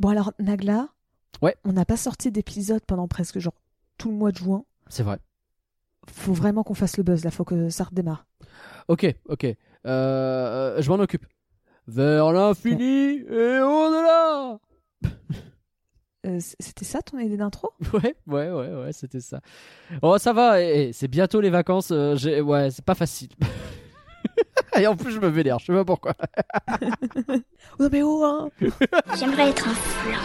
Bon alors Nagla, Ouais. on n'a pas sorti d'épisode pendant presque genre tout le mois de juin. C'est vrai. Faut vraiment qu'on fasse le buzz là, faut que ça redémarre. Ok, ok. Euh, je m'en occupe. Vers l'infini et au-delà. Euh, C'était ça ton idée d'intro? Ouais, ouais, ouais, ouais, c'était ça. Oh, ça va. eh, eh, c'est bientôt les vacances. euh, j'ai- ouais, c'est pas facile. et en plus, je me vénère. Je sais pas pourquoi. Oh mais oh hein J'aimerais être un flan.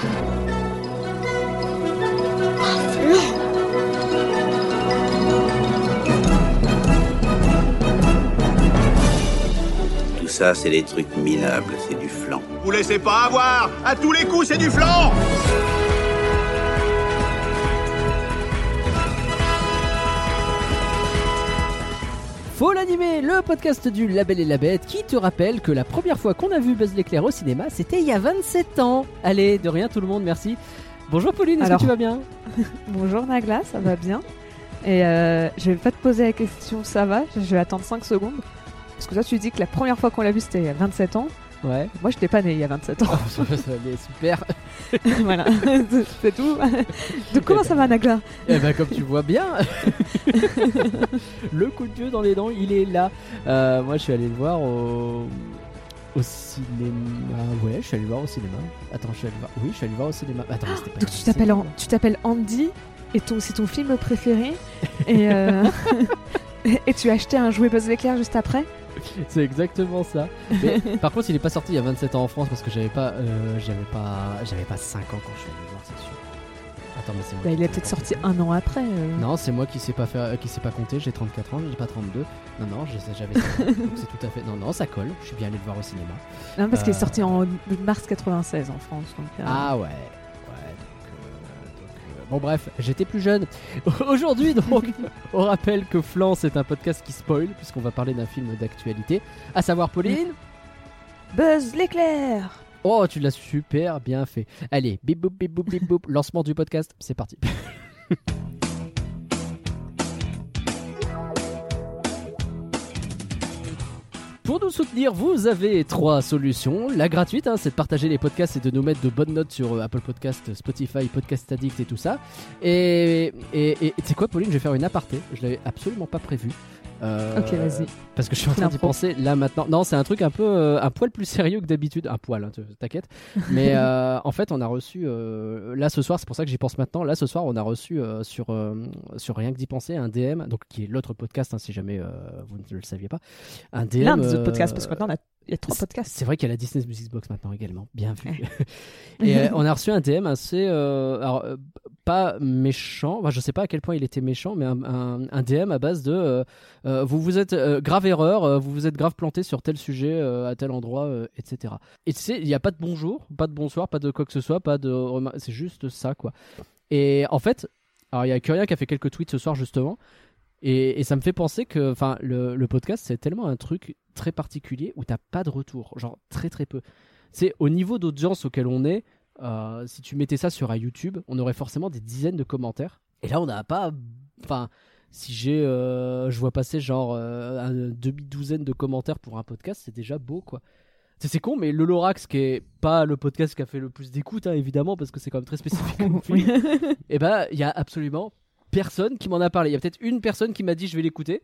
Un flan Tout ça, c'est des trucs minables, c'est du flan. Vous laissez pas avoir À tous les coups, c'est du flanc Faut l'animer, le podcast du Label et la Bête qui te rappelle que la première fois qu'on a vu Buzz l'éclair au cinéma, c'était il y a 27 ans. Allez, de rien tout le monde, merci. Bonjour Pauline, est-ce que tu vas bien? Bonjour Nagla, ça va bien Et euh, je vais pas te poser la question ça va, je vais attendre 5 secondes. Parce que toi tu dis que la première fois qu'on l'a vu c'était il y a 27 ans. Ouais. Moi je n'étais pas né il y a 27 ans. aller super. voilà, c'est tout. Donc comment ça va Nagla? Eh ben comme tu vois bien, le coup de dieu dans les dents, il est là. Euh, moi, je suis allé le voir au au cinéma. Ouais, je suis allé le voir au cinéma. Attends, je suis allé le voir. Oui, je suis allé le voir au cinéma. Attends, pas. Donc tu t'appelles 27 An- tu t'appelles Andy et ton c'est ton film préféré et euh, et tu as acheté un jouet Buzz l'éclair juste après? C'est exactement ça. Mais, par contre, il est pas sorti il y a 27 ans en France parce que j'avais pas, euh, j'avais pas, j'avais pas 5 ans quand je suis allé le voir, c'est sûr. Attends, mais c'est moi Bah, qui il est t'ai peut-être sorti un an après. euh. Non, c'est moi qui sais pas faire, euh, qui sais pas compter. J'ai 34 ans, j'ai pas 32. Non, non, j'ai- j'avais. 5 ans, donc c'est tout à fait. Non, non, ça colle. Je suis bien allé le voir au cinéma. Non, parce qu'il est sorti en mars 96 en France. Donc, euh, Ah ouais. Bon bref, j'étais plus jeune. Aujourd'hui donc, on rappelle que Flan c'est un podcast qui spoil puisqu'on va parler d'un film d'actualité, à savoir Pauline. Buzz l'éclair Oh, tu l'as super bien fait. Allez, bip boop bip boop bip boop, lancement du podcast, c'est parti. Pour nous soutenir, vous avez trois solutions. La gratuite, hein, c'est de partager les podcasts et de nous mettre de bonnes notes sur euh, Apple Podcast, Spotify, Podcast Addict et tout ça. Et et et- et quoi, Pauline, je vais faire une aparté. Je l'avais absolument pas prévu. Euh, Ok, vas-y. Parce que je suis en train d'y penser là maintenant. Non, c'est un truc un peu euh, un poil plus sérieux que d'habitude. Un poil, hein, te- t'inquiète. Mais euh, en fait, on a reçu là ce soir. C'est pour ça que j'y pense maintenant. Là ce soir, on a reçu sur sur rien que d'y penser un DM, donc qui est l'autre podcast, hein, si jamais vous ne le saviez pas. Un DM. L'un des autres podcasts, parce que maintenant on a- il y a trois podcasts. C'est vrai qu'il y a la Disney Music Box maintenant également. Bien vu. Et euh, on a reçu un DM assez, euh, alors, euh, pas méchant. Enfin, je sais pas à quel point il était méchant, mais un, un- un DM à base de vous vous êtes grave erreur, vous vous êtes grave planté sur tel sujet à tel endroit, etc. Et tu sais, il n'y a pas de bonjour, pas de bonsoir, pas de quoi que ce soit, pas de c'est juste ça quoi. Et en fait, alors il y a Curien qui a fait quelques tweets ce soir justement. Et, et ça me fait penser que enfin le, le podcast c'est tellement un truc très particulier où t'as pas de retour, genre très très peu. C'est au niveau d'audience auquel on est, euh, si tu mettais ça sur un YouTube, on aurait forcément des dizaines de commentaires. Et là on n'a pas, enfin si j'ai, euh, je vois passer genre euh, un demi-douzaine de commentaires pour un podcast, c'est déjà beau quoi. C'est con, mais le Lorax, qui est pas le podcast qui a fait le plus d'écoute, hein, évidemment, parce que c'est quand même très spécifique et bah, il y a absolument personne qui m'en a parlé. Il y a peut-être une personne qui m'a dit je vais l'écouter,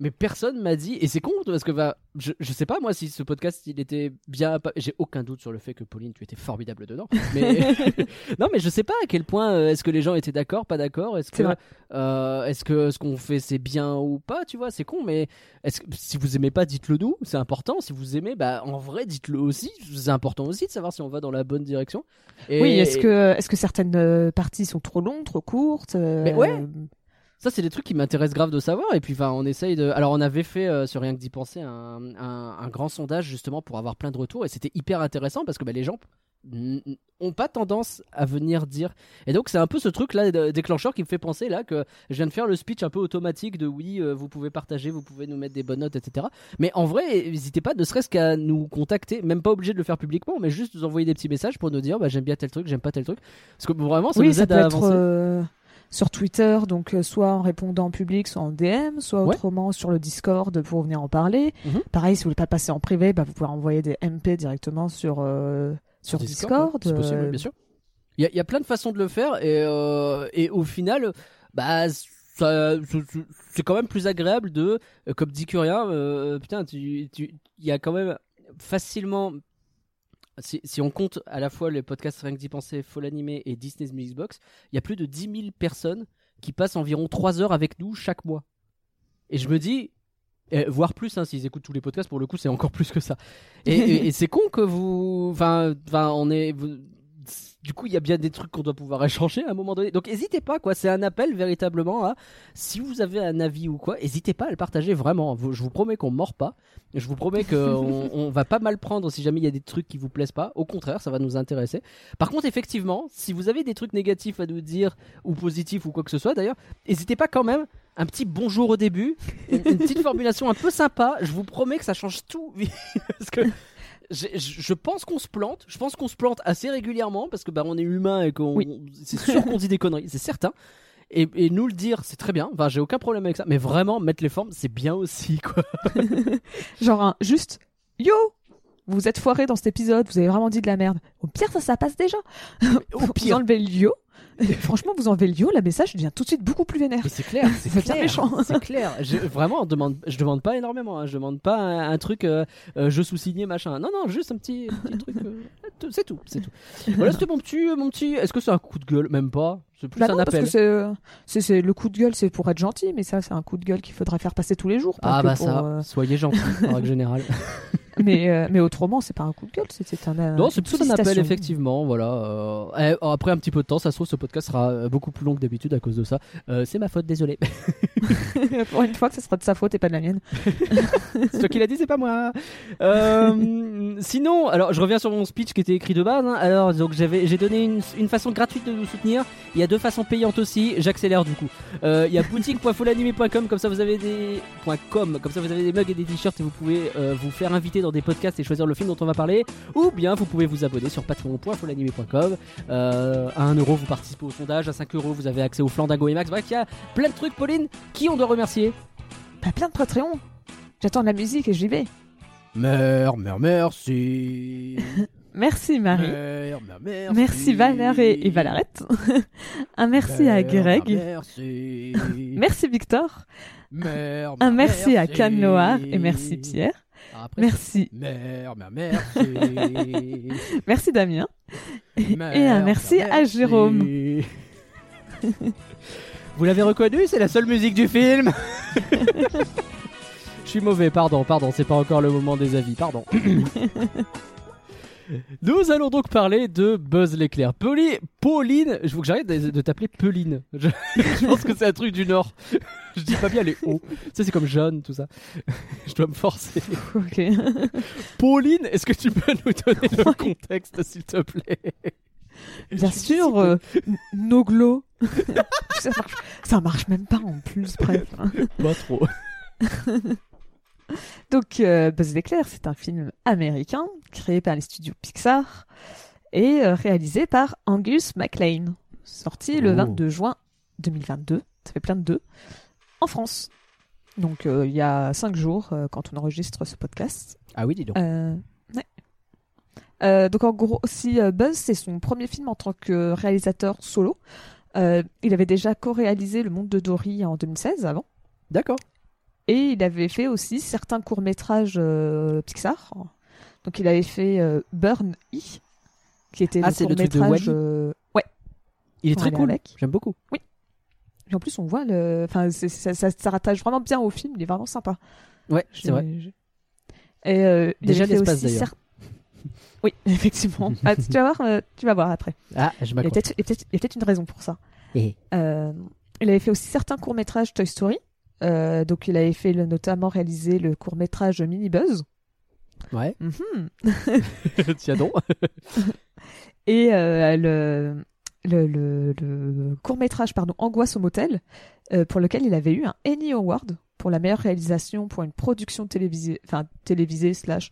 mais personne m'a dit. Et c'est con parce que bah, je, je sais pas moi si ce podcast il était bien. J'ai aucun doute sur le fait que Pauline tu étais formidable dedans. Mais non, mais je sais pas à quel point euh, est-ce que les gens étaient d'accord, pas d'accord. Est-ce que euh, est-ce que ce qu'on fait c'est bien ou pas Tu vois, c'est con, mais est-ce que si vous aimez pas, dites-le nous. C'est important. Si vous aimez, bah en vrai, dites-le aussi. C'est important aussi de savoir si on va dans la bonne direction. Et- Oui, est-ce que, est-ce que certaines euh, parties sont trop longues, trop courtes euh, Mais ouais. Ça, c'est des trucs qui m'intéressent grave de savoir. Et puis, enfin, on essaye de. Alors, on avait fait, euh, sur rien que d'y penser, un, un- un grand sondage justement pour avoir plein de retours. Et c'était hyper intéressant parce que bah, les gens ont pas tendance à venir dire. Et donc, c'est un peu ce truc-là de- déclencheur qui me fait penser là que je viens de faire le speech un peu automatique de oui, euh, vous pouvez partager, vous pouvez nous mettre des bonnes notes, etc. Mais en vrai, n'hésitez pas, ne serait-ce qu'à nous contacter, même pas obligé de le faire publiquement, mais juste nous envoyer des petits messages pour nous dire bah, j'aime bien tel truc, j'aime pas tel truc. Parce que vraiment, ça oui, nous ça aide peut à être avancer. euh, sur Twitter, donc euh, soit en répondant en public, soit en DM, soit Ouais. autrement sur le Discord pour venir en parler. Mhm. Pareil, si vous voulez pas passer en privé, bah, vous pouvez envoyer des MP directement sur euh, sur ouais, Discord. c'est possible, euh, bien sûr. Il y, a- il y a plein de façons de le faire et, euh, et au final, bah, c'est quand même plus agréable de, comme dit Curien, euh, putain, il y a quand même facilement, si, on compte à la fois les podcasts Rien que d'y penser, Animé et Disney's Music Box, il y a plus de 10 000 personnes qui passent environ 3 heures avec nous chaque mois. Et je me dis, euh, voire plus, hein, s'ils écoutent tous les podcasts, pour le coup, c'est encore plus que ça. Et, c'est con que vous. Enfin, enfin, on est. vous- Du coup, il y a bien des trucs qu'on doit pouvoir échanger à un moment donné. Donc, n'hésitez pas, quoi. C'est un appel véritablement à. Si vous avez un avis ou quoi, n'hésitez pas à le partager vraiment. Je vous promets qu'on mord pas. Je vous promets qu'on on va pas mal prendre si jamais il y a des trucs qui vous plaisent pas. Au contraire, ça va nous intéresser. Par contre, effectivement, si vous avez des trucs négatifs à nous dire ou positifs ou quoi que ce soit, d'ailleurs, n'hésitez pas quand même. Un petit bonjour au début, une, petite formulation un peu sympa. Je vous promets que ça change tout. Parce que je je pense qu'on se plante. Je pense qu'on se plante assez régulièrement parce que bah, on est humain et qu'on. Oui. C'est sûr qu'on dit des conneries, c'est certain. Et, et nous le dire, c'est très bien. Enfin, j'ai aucun problème avec ça. Mais vraiment, mettre les formes, c'est bien aussi, quoi. Genre un juste Yo Vous êtes foiré dans cet épisode, vous avez vraiment dit de la merde. Au pire, ça, ça passe déjà. Au Vous pire. enlevez le yo. Franchement, vous enlevez le yo, le message devient tout de suite beaucoup plus vénère. C'est clair, c'est clair, méchant. c'est clair. Je, vraiment, on demande, je demande pas énormément. hein. Je demande pas un, un truc, euh, euh, je sous-signé machin. Non, non, juste un petit, truc. euh, c'est tout, c'est tout. Voilà, c'était mon petit, mon petit. Est-ce que c'est un coup de gueule? Même pas. C'est plus Bah un non, parce appel. que c'est, le coup de gueule, c'est pour être gentil, mais ça, c'est un coup de gueule qu'il faudrait faire passer tous les jours. Ah bah pour, ça, soyez gentil en règle générale. mais, euh, mais autrement, c'est pas un coup de gueule, c'est, un. euh, Non, c'est plus un appel effectivement, voilà. euh, et après un petit peu de temps, ça se trouve ce podcast sera beaucoup plus long que d'habitude à cause de ça. C'est ma faute, désolé. pour une fois que ce sera de sa faute et pas de la mienne. c'est toi qui l'as dit, c'est pas moi. Sinon, alors je reviens sur mon speech qui était écrit de base. hein. Alors donc j'avais, j'ai donné une, une façon gratuite de nous soutenir. Il y a deux façons payantes aussi. J'accélère du coup. Euh, il y a boutique.folanimé.com comme ça vous avez des .com comme ça vous avez des mugs et des t-shirts et vous pouvez euh, vous faire inviter dans des podcasts et choisir le film dont on va parler. Ou bien vous pouvez vous abonner sur patreon.folanimé.com. Euh, à 1€ vous participez au sondage, à 5€ vous avez accès au Flandago et Max. Bref, il y a plein de trucs. Pauline, qui on doit remercier Bah, plein de Patreon. J'attends de la musique et j'y vais. Mère, mère, merci. Merci Marie. Mère, mère, merci. Merci Valère et, et Valarette. un merci à Greg. Merci. Merci Victor. Un merci à Cannes Noir et merci Pierre. Après, Merci. c'est Mère, mère, merci. Merci Damien. Mère, Et un merci mère, à Jérôme. Vous l'avez reconnu, c'est la seule musique du film. Je suis mauvais, pardon, pardon, c'est pas encore le moment des avis, pardon. Nous allons donc parler de Buzz l'éclair. Pauline, Pauline, je veux que j'arrête de, de t'appeler Pauline. Je, je pense que c'est un truc du Nord. Je dis pas bien les O. Tu sais, c'est comme Jeanne, tout ça. Je dois me forcer. Pauline, est-ce que tu peux nous donner le contexte, s'il te plaît? Bien sûr, euh, Noglo. ça, marche, ça marche même pas en plus, bref. Pas trop. Donc, euh, Buzz l'éclair, c'est un film américain créé par les studios Pixar et euh, réalisé par Angus MacLean. Sorti le Oh. 22 juin 2022. Ça fait plein de deux. En France. Donc, euh, il y a cinq jours quand on enregistre ce podcast. Ah oui, dis donc. Ouais. Donc en gros, aussi Buzz, c'est son premier film en tant que réalisateur solo. Il avait déjà co-réalisé Le Monde de Dory en 2016 avant. D'accord. Et il avait fait aussi certains courts-métrages euh, Pixar. Donc il avait fait euh, Burn E, qui était Ah, le court-métrage... Euh, Ouais. Il est très cool. J'aime beaucoup. Et en plus, on voit le... Enfin, ça, ça, ça rattache vraiment bien au film. Il est vraiment sympa. Ouais, c'est vrai. j'ai- Et euh, il Déjà l'espace, aussi d'ailleurs. cer- Oui, effectivement. Ah, tu vas voir, euh, tu vas voir après. Ah, je m'accroche. il y a peut-être- une raison pour ça. Euh, il avait fait aussi certains courts-métrages Toy Story. Euh, donc il avait fait le- notamment réalisé le court-métrage Mini Buzz. Ouais. Mhm. Tiens donc. Et euh, le, le, le, le court-métrage pardon, Angoisse au motel, euh, pour lequel il avait eu un Annie Award pour la meilleure réalisation pour une production télévisée, enfin télévisée slash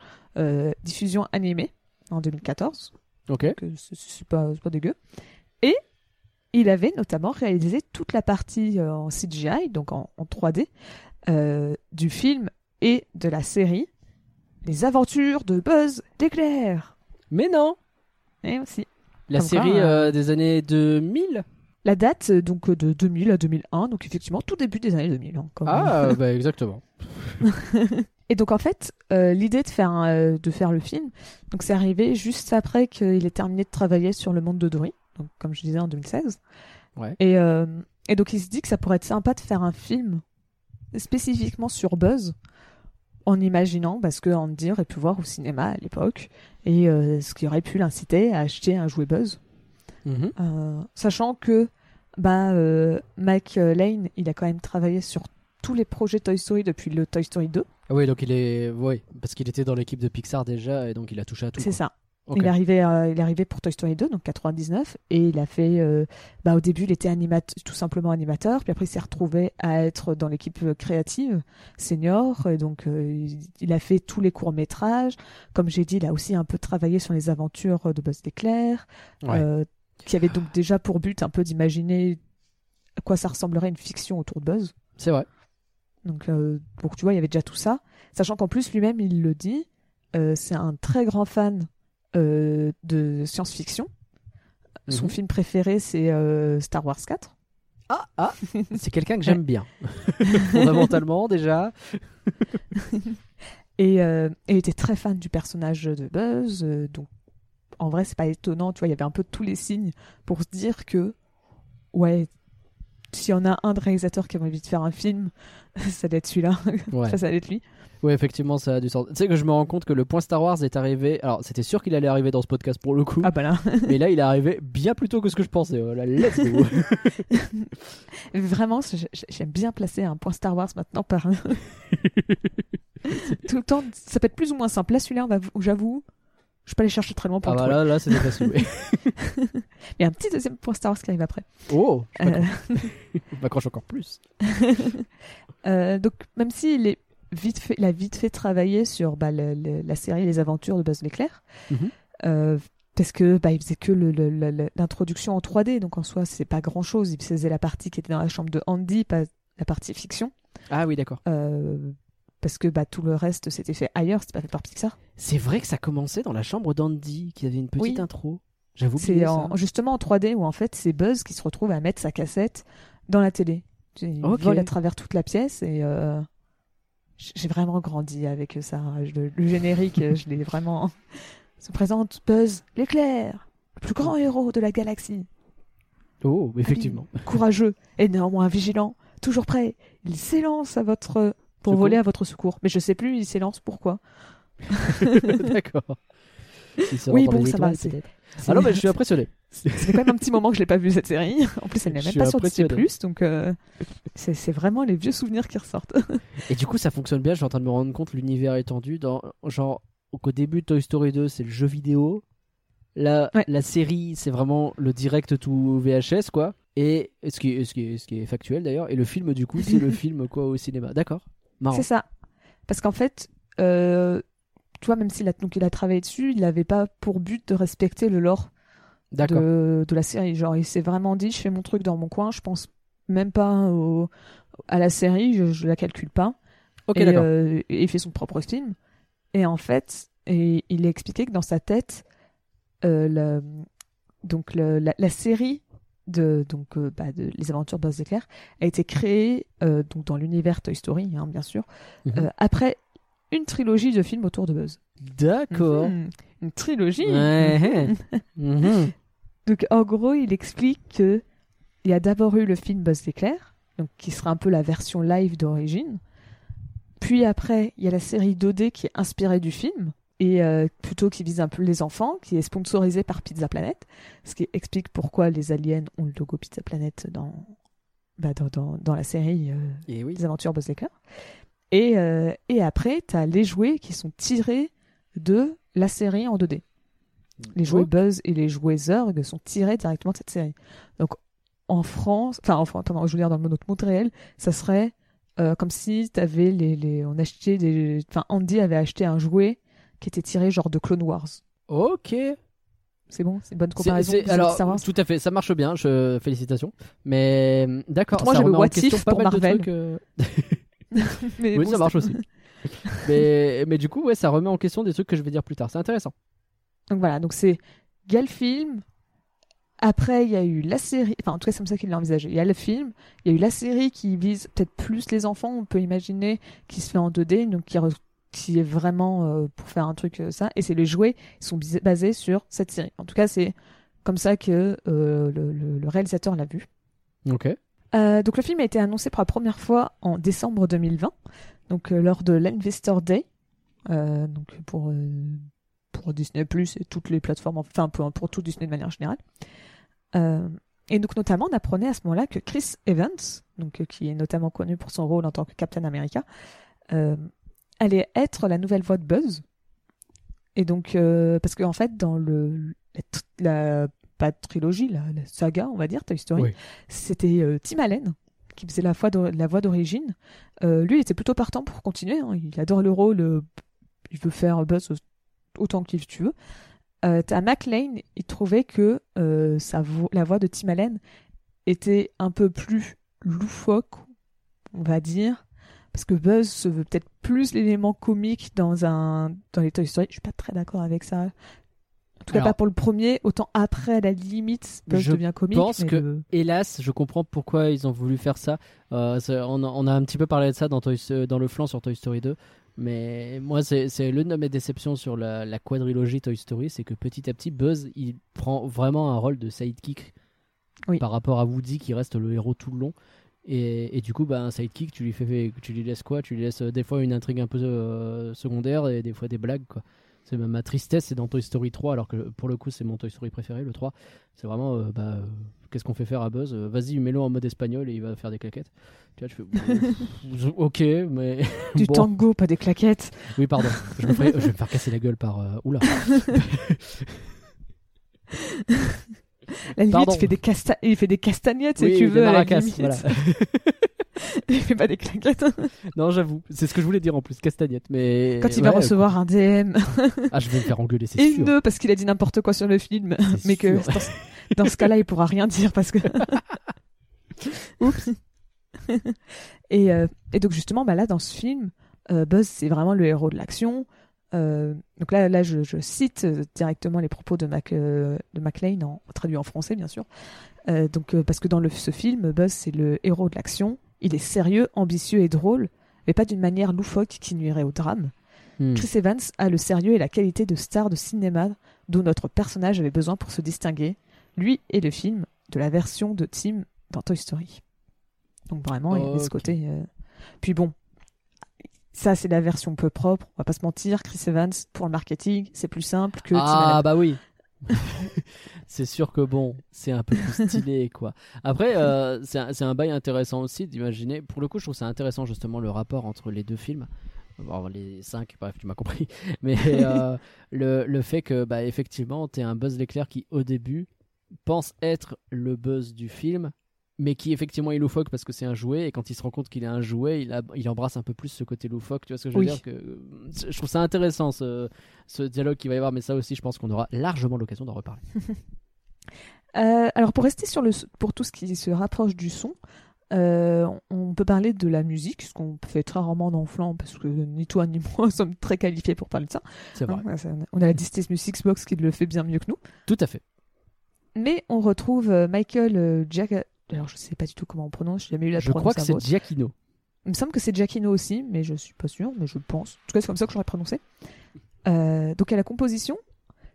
diffusion animée en 2014. Ok. C'est- pas, pas dégueu. Et il avait notamment réalisé toute la partie euh, en CGI, donc en, en 3D, euh, du film et de la série Les Aventures de Buzz l'éclair. Mais non. Et aussi. La Comme série quoi, euh, des années 2000 La date, donc, de 2000 à 2001, donc effectivement, tout début des années 2000. hein, Ah, bah exactement. Et donc, en fait, euh, l'idée de faire, euh, de faire le film, donc c'est arrivé juste après qu'il ait terminé de travailler sur Le Monde de Dory, donc, comme je disais en 2016. Ouais. Et, euh, et donc, il se dit que ça pourrait être sympa de faire un film spécifiquement sur Buzz, en imaginant, parce que Andy aurait pu voir au cinéma à l'époque, et euh, ce qui aurait pu l'inciter à acheter un jouet Buzz. Mhm. Euh, sachant que bah, Mike Lane, il a quand même travaillé sur tous les projets Toy Story depuis le Toy Story 2. Ah oui, donc il est. Oui, parce qu'il était dans l'équipe de Pixar déjà, et donc il a touché à tout. C'est ça. Il, est arrivé, euh, il est arrivé pour Toy Story 2, donc 99, et il a fait. euh, bah, au début, il était animat tout simplement animateur, puis après, il s'est retrouvé à être dans l'équipe euh, créative senior, et donc euh, il, a fait tous les courts-métrages. Comme j'ai dit, il a aussi un peu travaillé sur les aventures de Buzz l'éclair, Ouais. qui avait donc déjà pour but un peu d'imaginer à quoi ça ressemblerait une fiction autour de Buzz. C'est vrai. Donc, donc, tu vois, il y avait déjà tout ça. Sachant qu'en plus, lui-même, il le dit, c'est un très grand fan euh, de science-fiction. Son Mhm. film préféré, c'est euh, Star Wars 4. Ah, ah C'est quelqu'un que j'aime bien. Fondamentalement, déjà. Et, euh, et était très fan du personnage de Buzz. euh, donc, en vrai, c'est pas étonnant. Tu vois, il y avait un peu tous les signes pour se dire que, ouais, s'il y en a un de réalisateurs qui a envie de faire un film, ça doit être celui-là. Ouais. Ça doit être lui. Ouais, effectivement, ça a du sens. Tu sais que je me rends compte que le point Star Wars est arrivé. Alors, c'était sûr qu'il allait arriver dans ce podcast pour le coup. Ah bah là. Mais là, il est arrivé bien plus tôt que ce que je pensais. Voilà, let's go. Vraiment, j'aime bien placer un point Star Wars maintenant par Tout le temps, ça peut être plus ou moins simple. Là, celui-là, j'avoue, je peux aller chercher très loin pour ah bah là, là, c'était facile. oui. Il y a un petit deuxième point Star Wars qui arrive après. Oh, je Euh, m'accroche encore plus. euh, donc, même s'il est vite fait, il a vite fait travailler sur bah, le- le- la série Les Aventures de Buzz l'éclair, Mhm. euh, parce que bah, il faisait que l'introduction en 3D, donc en soi, c'est pas grand-chose. Il faisait la partie qui était dans la chambre de Andy, pas la partie fiction. Ah oui, d'accord. Euh, parce que bah, tout le reste c'était fait ailleurs, c'était pas fait par Pixar. C'est vrai que ça commençait dans la chambre d'Andy, qui avait une petite Oui. intro. J'avoue C'est justement en 3D où en fait c'est Buzz qui se retrouve à mettre sa cassette dans la télé. Il Ok. vole à travers toute la pièce et euh, j'ai vraiment grandi avec ça. Le, le générique, euh, je l'ai vraiment. Se présente Buzz l'éclair, le plus grand héros de la galaxie. Oh, effectivement. Courageux et néanmoins vigilant, toujours prêt. Il s'élance à votre pour Secours. voler à votre secours. Mais je sais plus, il s'élance pourquoi? D'accord. Oui, bon, ça va. C'est- Ah mais je suis impressionné. Ça fait quand même un petit moment que je l'ai pas vu cette série. En plus, elle n'est même pas sur Disney+, donc euh, c'est vraiment les vieux souvenirs qui ressortent. Et du coup, ça fonctionne bien. Je suis en train de me rendre compte l'univers étendu. Dans, genre, qu'au début de Toy Story 2, c'est le jeu vidéo. La, Ouais. la série, c'est vraiment le direct to VHS, quoi. Et ce qui, est- ce qui, est, ce qui est factuel d'ailleurs. Et le film, du coup, c'est le film quoi au cinéma. D'accord. Marrant. C'est ça. Parce qu'en fait, euh, tu vois, même s'il a, donc il a travaillé dessus, il n'avait pas pour but de respecter le lore. De, de la série. Genre, il s'est vraiment dit, je fais mon truc dans mon coin, je pense même pas au- à la série, je, je la calcule pas. Ok, d'accord. euh, il fait son propre film. Et en fait, et il a expliqué que dans sa tête, euh, le- donc le- la, la série de, donc, euh, bah, de Les Aventures de Buzz l'éclair a été créée donc dans l'univers Toy Story, hein, bien sûr, Mhm. après une trilogie de films autour de Buzz. D'accord. Mhm. Une trilogie Ouais. Mhm. Donc en gros, il explique que il y a d'abord eu le film Buzz l'éclair, donc qui sera un peu la version live d'origine. Puis après, il y a la série 2D qui est inspirée du film et euh, plutôt qui vise un peu les enfants, qui est sponsorisée par Pizza Planet, ce qui explique pourquoi les aliens ont le logo Pizza Planet dans bah, dans, dans, dans la série euh, Et oui. des aventures Buzz l'éclair. Et, euh, et après, tu as les jouets qui sont tirés de la série en 2D. Les jouets. Buzz et les jouets Zurg sont tirés directement de cette série. Donc en France, enfin en France, pardon, je veux dire dans notre monde réel, ça serait euh, comme si t'avais les, les, on achetait des, enfin Andy avait acheté un jouet qui était tiré genre de Clone Wars. Ok. C'est bon, c'est une bonne comparaison. c'est- alors, Star Wars? tout à fait, ça marche bien. Je félicitations. Mais d'accord. Moi, j'ai le what if pas pour Marvel. trucs, euh, Mais oui, bon, ça marche aussi. mais, mais du coup, ouais, ça remet en question des trucs que je vais dire plus tard. C'est intéressant. Donc voilà, donc c'est il y a le film. Après, il y a eu la série. Enfin, en tout cas, c'est comme ça qu'il l'a envisagé. Il y a le film. Il y a eu la série qui vise peut-être plus les enfants, on peut imaginer, qui se fait en 2D, donc qui, qui est vraiment euh, pour faire un truc euh, ça. Et c'est les jouets, ils sont basés sur cette série. En tout cas, c'est comme ça que euh, le, le- le réalisateur l'a vu. Ok. Euh, donc le film a été annoncé pour la première fois en décembre 2020, donc euh, lors de l'Investor Day, euh, donc pour euh, pour Disney Plus et toutes les plateformes, enfin pour, pour tout Disney de manière générale. Et donc notamment on apprenait à ce moment-là que Chris Evans, donc qui est notamment connu pour son rôle en tant que Captain America, allait être la nouvelle voix de Buzz. Et donc euh, parce qu'en fait dans le la, pas trilogie, la, la saga on va dire Toy Story Oui. c'était euh, Tim Allen qui faisait la, voix d'origine. Euh, lui, il était plutôt partant pour continuer. hein. Il adore le rôle. euh, il veut faire Buzz autant qu'il tu veux. Euh, T'as McLean, il trouvait que euh, la voix de Tim Allen était un peu plus loufoque, on va dire. Parce que Buzz se veut peut-être plus l'élément comique dans, un, dans les Toy Story. Je suis pas très d'accord avec ça. En tout cas, Alors- pas pour le premier. Autant après, à la limite, Buzz Je devient comique. pense mais que- le- Hélas, je comprends pourquoi ils ont voulu faire ça. Euh, on, a- on a un petit peu parlé de ça dans, Toy- dans le flanc sur Toy Story 2. Mais moi, c'est c'est l'une de mes déceptions sur la, la quadrilogie Toy Story, c'est que petit à petit, Buzz, il prend vraiment un rôle de sidekick Oui. par rapport à Woody qui reste le héros tout le long. Et, et du coup, bah, un sidekick, tu lui, fais, tu lui laisses quoi? Tu lui laisses euh, des fois une intrigue un peu euh, secondaire et des fois des blagues. quoi. C'est ma, ma tristesse, c'est dans Toy Story 3, alors que pour le coup, c'est mon Toy Story préféré, le 3. C'est vraiment, euh, bah, euh, qu'est-ce qu'on fait faire à Buzz Euh, Vas-y, mets-le en mode espagnol et il va faire des claquettes. Tu vois, je fais, ok, mais. Du bon. tango, pas des claquettes. Oui, pardon. Je, me ferai- je vais me faire casser la gueule par. euh, Oula. La limite, il fait des, casta- il fait des castagnettes, Oui, si tu des veux. la maracas, voilà. il fait pas des claquettes. non, j'avoue. C'est ce que je voulais dire en plus, castagnette. Mais. Quand il va recevoir un DM Ah, je vais me faire engueuler, c'est et sûr. une parce qu'il a dit n'importe quoi sur le film, mais que dans, ce- dans ce cas-là, il pourra rien dire parce que. Oups. et, euh, et donc justement, bah là, dans ce film, euh, Buzz, c'est vraiment le héros de l'action. Euh, donc là, là je, je cite euh, directement les propos de, Mac, euh, de McLean, en, traduit en français bien sûr. Euh, donc, parce que dans le, ce film, Buzz, c'est le héros de l'action. Il est sérieux, ambitieux et drôle, mais pas d'une manière loufoque qui nuirait au drame. Hmm. Chris Evans a le sérieux et la qualité de star de cinéma dont notre personnage avait besoin pour se distinguer, lui et le film de la version de Tim dans Toy Story. Donc vraiment, il y avait ce côté. Puis bon, ça c'est la version peu propre, on va pas se mentir. Chris Evans, pour le marketing, c'est plus simple que Ah, bah oui. c'est sûr que bon, c'est un peu plus stylé, quoi. Après, euh, c'est un, bail intéressant aussi d'imaginer. Pour le coup, je trouve ça intéressant justement le rapport entre les deux films. Bon, les cinq, bref, tu m'as compris. Mais euh, le, le fait que, bah, effectivement, t'es un Buzz l'éclair qui, au début, pense être le Buzz du film, mais qui, effectivement, est loufoque parce que c'est un jouet. Et quand il se rend compte qu'il est un jouet, il, a- il embrasse un peu plus ce côté loufoque. Tu vois ce que je veux Oui. dire que, Je trouve ça intéressant, ce, ce dialogue qu'il va y avoir, mais ça aussi, je pense qu'on aura largement l'occasion d'en reparler. Euh, alors pour rester sur le pour tout ce qui se rapproche du son, euh, on peut parler de la musique, ce qu'on fait très rarement dans Flan parce que ni toi ni moi sommes très qualifiés pour parler de ça. C'est vrai. Hein, on a la Disney Music Box qui le fait bien mieux que nous. Tout à fait. Mais on retrouve euh, Michael euh, Jack. Alors je sais pas du tout comment on prononce, j'ai jamais eu la Je crois que c'est. Giacchino. Il me semble que c'est Giacchino aussi, mais je suis pas sûre, mais je pense. En tout cas, c'est comme ça que j'aurais prononcé. Euh, donc à la composition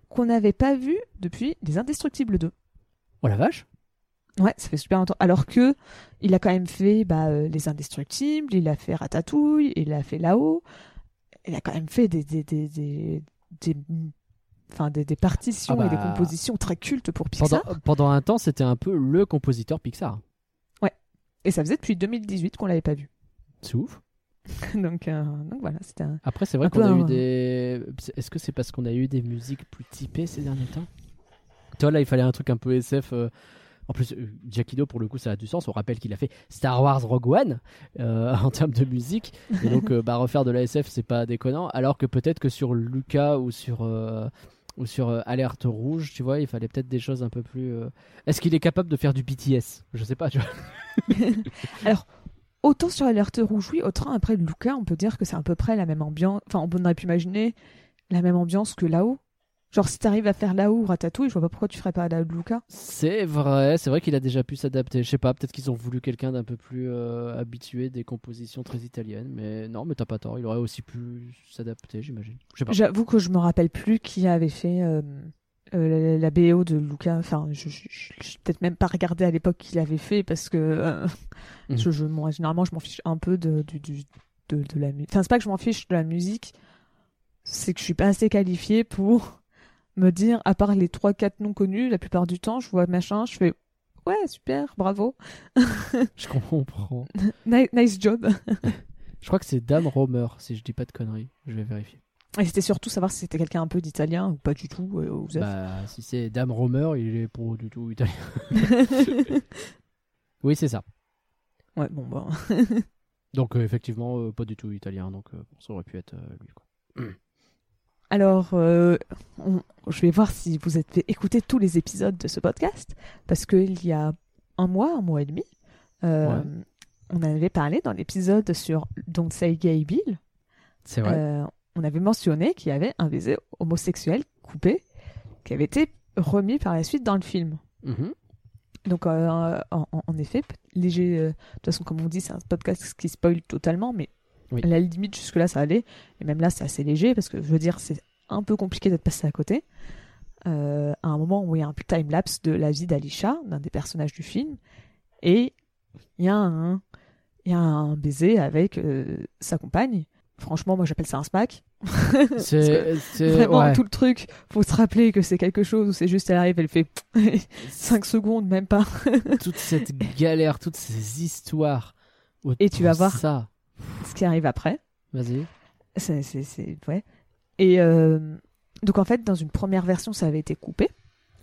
qu'on n'avait pas vue depuis Les Indestructibles 2. Oh la vache Ouais, ça fait super longtemps. Alors que il a quand même fait bah, euh, Les Indestructibles, il a fait Ratatouille, il a fait Là-haut. Il a quand même fait des, des, des, des- enfin, des, des partitions Ah et des bah, compositions très cultes pour Pixar. pendant un temps, c'était un peu le compositeur Pixar. Et ça faisait depuis 2018 qu'on l'avait pas vu. C'est ouf. donc, euh, donc voilà, c'était un... Après, c'est vrai qu'on a eu des. Est-ce que c'est parce qu'on a eu des musiques plus typées ces derniers temps? Toi, là, il fallait un truc un peu SF. euh, En plus, euh, Giacchino, pour le coup, ça a du sens. On rappelle qu'il a fait Star Wars Rogue One euh, en termes de musique. Et donc, euh, bah, refaire de la SF, c'est pas déconnant. Alors que peut-être que sur Lucas ou sur. euh, Ou sur euh, Alerte Rouge, tu vois, il fallait peut-être des choses un peu plus. euh, Est-ce qu'il est capable de faire du BTS Je sais pas, tu vois. Autant sur Alerte Rouge, oui, autant après Luca, on peut dire que c'est à peu près la même ambiance. Enfin, on aurait pu imaginer la même ambiance que là-haut. Genre, si t'arrives à faire là-haut Ratatouille, je vois pas pourquoi tu ferais pas là de Luca. C'est vrai, c'est vrai qu'il a déjà pu s'adapter. Je sais pas, peut-être qu'ils ont voulu quelqu'un d'un peu plus euh, habitué des compositions très italiennes, mais non, mais t'as pas tort, il aurait aussi pu s'adapter, j'imagine. J'avoue que je me rappelle plus qui avait fait euh, euh, la, la BO de Luca. Enfin, je, je, je- peut-être même pas regardé à l'époque qui l'avait fait parce que Mhm. je, je- moi, généralement, je m'en fiche un peu de, du- de, de la musique. Enfin, c'est pas que je m'en fiche de la musique, c'est que je suis pas assez qualifiée pour me dire, à part les 3-4 noms connus, la plupart du temps, je vois machin, je fais ouais, super, bravo, Je comprends. Ni- nice job. Je crois que c'est Dame Romer, si je dis pas de conneries. Je vais vérifier. Et c'était surtout savoir si c'était quelqu'un un peu d'italien ou pas du tout. euh. Bah, si c'est Dame Romer, il est pas du tout italien. Oui, c'est ça. ouais, bon, bah. Donc, euh, effectivement, euh, pas du tout italien, donc euh, ça aurait pu être euh, lui. Quoi. Alors, euh, on- je vais voir si vous avez écouter tous les épisodes de ce podcast, parce qu'il y a un mois, un mois et demi, euh, Ouais. on avait parlé dans l'épisode sur Don't Say Gay Bill, C'est vrai. euh, on avait mentionné qu'il y avait un baiser homosexuel coupé qui avait été remis par la suite dans le film. Mhm. Donc, en, en- effet, léger. de toute façon, comme on dit, c'est un podcast qui spoil totalement, mais Oui. à la limite, jusque-là, ça allait. Et même là, c'est assez léger parce que je veux dire, c'est un peu compliqué d'être passé à côté. Euh, à un moment où il y a un time-lapse de la vie d'Alisha, d'un des personnages du film, et il y a un, il y a un baiser avec euh, sa compagne. Franchement, moi, j'appelle ça un smack. C'est Vraiment, ouais. tout le truc, faut se rappeler que c'est quelque chose où c'est juste, elle arrive, elle fait 5 secondes, même pas. toute cette galère, toutes ces histoires. Et tu vas voir. ça. Ce qui arrive après. Vas-y. C'est, c'est, c'est- ouais. Et euh, donc en fait, dans une première version, ça avait été coupé.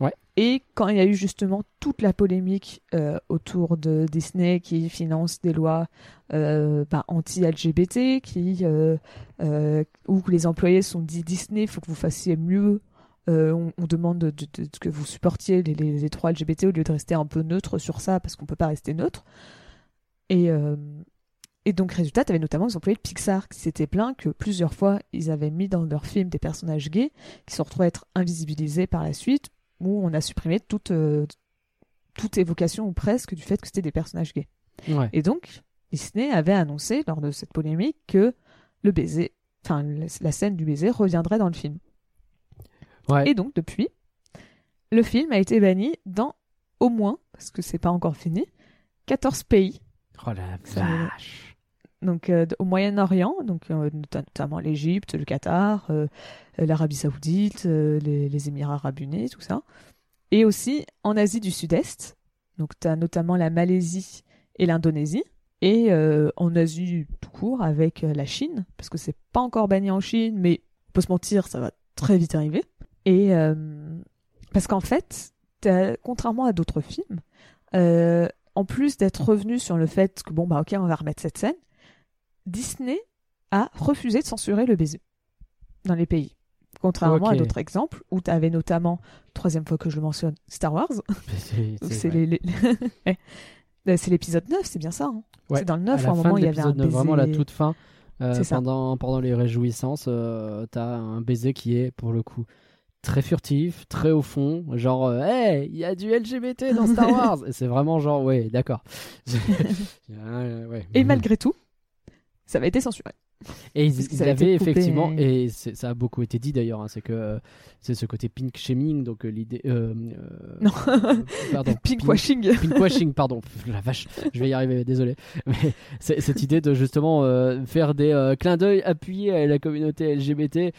Ouais. Et quand il y a eu justement toute la polémique euh, autour de Disney qui finance des lois euh, bah, anti-LGBT, qui où les employés sont dit Disney, il faut que vous fassiez mieux. On, on demande de, de- de- que vous supportiez les, les, les droits LGBT au lieu de rester un peu neutre sur ça parce qu'on peut pas rester neutre. Et, et donc, résultat, tu avais notamment les employés de Pixar qui s'étaient plaints que plusieurs fois, ils avaient mis dans leur film des personnages gays qui se retrouvés à être invisibilisés par la suite, où on a supprimé toute, euh, toute évocation ou presque du fait que c'était des personnages gays. Ouais. Et donc, Disney avait annoncé lors de cette polémique que le baiser, enfin, la scène du baiser reviendrait dans le film. Ouais. Et donc, depuis, le film a été banni dans au moins, parce que c'est pas encore fini, 14 pays. Oh la me- vache. Donc euh, au Moyen-Orient, donc euh, nota- notamment l'Égypte, le Qatar, euh, l'Arabie Saoudite, les, Émirats Arabes Unis, tout ça, et aussi en Asie du Sud-Est. Donc tu as notamment la Malaisie et l'Indonésie, et en Asie tout court avec la Chine, parce que c'est pas encore banni en Chine, mais on peut se mentir, ça va très vite arriver. Et parce qu'en fait, contrairement à d'autres films, en plus d'être revenu sur le fait que bon bah ok on va remettre cette scène, Disney a refusé de censurer le baiser dans les pays. Contrairement à d'autres exemples où tu avais notamment, troisième fois que je le mentionne, Star Wars. C'est- les- les-. Euh, c'est l'épisode 9, c'est bien ça. hein Ouais. C'est dans le À 9 la où à un fin moment il y avait un l'épisode neuf, baiser. Vraiment la toute fin. euh, pendant, pendant les réjouissances, euh, t'as un baiser qui est pour le coup très furtif, très au fond, genre euh, hey, il y a du LGBT dans Star Wars. C'est vraiment genre ouais, d'accord. Ouais. Et malgré tout, ça avait été censuré. Et ils, ils avaient coupé. effectivement, et ça a beaucoup été dit d'ailleurs, hein, c'est que euh, c'est ce côté pink shaming, donc euh, l'idée. euh, Non. pardon. Pinkwashing. Pinkwashing, pardon. La vache, je vais y arriver, désolé. Mais cette idée de justement faire des clins d'œil appuyés à la communauté LGBT,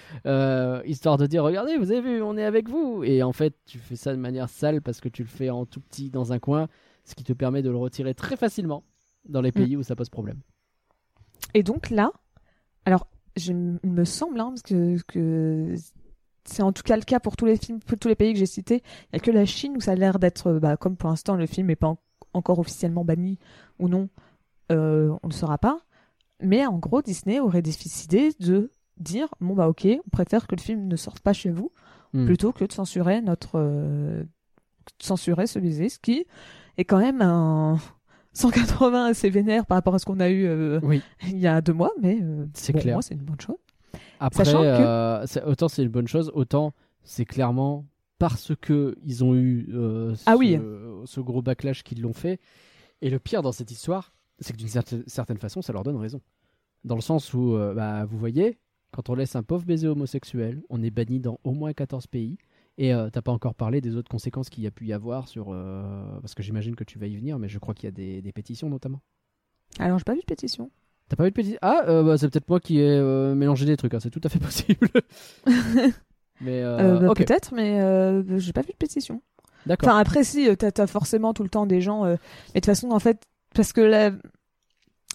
histoire de dire regardez, vous avez vu, on est avec vous. Et en fait, tu fais ça de manière sale parce que tu le fais en tout petit dans un coin, ce qui te permet de le retirer très facilement dans les pays où ça pose problème. Et donc là, alors, je, il me semble hein, parce que, que c'est en tout cas le cas pour tous les films, pour tous les pays que j'ai cités. Il n'y a que la Chine où ça a l'air d'être, bah, comme pour l'instant le film n'est pas en- encore officiellement banni ou non, euh, on ne saura pas. Mais en gros, Disney aurait décidé de dire bon bah ok, on préfère que le film ne sorte pas chez vous Hmm. plutôt que de censurer notre euh, de censurer ce baiser, ce qui est quand même un 180 assez vénère par rapport à ce qu'on a eu euh, Oui. il y a deux mois, mais euh, C'est bon, clair. moi c'est une bonne chose. Après, Sachant que- euh, autant c'est une bonne chose, autant c'est clairement parce que ils ont eu euh, Ah ce, oui. ce gros backlash qu'ils l'ont fait. Et le pire dans cette histoire, c'est que d'une cer- certaine façon, ça leur donne raison. Dans le sens où, bah, vous voyez, quand on laisse un pauvre baiser homosexuel, on est banni dans au moins 14 pays. Et euh, t'as pas encore parlé des autres conséquences qu'il y a pu y avoir sur. euh, parce que j'imagine que tu vas y venir, mais je crois qu'il y a des, des pétitions notamment. Alors, j'ai pas vu de pétition. T'as pas eu de pétition Ah, euh, bah, c'est peut-être moi qui ai mélangé des trucs, hein, c'est tout à fait possible. mais bah, Peut-être, mais euh, j'ai pas vu de pétition. d'accord. Enfin, après, si, t'as as forcément tout le temps des gens. Mais de toute façon, en fait, parce que là,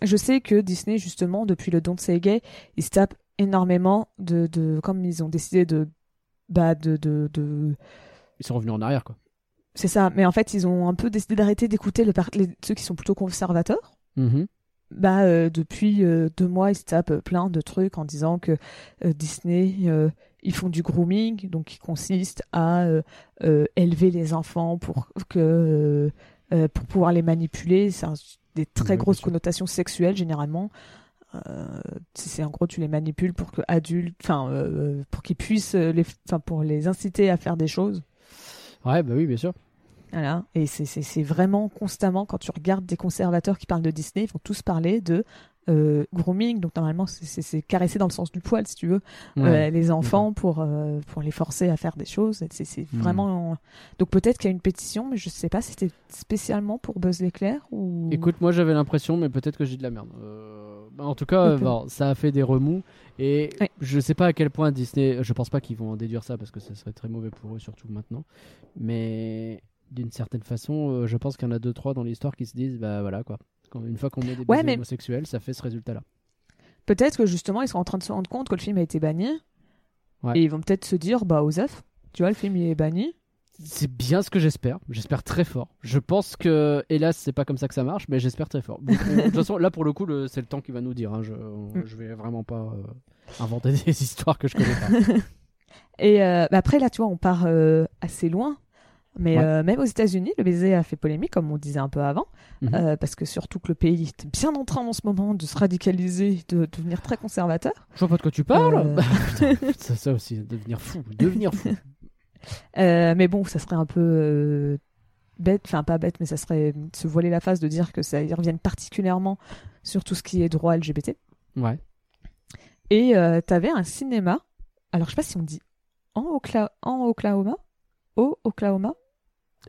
je sais que Disney, justement, depuis le Don't Say Gay, ils se tapent énormément de. de comme ils ont décidé de. Bah, de. de, de... Ils sont revenus en arrière, quoi. C'est ça, mais en fait, ils ont un peu décidé d'arrêter d'écouter le par- les- ceux qui sont plutôt conservateurs. Mhm. Bah, euh, depuis euh, deux mois, ils se tapent euh, plein de trucs en disant que euh, Disney, ils font du grooming, donc qui consiste à élever les enfants pour que pour pouvoir les manipuler. C'est un- des très grosses connotations sexuelles généralement. Euh, c'est en gros tu les manipules pour que adultes, enfin euh, pour qu'ils puissent euh, les, enfin pour les inciter à faire des choses. Ouais, bah oui, bien sûr. Voilà. Et c'est vraiment constamment, quand tu regardes des conservateurs qui parlent de Disney, ils vont tous parler de euh, grooming. Donc normalement, c'est- caresser dans le sens du poil, si tu veux, Ouais. euh, les enfants pour, euh, pour les forcer à faire des choses. C'est Hmm. vraiment. Donc peut-être qu'il y a une pétition, mais je sais pas si c'était spécialement pour Buzz l'éclair ou. Écoute, moi j'avais l'impression, mais peut-être que j'ai de la merde. Bah, en tout cas, ça a fait des remous. Et Ouais. je sais pas à quel point Disney. Je pense pas qu'ils vont en déduire ça parce que ça serait très mauvais pour eux, surtout maintenant. Mais d'une certaine façon, euh, je pense qu'il y en a deux, trois dans l'histoire qui se disent bah voilà quoi. Quand- une fois qu'on met des Ouais, baisers mais- homosexuels, ça fait ce résultat-là. Peut-être que justement, ils sont en train de se rendre compte que le film a été banni. Ouais. Et ils vont peut-être se dire, bah, Osef, tu vois, le film il est banni. C'est bien ce que j'espère. J'espère très fort. Je pense que, hélas, c'est pas comme ça que ça marche, mais j'espère très fort. On- de toute façon, là pour le coup, le- c'est le temps qui va nous dire. hein. Je, on- Mm. je vais vraiment pas euh, inventer des histoires que je connais pas. Et euh, bah après, là, tu vois, on part euh, assez loin. Mais Ouais. euh, même aux États-Unis, le baiser a fait polémique, comme on disait un peu avant, Mhm. euh, parce que surtout que le pays est bien en train en ce moment de se radicaliser, de devenir très conservateur. Je vois pas de quoi tu parles. Euh. Putain, ça, ça aussi, devenir fou, devenir fou. Euh, mais bon, ça serait un peu bête, enfin pas bête, mais ça serait se voiler la face de dire que ça y revienne particulièrement sur tout ce qui est droit LGBT. Ouais. Et t'avais un cinéma, alors je sais pas si on dit en, en Oklahoma, au Oklahoma.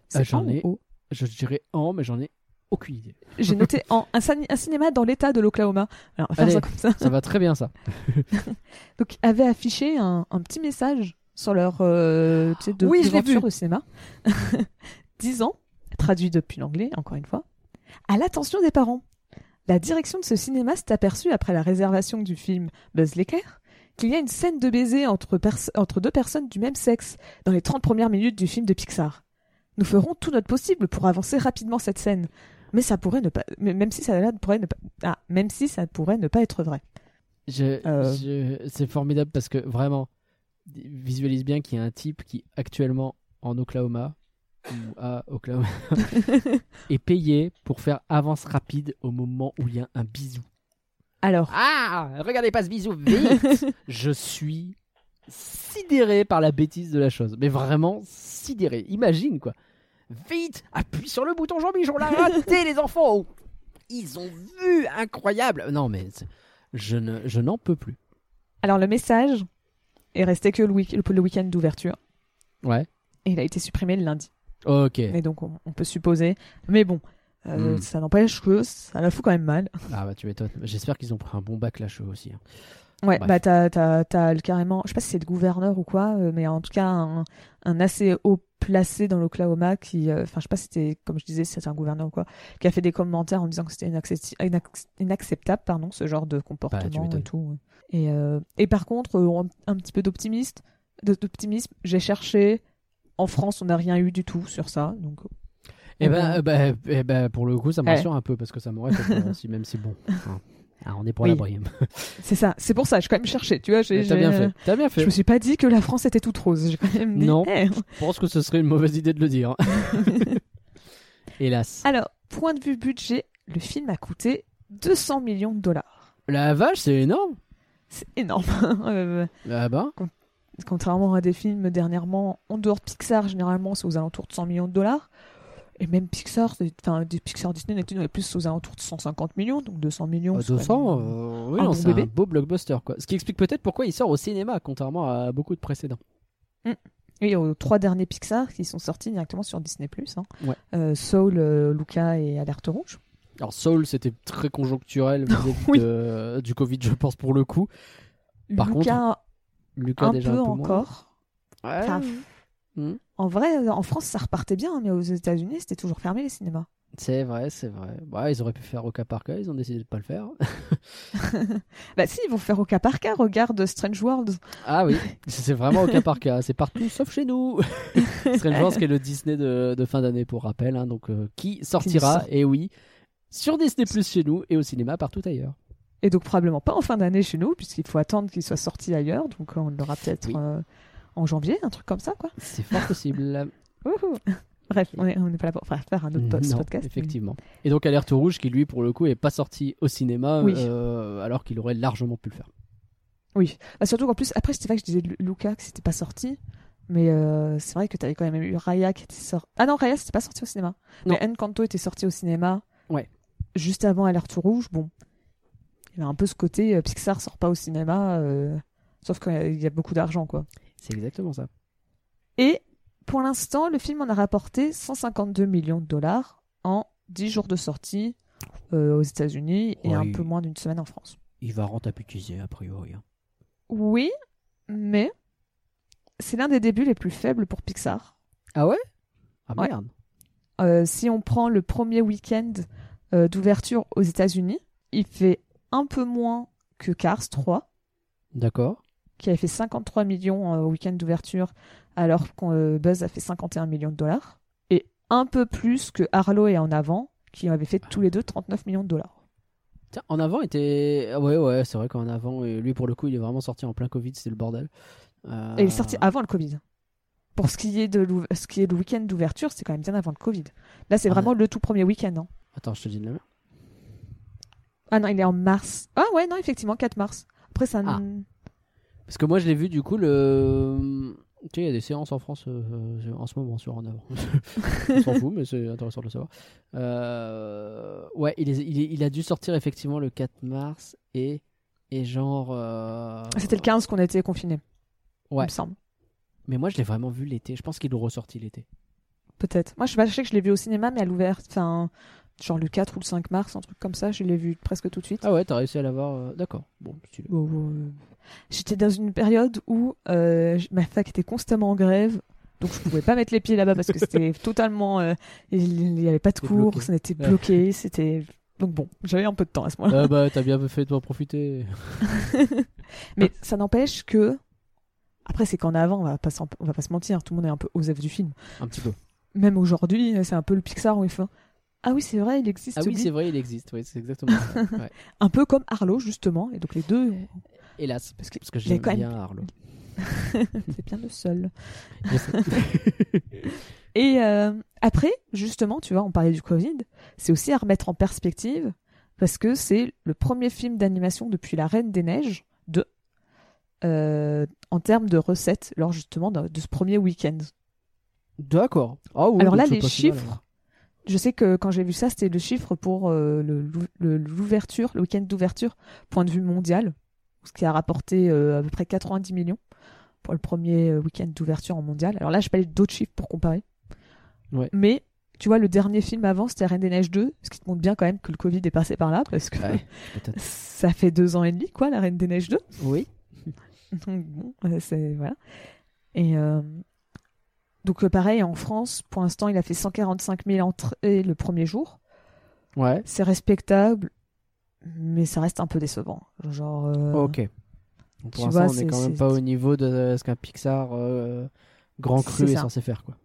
C'est Ah, j'en en ai- au Je dirais en, mais j'en ai aucune idée. J'ai noté en un, cin- un cinéma dans l'état de l'Oklahoma. Alors, on va faire Allez. ça comme ça. Ça va très bien ça. Donc, ils avaient affiché un, un petit message sur leur euh, de, Oui, je vu. de cinéma. 10 ans, traduit depuis l'anglais, encore une fois. À l'attention des parents. La direction de ce cinéma s'est aperçue après la réservation du film Buzz l'éclair qu'il y a une scène de baiser entre deux personnes du même sexe dans les 30 premières minutes du film de Pixar. Nous ferons tout notre possible pour avancer rapidement cette scène. Mais ça pourrait ne pas, même si ça pourrait ne pas, ah, même si ça pourrait ne pas être vrai. Je, Euh. je- c'est formidable parce que vraiment, visualise bien qu'il y a un type qui actuellement en Oklahoma ou à Oklahoma est payé pour faire avance rapide au moment où il y a un bisou. Alors, Ah, regardez pas ce bisou vite. je suis sidéré par la bêtise de la chose, mais vraiment sidéré. Imagine quoi. Vite, appuie sur le bouton Jean-Michel, on l'a raté les enfants. Oh, Ils ont vu, incroyable. Non mais je ne, je n'en peux plus. alors le message est resté que le, week- le week-end d'ouverture Ouais. et il a été supprimé le lundi. Ok. Et donc on, on peut supposer. Mais bon, euh, Hmm. ça n'empêche que ça la fout quand même mal. Ah bah tu m'étonnes. J'espère qu'ils ont pris un bon backlash eux aussi. hein. Ouais, Bref. bah t'as, t'as, t'as le carrément, je sais pas si c'est le gouverneur ou quoi, euh, mais en tout cas un, un assez haut placé dans l'Oklahoma qui, euh, enfin je sais pas si c'était, comme je disais, si c'était un gouverneur ou quoi, qui a fait des commentaires en disant que c'était inac- inacceptable, pardon, ce genre de comportement Bah, m'étonnes. et tout. Et, euh, et par contre, un, un petit peu d'optimiste, d'optimisme, j'ai cherché. En France, on n'a rien eu du tout sur ça, donc Eh on ben, bah, eh ben, pour le coup, ça me Ouais. rassure un peu parce que ça m'aurait fait peur aussi, même si bon. hein. Ah, on est pour Oui. l'abri. c'est ça. C'est pour ça, j'ai quand même cherché, tu vois. J'ai, T'as bien fait. T'as bien Je fait. me suis pas dit que la France était toute rose. J'ai quand même dit. Non. eh. Je pense que ce serait une mauvaise idée de le dire. Hélas. Alors, point de vue budget, le film a coûté 200 millions de dollars. La vache, c'est énorme. C'est énorme. Euh, Ah bah. contrairement à des films dernièrement, en dehors de Pixar, généralement, c'est aux alentours de 100 millions de dollars. Et même Pixar, enfin, Pixar Disney n'étaient plus aux alentours de 150 millions, donc 200 millions. Euh, c'est quand 200, même- euh, oui, bon c'est un beau blockbuster. Quoi. Ce qui explique peut-être pourquoi il sort au cinéma, contrairement à beaucoup de précédents. Et aux trois derniers Pixar qui sont sortis directement sur Disney+. Hein. Ouais. Euh, Soul, euh, Luca et Alerte Rouge. Alors Soul, c'était très conjoncturel Oui. de- du Covid, je pense, pour le coup. Par Luca, Lucas un déjà peu un peu moins. encore. Ouais. Enfin, Hmm. En vrai, euh, en France, ça repartait bien, mais aux États-Unis, c'était toujours fermé les cinémas. C'est vrai, c'est vrai. Ouais, ils auraient pu faire au cas par cas, ils ont décidé de pas le faire. Bah si, ils vont faire au cas par cas. Regarde Strange World. Ah oui, c'est vraiment au cas par cas. C'est partout sauf chez nous. Strange Wars, qui est le Disney de, de fin d'année, pour rappel. hein, donc, euh, qui sortira, sort. et oui, sur Disney Plus chez nous et au cinéma partout ailleurs. Et donc probablement pas en fin d'année chez nous, puisqu'il faut attendre qu'il soit sorti ailleurs. Donc on l'aura peut-être Oui. euh, en janvier, un truc comme ça, quoi. C'est fort possible. Bref, on est- on n'est pas là pour faire faire un autre post- Non, podcast. mais- effectivement. Et donc Alerte Rouge, qui lui, pour le coup, est pas sorti au cinéma, Oui. euh, alors qu'il aurait largement pu le faire. Oui. Bah, surtout qu'en plus, après, c'était vrai que je disais Lu- Luca que c'était pas sorti. Mais euh, c'est vrai que t'avais quand même eu Raya qui était sorti. Ah non, Raya, c'était pas sorti au cinéma. Non. Mais Encanto était sorti au cinéma. Ouais. Juste avant Alerte Rouge. Bon. Il y avait un peu ce côté euh, Pixar sort pas au cinéma. Sauf qu'il y a beaucoup d'argent, quoi. C'est exactement ça. Et pour l'instant, le film en a rapporté 152 millions de dollars en 10 jours de sortie euh, aux États-Unis et Ouais, un il- peu moins d'une semaine en France. Il va rentabiliser, a priori. hein. Oui, mais c'est l'un des débuts les plus faibles pour Pixar. Ah ouais? Ah Ouais. merde. Euh, si on prend le premier week-end euh, d'ouverture aux États-Unis, il fait un peu moins que Cars 3, D'accord. Qui avait fait 53 millions euh, au week-end d'ouverture, alors que euh, Buzz a fait 51 millions de dollars, et un peu plus que Arlo et En Avant, qui avaient fait tous les deux 39 millions de dollars. Tiens, en avant était. ah Ouais, ouais, c'est vrai qu'en avant, et lui pour le coup, il est vraiment sorti en plein Covid, c'était le bordel. Euh, Et il est sorti avant le Covid. Pour ce qui est de ce qui est le week-end d'ouverture, c'est quand même bien avant le Covid. Là, c'est Ah. vraiment le tout premier week-end. hein. Attends, je te dis de la merde. Ah non, il est en mars. Ah ouais, non, effectivement, 4 mars. Après, ça. Ah. Parce que moi, je l'ai vu du coup le. Tu sais, il y a des séances en France euh, euh, en ce moment sur En avant. On s'en fout, mais c'est intéressant de le savoir. Euh, Ouais, il, est- il, est- il a dû sortir effectivement le 4 mars et, et genre. euh, C'était le 15 qu'on a été confiné. Il Ouais. me semble. Mais moi, je l'ai vraiment vu l'été. Je pense qu'il est ressorti l'été. Peut-être. Moi, je, sais pas, je sais que je l'ai vu au cinéma, mais à l'ouvert. Enfin, genre le 4 ou le 5 mars, un truc comme ça. Je l'ai vu presque tout de suite. Ah ouais, t'as réussi à l'avoir. euh, D'accord. Bon, stylé. Bon, euh, J'étais dans une période où euh, j- ma fac était constamment en grève. Donc je pouvais pas mettre les pieds là-bas parce que c'était totalement... euh, il n'y avait pas de C'était cours, bloqué. ça n'était Ouais. bloqué, c'était... Donc bon, j'avais un peu de temps à ce moment-là. ah bah, t'as bien fait de m'en profiter. Mais ça n'empêche que... Après, c'est qu'en avant, on va, pas s'en- on va pas se mentir, tout le monde est un peu osef du film. Un petit peu. Même aujourd'hui, c'est un peu le Pixar où il faut... Ah oui, c'est vrai, il existe. Ah oui, c'est vrai, il existe. Oui, c'est exactement ça. Ouais. Un peu comme Arlo, justement. Et donc les deux, Hélas, Parce que parce que j'aime quand même- bien Arlo. c'est bien le seul. Et euh, après, justement, tu vois, on parlait du Covid, c'est aussi à remettre en perspective parce que c'est le premier film d'animation depuis La Reine des Neiges de euh, en termes de recettes lors justement de, de ce premier week-end. D'accord. Ah oui, Alors là, les mal, chiffres. Je sais que quand j'ai vu ça, c'était le chiffre pour euh, le- le- l'ouverture, le week-end d'ouverture, point de vue mondial, ce qui a rapporté euh, à peu près 90 millions pour le premier euh, week-end d'ouverture en mondial. Alors là, je pas d'autres chiffres pour comparer. Ouais. Mais tu vois, le dernier film avant, c'était Reine des Neiges 2, ce qui te montre bien quand même que le Covid est passé par là, parce que Ouais, ça fait deux ans et demi, quoi, la Reine des Neiges 2. Oui. Donc bon, c'est voilà. Et euh, donc euh, pareil en France, pour l'instant, il a fait 145 000 entrées le premier jour. Ouais. C'est respectable, mais ça reste un peu décevant. Genre. euh, Ok. Pour l'instant, on c'est- est quand même pas au niveau de ce qu'un Pixar euh, grand cru est censé faire. quoi.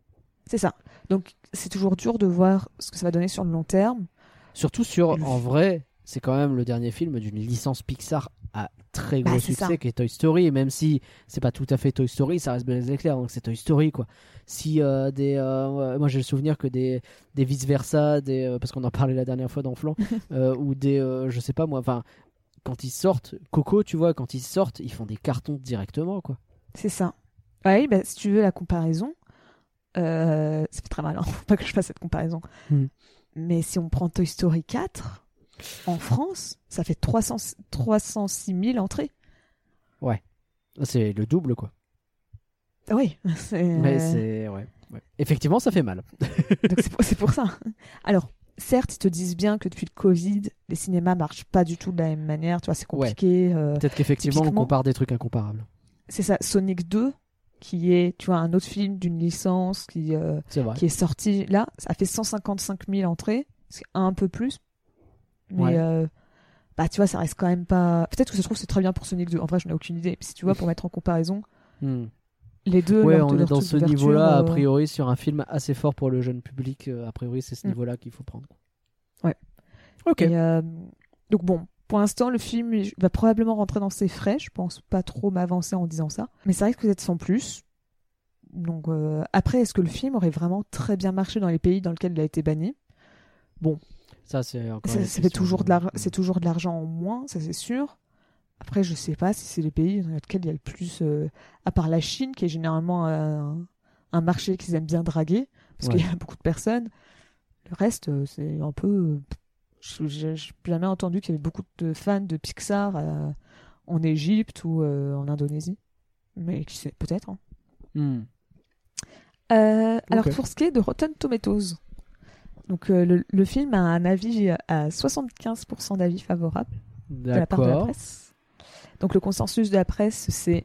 C'est ça. Donc c'est toujours dur de voir ce que ça va donner sur le long terme. Surtout sur, Le- en vrai, c'est quand même le dernier film d'une licence Pixar à très gros Bah, c'est succès qui est Toy Story. Et même si c'est pas tout à fait Toy Story, ça reste Belles éclairs, donc c'est Toy Story quoi. Si euh, des, euh, ouais, moi j'ai le souvenir que des, des vice versa, des, euh, parce qu'on en parlait la dernière fois dans Flan, ou des, je sais pas moi, enfin quand ils sortent, Coco, tu vois, quand ils sortent, ils font des cartons directement quoi. C'est ça. Ah oui, bah, si tu veux la comparaison, ça fait très mal, hein. faut pas que je fasse cette comparaison. Hmm. Mais si on prend Toy Story 4, en France, ça fait 300, 306 000 entrées. C'est le double, quoi. Oui, c'est Mais c'est. Ouais, ouais. Effectivement, ça fait mal. donc c'est pour, c'est pour ça. Alors, certes, ils te disent bien que depuis le Covid, les cinémas marchent pas du tout de la même manière, tu vois, c'est compliqué. euh, Peut-être qu'effectivement, on compare des trucs incomparables. c'est ça, Sonic 2, qui est, tu vois, un autre film d'une licence qui, euh, vrai. qui est sorti là, ça fait 155 000 entrées, c'est un peu plus. Mais Ouais. euh, bah tu vois, ça reste quand même pas. Peut-être que ça se trouve c'est très bien pour Sonic 2. En vrai, je n'ai aucune idée. Mais si tu vois, pour mettre en comparaison, Hmm. Les deux. Ouais, de on est dans ce niveau-là, a euh, priori, sur un film assez fort pour le jeune public. euh, A priori, c'est ce Mm. niveau-là qu'il faut prendre. Ouais. Ok. et, euh, donc bon, pour l'instant, le film il va probablement rentrer dans ses frais. Je pense pas trop m'avancer en disant ça. Mais ça risque d'être sans plus. Donc euh, après, est-ce que le film aurait vraiment très bien marché dans les pays dans lesquels il a été banni? Ça, c'est encore. Ça, ça fait c'est toujours de l'argent en moins, ça c'est sûr. Après, je sais pas si c'est les pays dans lesquels il y a le plus, euh, à part la Chine, qui est généralement un, un marché qu'ils aiment bien draguer, parce Ouais. qu'il y a beaucoup de personnes. Le reste, euh, c'est un peu. euh, J'ai jamais entendu qu'il y avait beaucoup de fans de Pixar euh, en Égypte ou euh, en Indonésie. Mais qui sait, peut-être. hein. hmm. Euh, Alors, pour ce qui est de Rotten Tomatoes, donc, euh, le, le film a un avis à 75% d'avis favorable de la part de la presse. Donc le consensus de la presse, c'est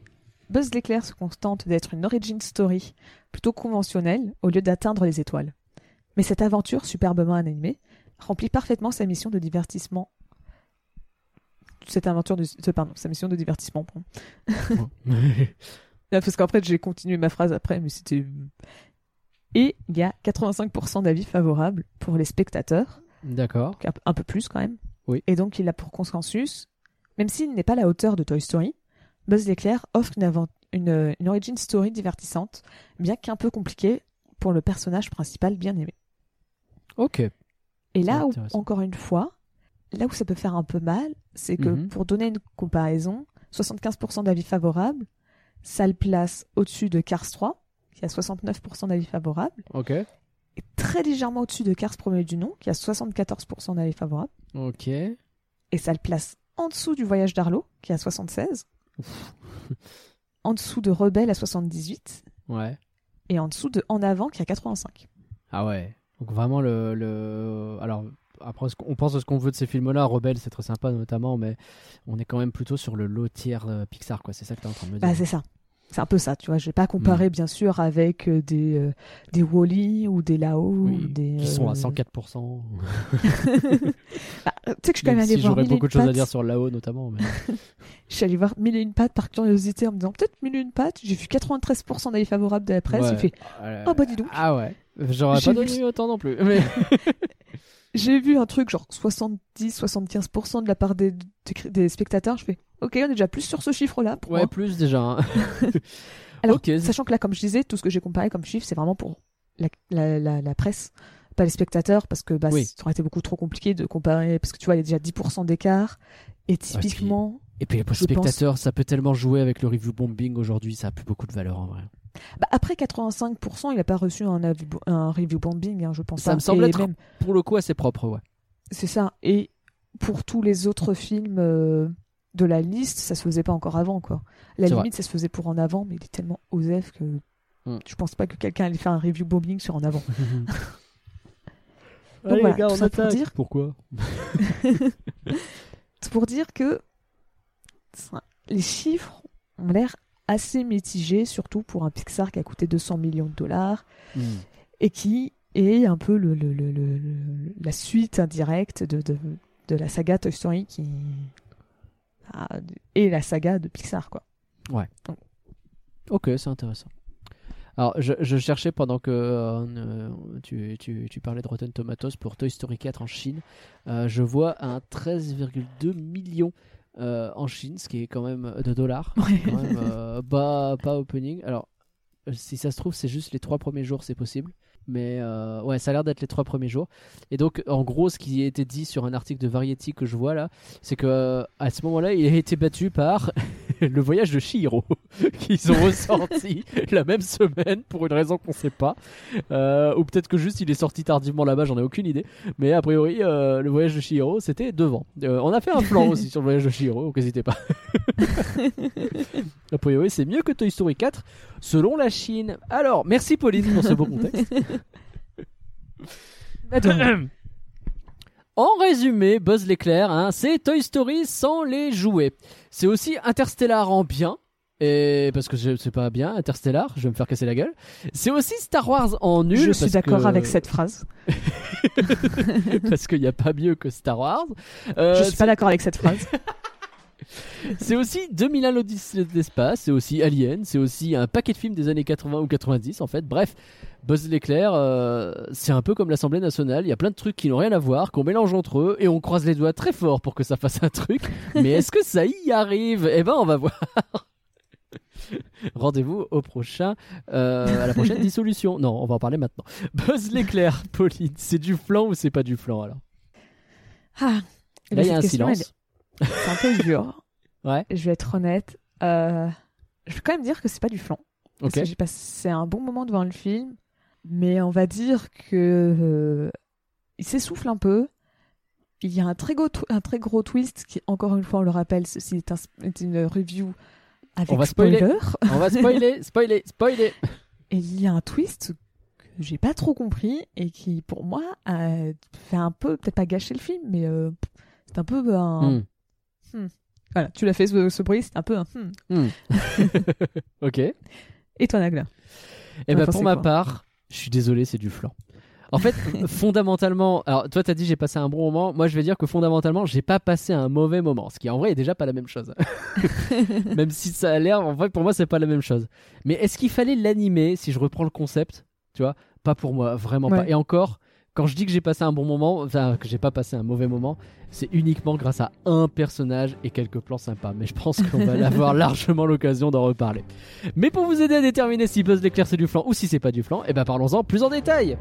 Buzz l'éclair se contente d'être une origin story plutôt conventionnelle au lieu d'atteindre les étoiles. Mais cette aventure superbement animée remplit parfaitement sa mission de divertissement. Cette aventure de, euh, pardon, sa mission de divertissement. Parce qu'après j'ai continué ma phrase après, mais c'était. Et il y a 85% d'avis favorables pour les spectateurs D'accord. un peu plus quand même. Oui. Et donc il a pour consensus, même s'il n'est pas à la hauteur de Toy Story, Buzz l'éclair offre une, avant- une, une origin story divertissante, bien qu'un peu compliquée pour le personnage principal bien aimé. Ok. Et là où, encore une fois, là où ça peut faire un peu mal, c'est que Mhm. pour donner une comparaison, 75% d'avis favorables, ça le place au-dessus de Cars 3, qui a 69% d'avis favorables, Ok. et très légèrement au-dessus de Cars premier du nom, qui a 74% d'avis favorables. Ok. et ça le place en dessous du voyage d'Arlo, qui est à 76, en dessous de Rebelle à 78, Ouais. et en dessous de En Avant, qui est à 85. Ah ouais. Donc vraiment le, le... alors après on pense de ce qu'on veut de ces films-là, Rebelle c'est très sympa notamment, mais on est quand même plutôt sur le lot tiers euh, Pixar quoi. C'est ça que t'es en train de me dire. Bah, c'est ça. C'est un peu ça, tu vois. Je vais pas comparer, bien sûr, avec euh, des, euh, des Wally ou des Lao. Oui, ou des, qui sont à euh, 104%. bah, tu sais que je suis quand même allée si voir j'aurais beaucoup de choses à dire sur Lao notamment. Mais... Je suis allée voir Mille et une pattes par curiosité en me disant peut-être Mille et une pattes. J'ai vu 93% d'avis favorables de la presse. Ouais. J'ai fait Euh, Oh, bah, dis donc. Ah ouais. J'aurais pas vu donné autant non plus. Mais... J'ai vu un truc genre 70-75% de la part des, des, des spectateurs. Je fais ok, on est déjà plus sur ce chiffre-là. pour ouais, moi. plus déjà. hein. Alors, sachant que là, comme je disais, tout ce que j'ai comparé comme chiffre, c'est vraiment pour la, la, la, la presse, pas les spectateurs, parce que bah, Oui. ça aurait été beaucoup trop compliqué de comparer, parce que tu vois, il y a déjà 10% d'écart. Et typiquement, Et puis les pense- spectateurs, ça peut tellement jouer avec le review bombing aujourd'hui, ça a plus beaucoup de valeur en vrai. bah, après 85%, il n'a pas reçu un, review bombing, hein, je pense Ça pas. me semble Et être- même- Pour le coup, assez propre, ouais. C'est ça. Et pour tous les autres films euh, de la liste, ça se faisait pas encore avant, quoi. La limite, ça se faisait pour en avant, mais il est tellement osef que Mm. je pense pas que quelqu'un allait faire un review bombing sur en avant. Allez, voilà, les gars, tout on ça pour dire- Pourquoi? C'est pour dire que les chiffres ont l'air assez mitigés, surtout pour un Pixar qui a coûté 200 millions de dollars Hmm. et qui est un peu le, le- le- le- le- la suite indirecte de, de, de la saga Toy Story qui et la saga de Pixar quoi. Ok, c'est intéressant. Alors, je, je cherchais pendant que euh, euh, tu, tu, tu parlais de Rotten Tomatoes pour Toy Story 4 en Chine. Euh, je vois un 13,2 millions euh, en Chine, ce qui est quand même de dollars. Ouais. Quand même, bas, pas opening. Alors, si ça se trouve, c'est juste les trois premiers jours, c'est possible. Mais euh, ouais, ça a l'air d'être les trois premiers jours. Et donc, en gros, ce qui a été dit sur un article de Variety que je vois là, c'est que euh, à ce moment-là, il a été battu par le voyage de Shihiro qu'ils ont ressorti la même semaine pour une raison qu'on sait pas. Euh, ou peut-être que juste il est sorti tardivement là-bas, j'en ai aucune idée. Mais a priori, euh, le voyage de Shihiro c'était devant. On a fait un plan aussi sur le voyage de Shihiro, donc n'hésitez pas. a priori, c'est mieux que Toy Story 4 selon la Chine. Alors, merci Pauline pour ce beau contexte. Bah. En résumé, Buzz l'éclair, hein, c'est Toy Story sans les jouets. C'est aussi Interstellar en bien. Et parce que je- c'est pas bien, Interstellar, je vais me faire casser la gueule. C'est aussi Star Wars en nul. je suis d'accord que- avec cette phrase. parce qu'il n'y a pas mieux que Star Wars. Euh, je suis pas d'accord avec cette phrase. C'est aussi 2001 l'Odyssée de l'espace, c'est aussi Alien, c'est aussi un paquet de films des années 80 ou 90 en fait. Bref, Buzz l'éclair, euh, c'est un peu comme l'Assemblée nationale, il y a plein de trucs qui n'ont rien à voir, qu'on mélange entre eux et on croise les doigts très fort pour que ça fasse un truc. Mais est-ce que ça y arrive? Eh ben on va voir. Rendez-vous au prochain, euh, à la prochaine dissolution. Non, on va en parler maintenant. Buzz l'éclair, Pauline, c'est du flan ou c'est pas du flan alors? Ah, Là il y a un silence. elle- C'est un peu dur. Ouais. Je vais être honnête. Euh, je vais quand même dire que c'est pas du flan. Parce que j'ai passé un bon moment devant le film. Mais on va dire que euh, il s'essouffle un peu. Il y a un très, gros un très gros twist qui, encore une fois, on le rappelle, ceci est, un- est une review avec On va spoiler. spoiler. On va spoiler, spoiler, spoiler. Et il y a un twist que j'ai pas trop compris et qui, pour moi, a fait un peu, peut-être pas gâcher le film, mais euh, c'est un peu un. Hmm. Voilà, tu l'as fait ce, ce bruit, c'est un peu un. hmm. Hmm. ok. Et toi, Nagla? Ben T'en as pour ma part, je suis désolé, c'est du flan. En fait, fondamentalement, alors toi t'as dit j'ai passé un bon moment, moi je vais dire que fondamentalement j'ai pas passé un mauvais moment, ce qui en vrai est déjà pas la même chose. même si ça a l'air, en vrai pour moi c'est pas la même chose. Mais est-ce qu'il fallait l'animer si je reprends le concept? Tu vois, pas pour moi, vraiment pas. Et encore, quand je dis que j'ai passé un bon moment, enfin que j'ai pas passé un mauvais moment, c'est uniquement grâce à un personnage et quelques plans sympas. Mais je pense qu'on va avoir largement l'occasion d'en reparler. Mais pour vous aider à déterminer si Buzz l'éclair c'est du flan ou si c'est pas du flan, et ben parlons-en plus en détail.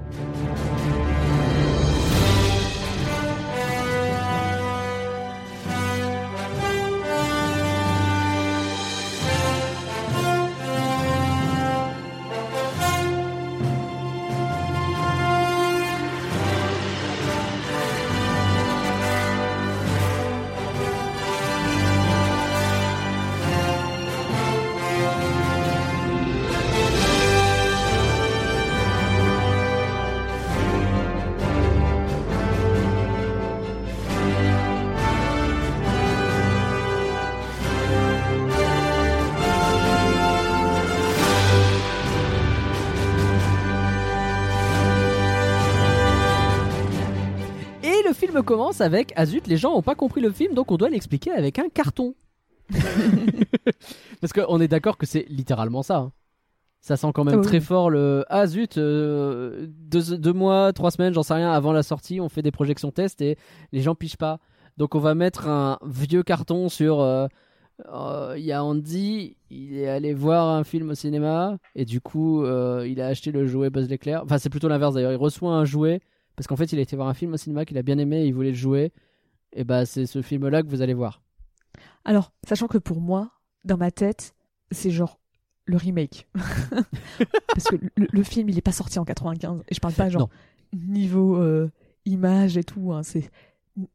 Commence avec Ah zut, les gens ont pas compris le film, donc on doit l'expliquer avec un carton. Parce qu'on est d'accord que c'est littéralement ça. hein. Ça sent quand même Ah oui. très fort le Ah zut, euh, deux, deux mois, trois semaines, j'en sais rien, avant la sortie, on fait des projections test et les gens pichent pas. Donc on va mettre un vieux carton sur. euh, euh, Il y a Andy, il est allé voir un film au cinéma et du coup euh, il a acheté le jouet Buzz l'éclair. Enfin c'est plutôt l'inverse d'ailleurs, il reçoit un jouet parce qu'en fait il a été voir un film au cinéma qu'il a bien aimé et il voulait le jouer. Et bah c'est ce film là que vous allez voir. Alors, sachant que pour moi, dans ma tête, c'est genre le remake. Parce que le, le film, il est pas sorti en 95. Et je parle pas genre niveau euh, image et tout. hein, c'est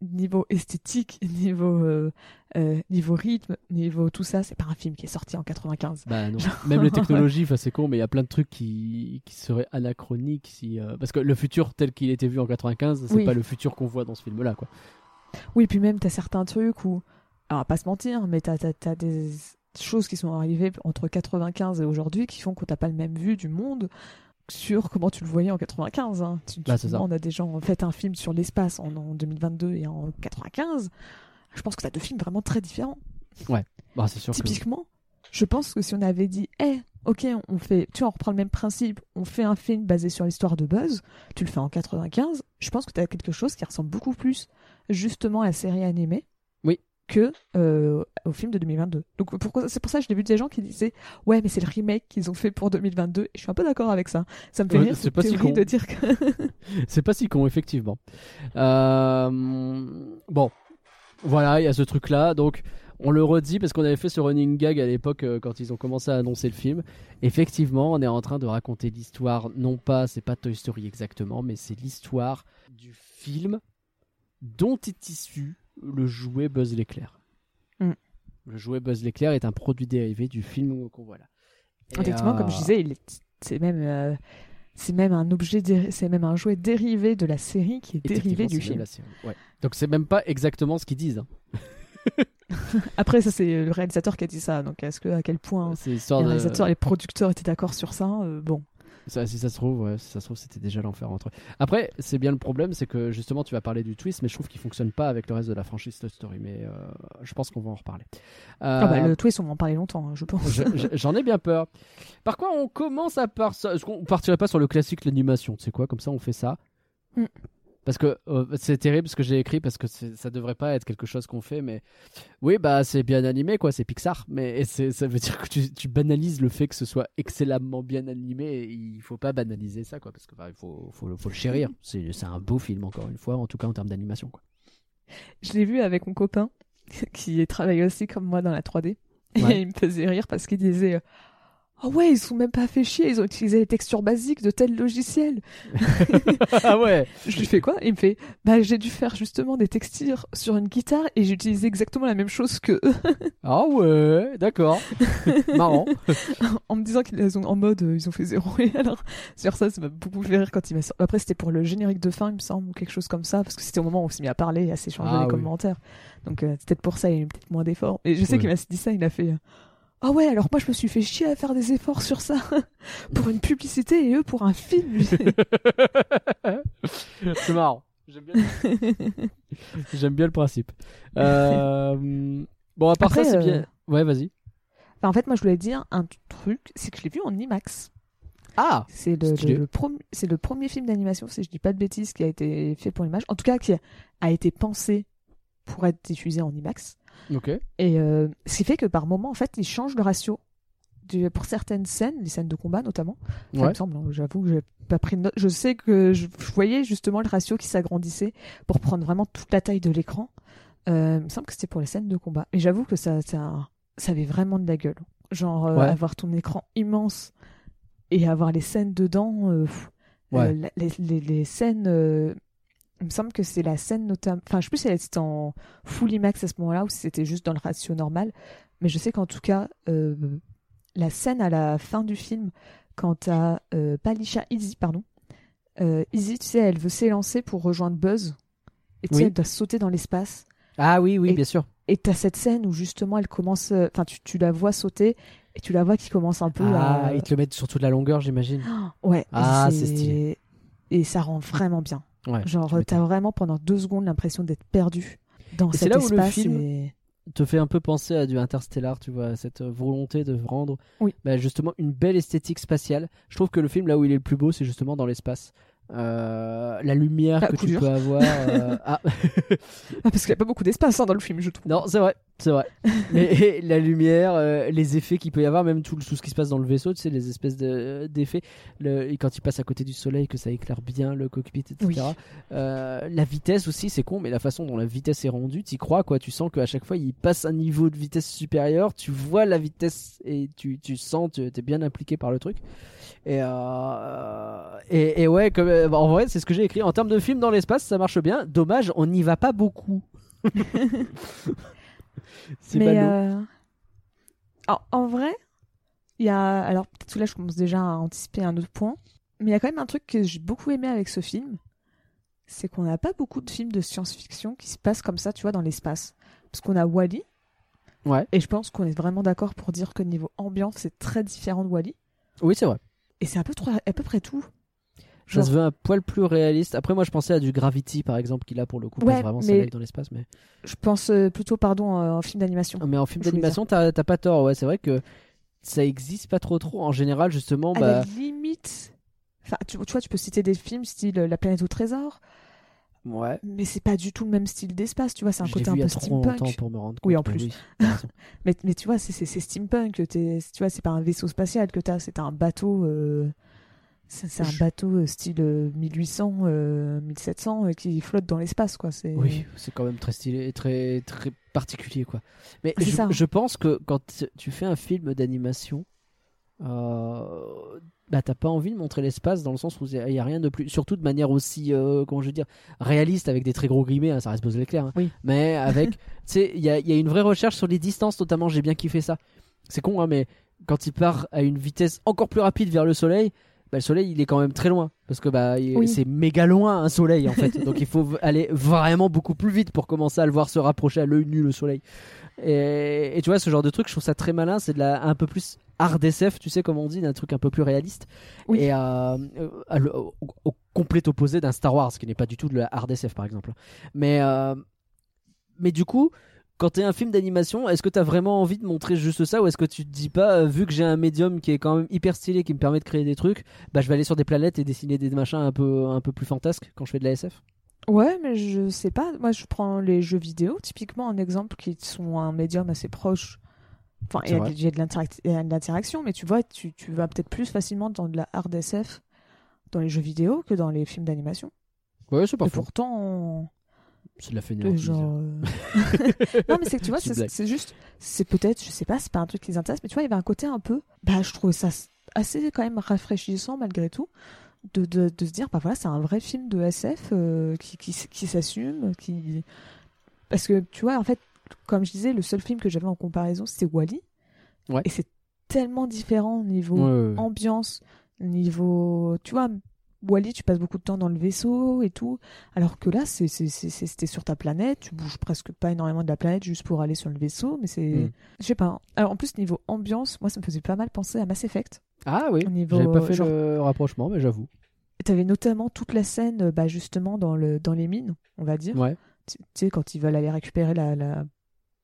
niveau esthétique, niveau, euh, euh, niveau rythme, niveau tout ça. C'est pas un film qui est sorti en 95. Bah non. Même les technologies, c'est con, mais il y a plein de trucs qui, qui seraient anachroniques si euh, parce que le futur tel qu'il était vu en 95, c'est Oui. pas le futur qu'on voit dans ce film là quoi. Oui, puis même, t'as certains trucs où. Alors, pas se mentir, mais t'as as, des choses qui sont arrivées entre 95 et aujourd'hui qui font que t'as pas le même vue du monde sur comment tu le voyais en 95. Hein. Tu, tu Bah, c'est ça. demandes à des gens, faites un film sur l'espace en, en 2022 et en 95. Je pense que t'as deux films vraiment très différents. Bah c'est sûr que Typiquement, je pense que si on avait dit, eh, ok, on fait, tu vois, on reprend le même principe, on fait un film basé sur l'histoire de Buzz, tu le fais en 95, je pense que tu as quelque chose qui ressemble beaucoup plus justement à la série animée. Que euh, au film de 2022. Donc c'est pour ça que j'ai vu des gens qui disaient ouais mais c'est le remake qu'ils ont fait pour 2022 et je suis un peu d'accord avec ça. Ça me fait Ouais, rire c'est cette pas si con. de dire que c'est pas si con effectivement. Euh, bon, voilà, il y a ce truc là, donc on le redit parce qu'on avait fait ce running gag à l'époque euh, quand ils ont commencé à annoncer le film. Effectivement, on est en train de raconter l'histoire, non pas, c'est pas Toy Story exactement, mais c'est l'histoire du film dont est issu le jouet Buzz l'éclair. Mm. Le jouet Buzz l'éclair est un produit dérivé du film qu'on voit là. Et, Effectivement, comme je euh, disais, c'est même, euh, c'est même un objet, c'est même un jouet dérivé de la série qui est dérivé du film. ouais. Donc c'est même pas exactement ce qu'ils disent. hein. Après, ça c'est le réalisateur qui a dit ça. Donc, est-ce que à quel point de. et les producteurs étaient d'accord sur ça euh, Bon, Ça, si ça se trouve, ouais, si ça se trouve, c'était déjà l'enfer entre eux. Après, c'est bien le problème, c'est que justement, tu vas parler du twist, mais je trouve qu'il fonctionne pas avec le reste de la franchise Toy Story. Mais euh, je pense qu'on va en reparler. Ah bah, Euh, le twist, on va en parler longtemps, hein, je pense. je- je- J'en ai bien peur. Par quoi on commence à part ça? Est-ce qu'on partirait pas sur le classique l'animation? Tu sais quoi Comme ça, on fait ça. Mm. Parce que euh, c'est terrible ce que j'ai écrit parce que ça devrait pas être quelque chose qu'on fait, mais oui, bah c'est bien animé quoi, c'est Pixar, mais ça veut dire que tu, tu banalises le fait que ce soit excellemment bien animé. Et il faut pas banaliser ça quoi, parce que bah, il faut, faut, le- faut le chérir. C'est c'est un beau film encore une fois, en tout cas en termes d'animation quoi. Je l'ai vu avec mon copain qui travaille aussi comme moi dans la 3D. Ouais. Et il me faisait rire parce qu'il disait Ah ouais, ils sont même pas fait chier, ils ont utilisé les textures basiques de tel logiciel. ah ouais. Je lui fais quoi? Il me fait Bah, j'ai dû faire justement des textures sur une guitare et j'ai utilisé exactement la même chose que eux Ah ouais, d'accord. Marrant. en me disant qu'ils ont en mode euh, ils ont fait zéro. Et alors, sur ça, ça m'a beaucoup fait rire quand il m'a sorti. Après, c'était pour le générique de fin, il me semble, ou quelque chose comme ça, parce que c'était au moment où on s'est mis à parler à s'échanger Ah les oui. commentaires. Donc, euh, peut-être pour ça, il y a eu peut-être moins d'efforts. Et je sais Oui. qu'il m'a dit ça, il a fait. euh, Ah ouais, alors moi je me suis fait chier à faire des efforts sur ça pour une publicité et eux pour un film. c'est marrant. J'aime bien. J'aime bien le principe. Euh, Bon, à part Après, ça, c'est euh, bien. Ouais, vas-y. Enfin, en fait, moi je voulais dire un truc, c'est que je l'ai vu en IMAX. Ah C'est le, premier film d'animation, si je dis pas de bêtises, qui a été fait pour l'image. En tout cas, qui a été pensé pour être diffusé en IMAX. Et euh, ce qui fait que par moment, en fait, ils changent le ratio. Pour certaines scènes, les scènes de combat notamment. Il Ouais. me semble, hein, j'avoue que j'ai pas pris de note. Je sais que je, je voyais justement le ratio qui s'agrandissait pour prendre vraiment toute la taille de l'écran. Euh, il me semble que c'était pour les scènes de combat. Et j'avoue que ça, ça, ça avait vraiment de la gueule. Genre, euh, Ouais. avoir ton écran immense et avoir les scènes dedans. euh, Ouais. euh, la- les, les- les scènes. Il me semble que c'est la scène notamment. Enfin, je sais plus si elle était en full IMAX à ce moment-là ou si c'était juste dans le ratio normal. Mais je sais qu'en tout cas, euh, la scène à la fin du film, quand t'as euh, pas Lisha, Izzy, pardon. Euh, Izzy, tu sais, elle veut s'élancer pour rejoindre Buzz. Et tu sais, elle doit sauter dans l'espace. Ah oui, oui, Et- bien sûr. Et t'as cette scène où justement elle commence. euh, Enfin, tu, tu la vois sauter et tu la vois qui commence un peu Ah, à. ils te le mettent sur toute la longueur, j'imagine. Ouais. Ah, c'est stylé. Et ça rend vraiment bien. Ouais. Genre, t'as vraiment pendant deux secondes l'impression d'être perdu dans Et c'est cet là où le film- et- te fait un peu penser à du Interstellar, tu vois, cette euh, volonté de rendre Oui. bah, justement une belle esthétique spatiale. Je trouve que le film là où il est le plus beau, c'est justement dans l'espace. Euh, la lumière Ah, que tu dur. peux avoir. euh, ah, Ah, parce qu'il n'y a pas beaucoup d'espace hein, dans le film, je trouve. non, c'est vrai, c'est vrai. Mais la lumière, euh, les effets qu'il peut y avoir, même tout, tout ce qui se passe dans le vaisseau, tu sais, les espèces de- d'effets. Le- et quand il passe à côté du soleil, que ça éclaire bien le cockpit, etc. Oui. Euh, la vitesse aussi, c'est con, mais la façon dont la vitesse est rendue, tu crois, quoi. Tu sens qu'à chaque fois, il passe un niveau de vitesse supérieur, tu vois la vitesse et tu, tu sens, tu es bien impliqué par le truc. Et, euh, et, et ouais, comme, en vrai, c'est ce que j'ai écrit. En termes de film dans l'espace, ça marche bien. Dommage, on n'y va pas beaucoup. c'est ballot. euh, en, en vrai, il y a. Alors, peut-être que là, je commence déjà à anticiper un autre point. Mais il y a quand même un truc que j'ai beaucoup aimé avec ce film. C'est qu'on n'a pas beaucoup de films de science-fiction qui se passent comme ça, tu vois, dans l'espace. Parce qu'on a Wally. Ouais. Et je pense qu'on est vraiment d'accord pour dire que niveau ambiance, c'est très différent de Wally. Oui, c'est vrai. Et c'est à peu, à peu près tout. Ça Genre- se veut un poil plus réaliste. Après, moi, je pensais à du Gravity, par exemple, qui là, pour le coup, Ouais, passe vraiment mais- dans l'espace. Mais... Je pense euh, plutôt, pardon, euh, en film d'animation. mais en film d'animation, t'as pas tort. Ouais, c'est vrai que ça existe pas trop trop. En général, justement, à bah. la limite. Enfin, tu, tu vois, tu peux citer des films style euh, La planète au trésor, Ouais. mais c'est pas du tout le même style d'espace, tu vois, c'est un côté un peu a trop longtemps steampunk. pour me rendre compte. Oui, en plus. oui. Mais, mais tu vois, c'est- steampunk, tu vois, c'est pas un vaisseau spatial que t'as, c'est un bateau. euh, C'est un bateau euh, style euh, 1800, euh, 1700 euh, qui flotte dans l'espace, quoi. C'est Oui, c'est quand même très stylé et très, très particulier, quoi. Mais C'est je, ça. je pense que quand tu fais un film d'animation, euh, bah, t'as pas envie de montrer l'espace dans le sens où il n'y a rien de plus. Surtout de manière aussi, euh, comment je veux dire, réaliste avec des très gros guillemets, hein, ça reste Buzz l'éclair. hein. Oui. Mais avec, tu sais, il y y a une vraie recherche sur les distances, notamment, j'ai bien kiffé ça. C'est con, hein, mais quand il part à une vitesse encore plus rapide vers le soleil, bah, le soleil il est quand même très loin parce que bah Oui. c'est méga loin un soleil en fait. Donc il faut aller vraiment beaucoup plus vite pour commencer à le voir se rapprocher à l'œil nu le soleil. Et, et tu vois ce genre de truc je trouve ça très malin. C'est de la un peu plus hard SF tu sais comme on dit d'un truc un peu plus réaliste. Oui. et euh, euh, à le- au, au complet opposé d'un Star Wars qui n'est pas du tout de la hard SF par exemple. Mais euh, mais du coup quand t'es un film d'animation, est-ce que t'as vraiment envie de montrer juste ça ou est-ce que tu te dis pas, euh, vu que j'ai un médium qui est quand même hyper stylé, qui me permet de créer des trucs, bah je vais aller sur des planètes et dessiner des machins un peu, un peu plus fantasques quand je fais de la SF Ouais, mais je sais pas. Moi, je prends les jeux vidéo, typiquement un exemple qui sont un médium assez proche. Enfin, il y a de- y a l'interaction, mais tu vois, tu, tu vas peut-être plus facilement dans de la hard SF dans les jeux vidéo que dans les films d'animation. Ouais, c'est pas Et pourtant, C'est de la fainéantise. genre. euh, non, mais c'est que tu vois, c'est juste, c'est peut-être, je sais pas, c'est pas un truc qui les intéresse, mais tu vois, il y avait un côté un peu, bah, je trouvais ça assez quand même rafraîchissant malgré tout. De, de, de se dire, bah voilà, c'est un vrai film de SF euh, qui, qui, qui s'assume, qui. Parce que tu vois, en fait, comme je disais, le seul film que j'avais en comparaison, c'était Wally. Ouais. Et c'est tellement différent au niveau Ouais, ouais, ouais. ambiance, niveau. Tu vois, Wally, tu passes beaucoup de temps dans le vaisseau et tout. Alors que là, c'était sur ta planète, tu bouges presque pas énormément de la planète juste pour aller sur le vaisseau, mais c'est. Mm. Je sais pas. Alors en plus, niveau ambiance, moi, ça me faisait pas mal penser à Mass Effect. Ah oui, j'avais pas fait genre- le rapprochement, mais j'avoue. T'avais notamment toute la scène, euh, bah, justement, dans, le, dans les mines, on va dire. Ouais. Tu tu sais, quand ils veulent aller récupérer la. la...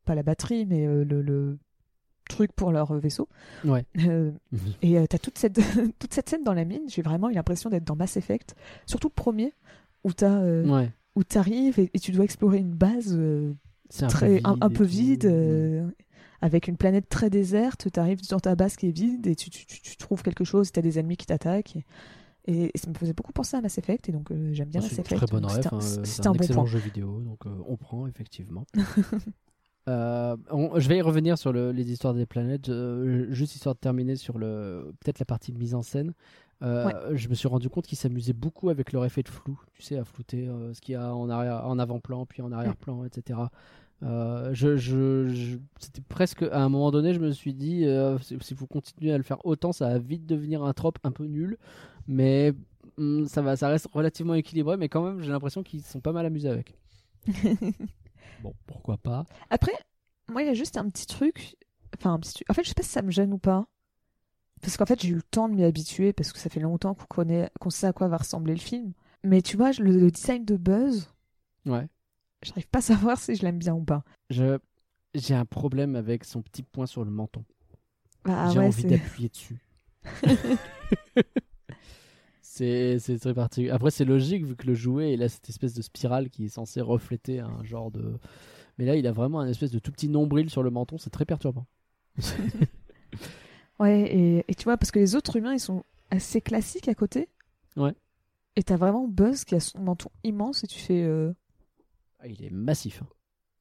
Pas la batterie, mais euh, le, le truc pour leur euh, vaisseau. Ouais. Euh, et euh, t'as toute cette, toute cette scène dans la mine, j'ai vraiment eu l'impression d'être dans Mass Effect. Surtout le premier, où t'as. euh, Ouais. où t'arrives et, et tu dois explorer une base euh, C'est un très peu vide. un peu vide avec une planète très déserte t'arrives sur ta base qui est vide et tu, tu, tu- tu trouves quelque chose t'as des ennemis qui t'attaquent et, ça me faisait beaucoup penser à Mass Effect et donc euh, j'aime bien Ah, Mass C'est Effect un, hein, C'est un un bon excellent point jeu vidéo, donc euh, on prend effectivement. Euh, on- je vais y revenir sur le- les histoires des planètes, euh, juste histoire de terminer sur le peut-être la partie mise en scène. Euh, Je me suis rendu compte qu'il s'amusait beaucoup avec leur effet de flou, tu sais, à flouter ce qu'il y a en arrière, en avant-plan, puis en arrière-plan, etc. Je, je, je- c'était presque à un moment donné, je me suis dit, si, vous continuez à le faire autant, ça va vite devenir un trope un peu nul, mais ça va, ça reste relativement équilibré, mais quand même, j'ai l'impression qu'ils sont pas mal amusés avec. Bon, pourquoi pas après moi il y a juste un petit truc enfin un petit truc- en fait je sais pas si ça me gêne ou pas parce qu'en fait j'ai eu le temps de m'y habituer parce que ça fait longtemps qu'on connaît qu'on sait à quoi va ressembler le film mais tu vois le, le design de Buzz Ouais. j'arrive pas à savoir si je l'aime bien ou pas Je, j'ai un problème avec son petit point sur le menton. bah j'ai ouais envie d'appuyer dessus. c'est, très particulier. Après, c'est logique vu que le jouet, il a cette espèce de spirale qui est censée refléter un genre de. Mais là, il a vraiment un espèce de tout petit nombril sur le menton, c'est très perturbant. Ouais, et, et tu vois, parce que les autres humains, ils sont assez classiques à côté. Ouais. Et t'as vraiment Buzz qui a son menton immense et tu fais. euh, Ah, il est massif. hein.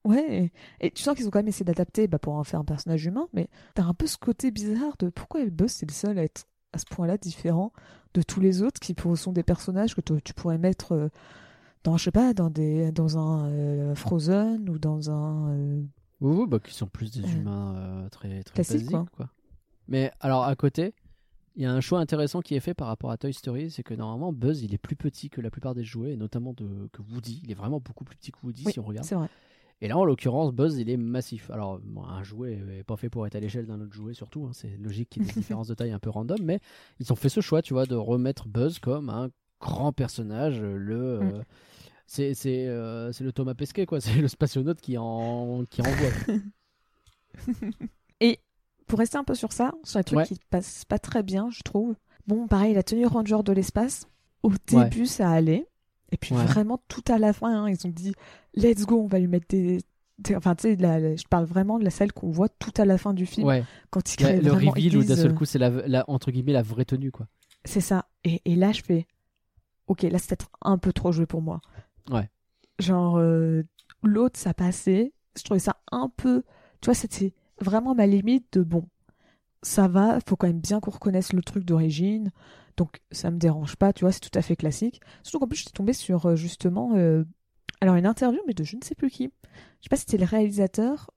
Ouais, et, et tu sens qu'ils ont quand même essayé d'adapter bah, pour en faire un personnage humain, mais t'as un peu ce côté bizarre de pourquoi Buzz c'est le seul à être à ce point-là différent de tous les autres qui sont des personnages que tu pourrais mettre euh, dans, je sais pas, dans, des, dans un euh, Frozen ou dans un. euh, Oui, oui, bah, qui sont plus des Euh, humains très, très classique, basiques, quoi. quoi. Mais alors, à côté, il y a un choix intéressant qui est fait par rapport à Toy Story, c'est que normalement, Buzz, il est plus petit que la plupart des jouets, et notamment de, que Woody. Il est vraiment beaucoup plus petit que Woody, Oui, si on regarde. C'est vrai. Et là, en l'occurrence, Buzz, il est massif. Alors, bon, un jouet n'est pas fait pour être à l'échelle d'un autre jouet, surtout. hein. C'est logique qu'il y ait des différences de taille un peu random, mais ils ont fait ce choix, tu vois, de remettre Buzz comme un grand personnage. Le, Mm. euh, c'est c'est euh, c'est le Thomas Pesquet, quoi. C'est le spationaute qui, en, qui envoie. Et pour rester un peu sur ça, sur les trucs Ouais. qui passent pas très bien, je trouve. Bon, pareil, la tenue ranger de l'espace, au Ouais. début, ça allait. Et puis Ouais. vraiment, tout à la fin, hein, ils ont dit let's go, on va lui mettre des. des- Enfin, tu sais, la- je parle vraiment de la scène qu'on voit tout à la fin du film, ouais. quand ils Ouais, créent le reveal où d'un seul euh, coup, c'est la, la- entre guillemets la vraie tenue, quoi. C'est ça. Et, et là, je fais. Ok, là, c'est peut-être un peu trop joué pour moi. Ouais. Genre, euh, l'autre, ça passait. Je trouvais ça un peu. Tu vois, c'était vraiment ma limite de bon. Ça va, faut quand même bien qu'on reconnaisse le truc d'origine. Donc, ça me dérange pas, tu vois, c'est tout à fait classique. Surtout qu'en plus, j'étais tombée sur euh, justement. euh, alors, une interview, mais de je ne sais plus qui. Je sais pas si c'était le réalisateur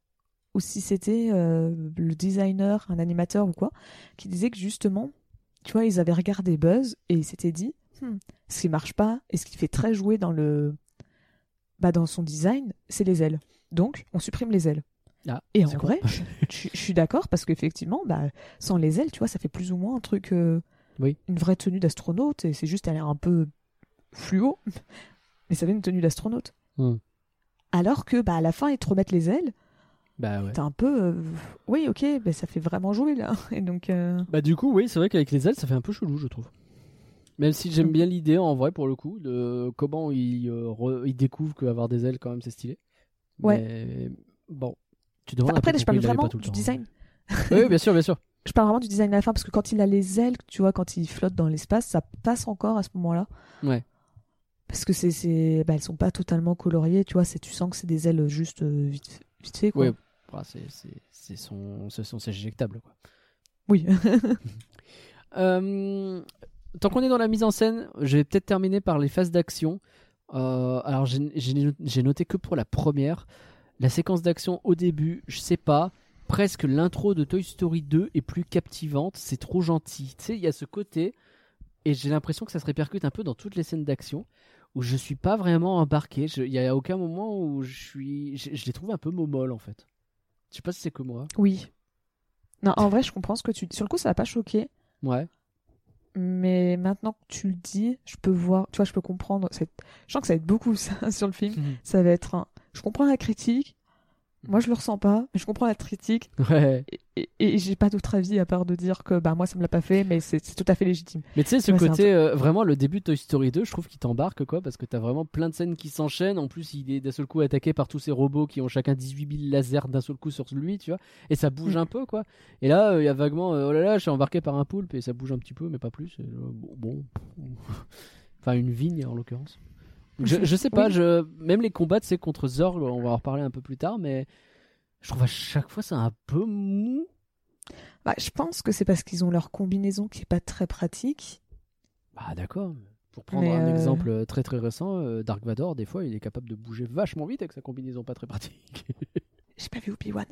ou si c'était euh, le designer, un animateur ou quoi, qui disait que justement, tu vois, ils avaient regardé Buzz et ils s'étaient dit, Hmm, ce qui marche pas? Et ce qui fait très jouer dans le, bah, dans son design, c'est les ailes. Donc, on supprime les ailes. Ah, Et en vrai, je, suis d'accord parce qu'effectivement, bah, sans les ailes, tu vois, ça fait plus ou moins un truc, euh, Oui. une vraie tenue d'astronaute et c'est juste, elle a l'air un peu fluo, mais ça fait une tenue d'astronaute. Hmm. Alors que, bah, à la fin, ils te remettent les ailes. Bah ouais. T'es un peu. euh, Oui, ok, mais ça fait vraiment jouer là. Et donc. euh, Bah du coup, oui, c'est vrai qu'avec les ailes, ça fait un peu chelou, je trouve. Même si j'aime Mm. bien l'idée, en vrai, pour le coup, de comment ils, euh, re- ils découvrent qu'avoir des ailes, quand même, c'est stylé. Ouais. Mais bon, tu demandes Après, je parle vraiment du temps. design. oui, bien sûr, bien sûr. Je parle vraiment du design à la fin parce que quand il a les ailes, tu vois, quand il flotte dans l'espace, ça passe encore à ce moment-là. Ouais. Parce que c'est, c'est, bah, elles sont pas totalement coloriées, tu vois. C'est, tu sens que c'est des ailes juste euh, vite, vite fait, quoi. Ouais. Ah, c'est c'est- c'est son, ce sont ses éjectables, quoi. Oui. Euh, tant qu'on est dans la mise en scène, je vais peut-être terminer par les phases d'action. Euh, alors, j'ai- j'ai j'ai noté que pour la première, la séquence d'action au début, je sais pas, presque l'intro de Toy Story 2 est plus captivante, c'est trop gentil. Tu sais, il y a ce côté, et j'ai l'impression que ça se répercute un peu dans toutes les scènes d'action, où je suis pas vraiment embarqué. Il y a aucun moment où je suis. Je, je les trouve un peu momoles, en fait. Je sais pas si c'est que moi. oui. Non, en vrai, je comprends ce que tu dis. Sur le coup, ça va pas choquer. Ouais. Mais maintenant que tu le dis, je peux voir, tu vois, je peux comprendre. Je sens que ça va être beaucoup ça sur le film. Ça va être un. Je comprends la critique. Moi, je le ressens pas, mais je comprends la critique. Ouais. Et, et- et j'ai pas d'autre avis à part de dire que bah moi ça me l'a pas fait, mais c'est tout à fait légitime. Mais tu sais, ce Ouais, côté, euh, vraiment, le début de Toy Story 2, je trouve qu'il t'embarque, quoi, parce que t'as vraiment plein de scènes qui s'enchaînent. En plus, il est d'un seul coup attaqué par tous ces robots qui ont chacun 18 000 lasers d'un seul coup sur lui, tu vois. Et ça bouge Mm. un peu, quoi. Et là, euh, il y a vaguement, euh, oh là là, je suis embarqué par un poulpe et ça bouge un petit peu, mais pas plus. Bon. enfin, une vigne, en l'occurrence. Je, je sais pas, Oui. je... même les combats, sais, contre Zorg, on va en reparler un peu plus tard, mais je trouve à chaque fois c'est un peu mou. Bah, je pense que c'est parce qu'ils ont leur combinaison qui est pas très pratique. Bah d'accord. Pour prendre Mais, un euh, exemple très très récent, euh, Dark Vador, des fois, il est capable de bouger vachement vite avec sa combinaison pas très pratique. J'ai pas vu Obi-Wan.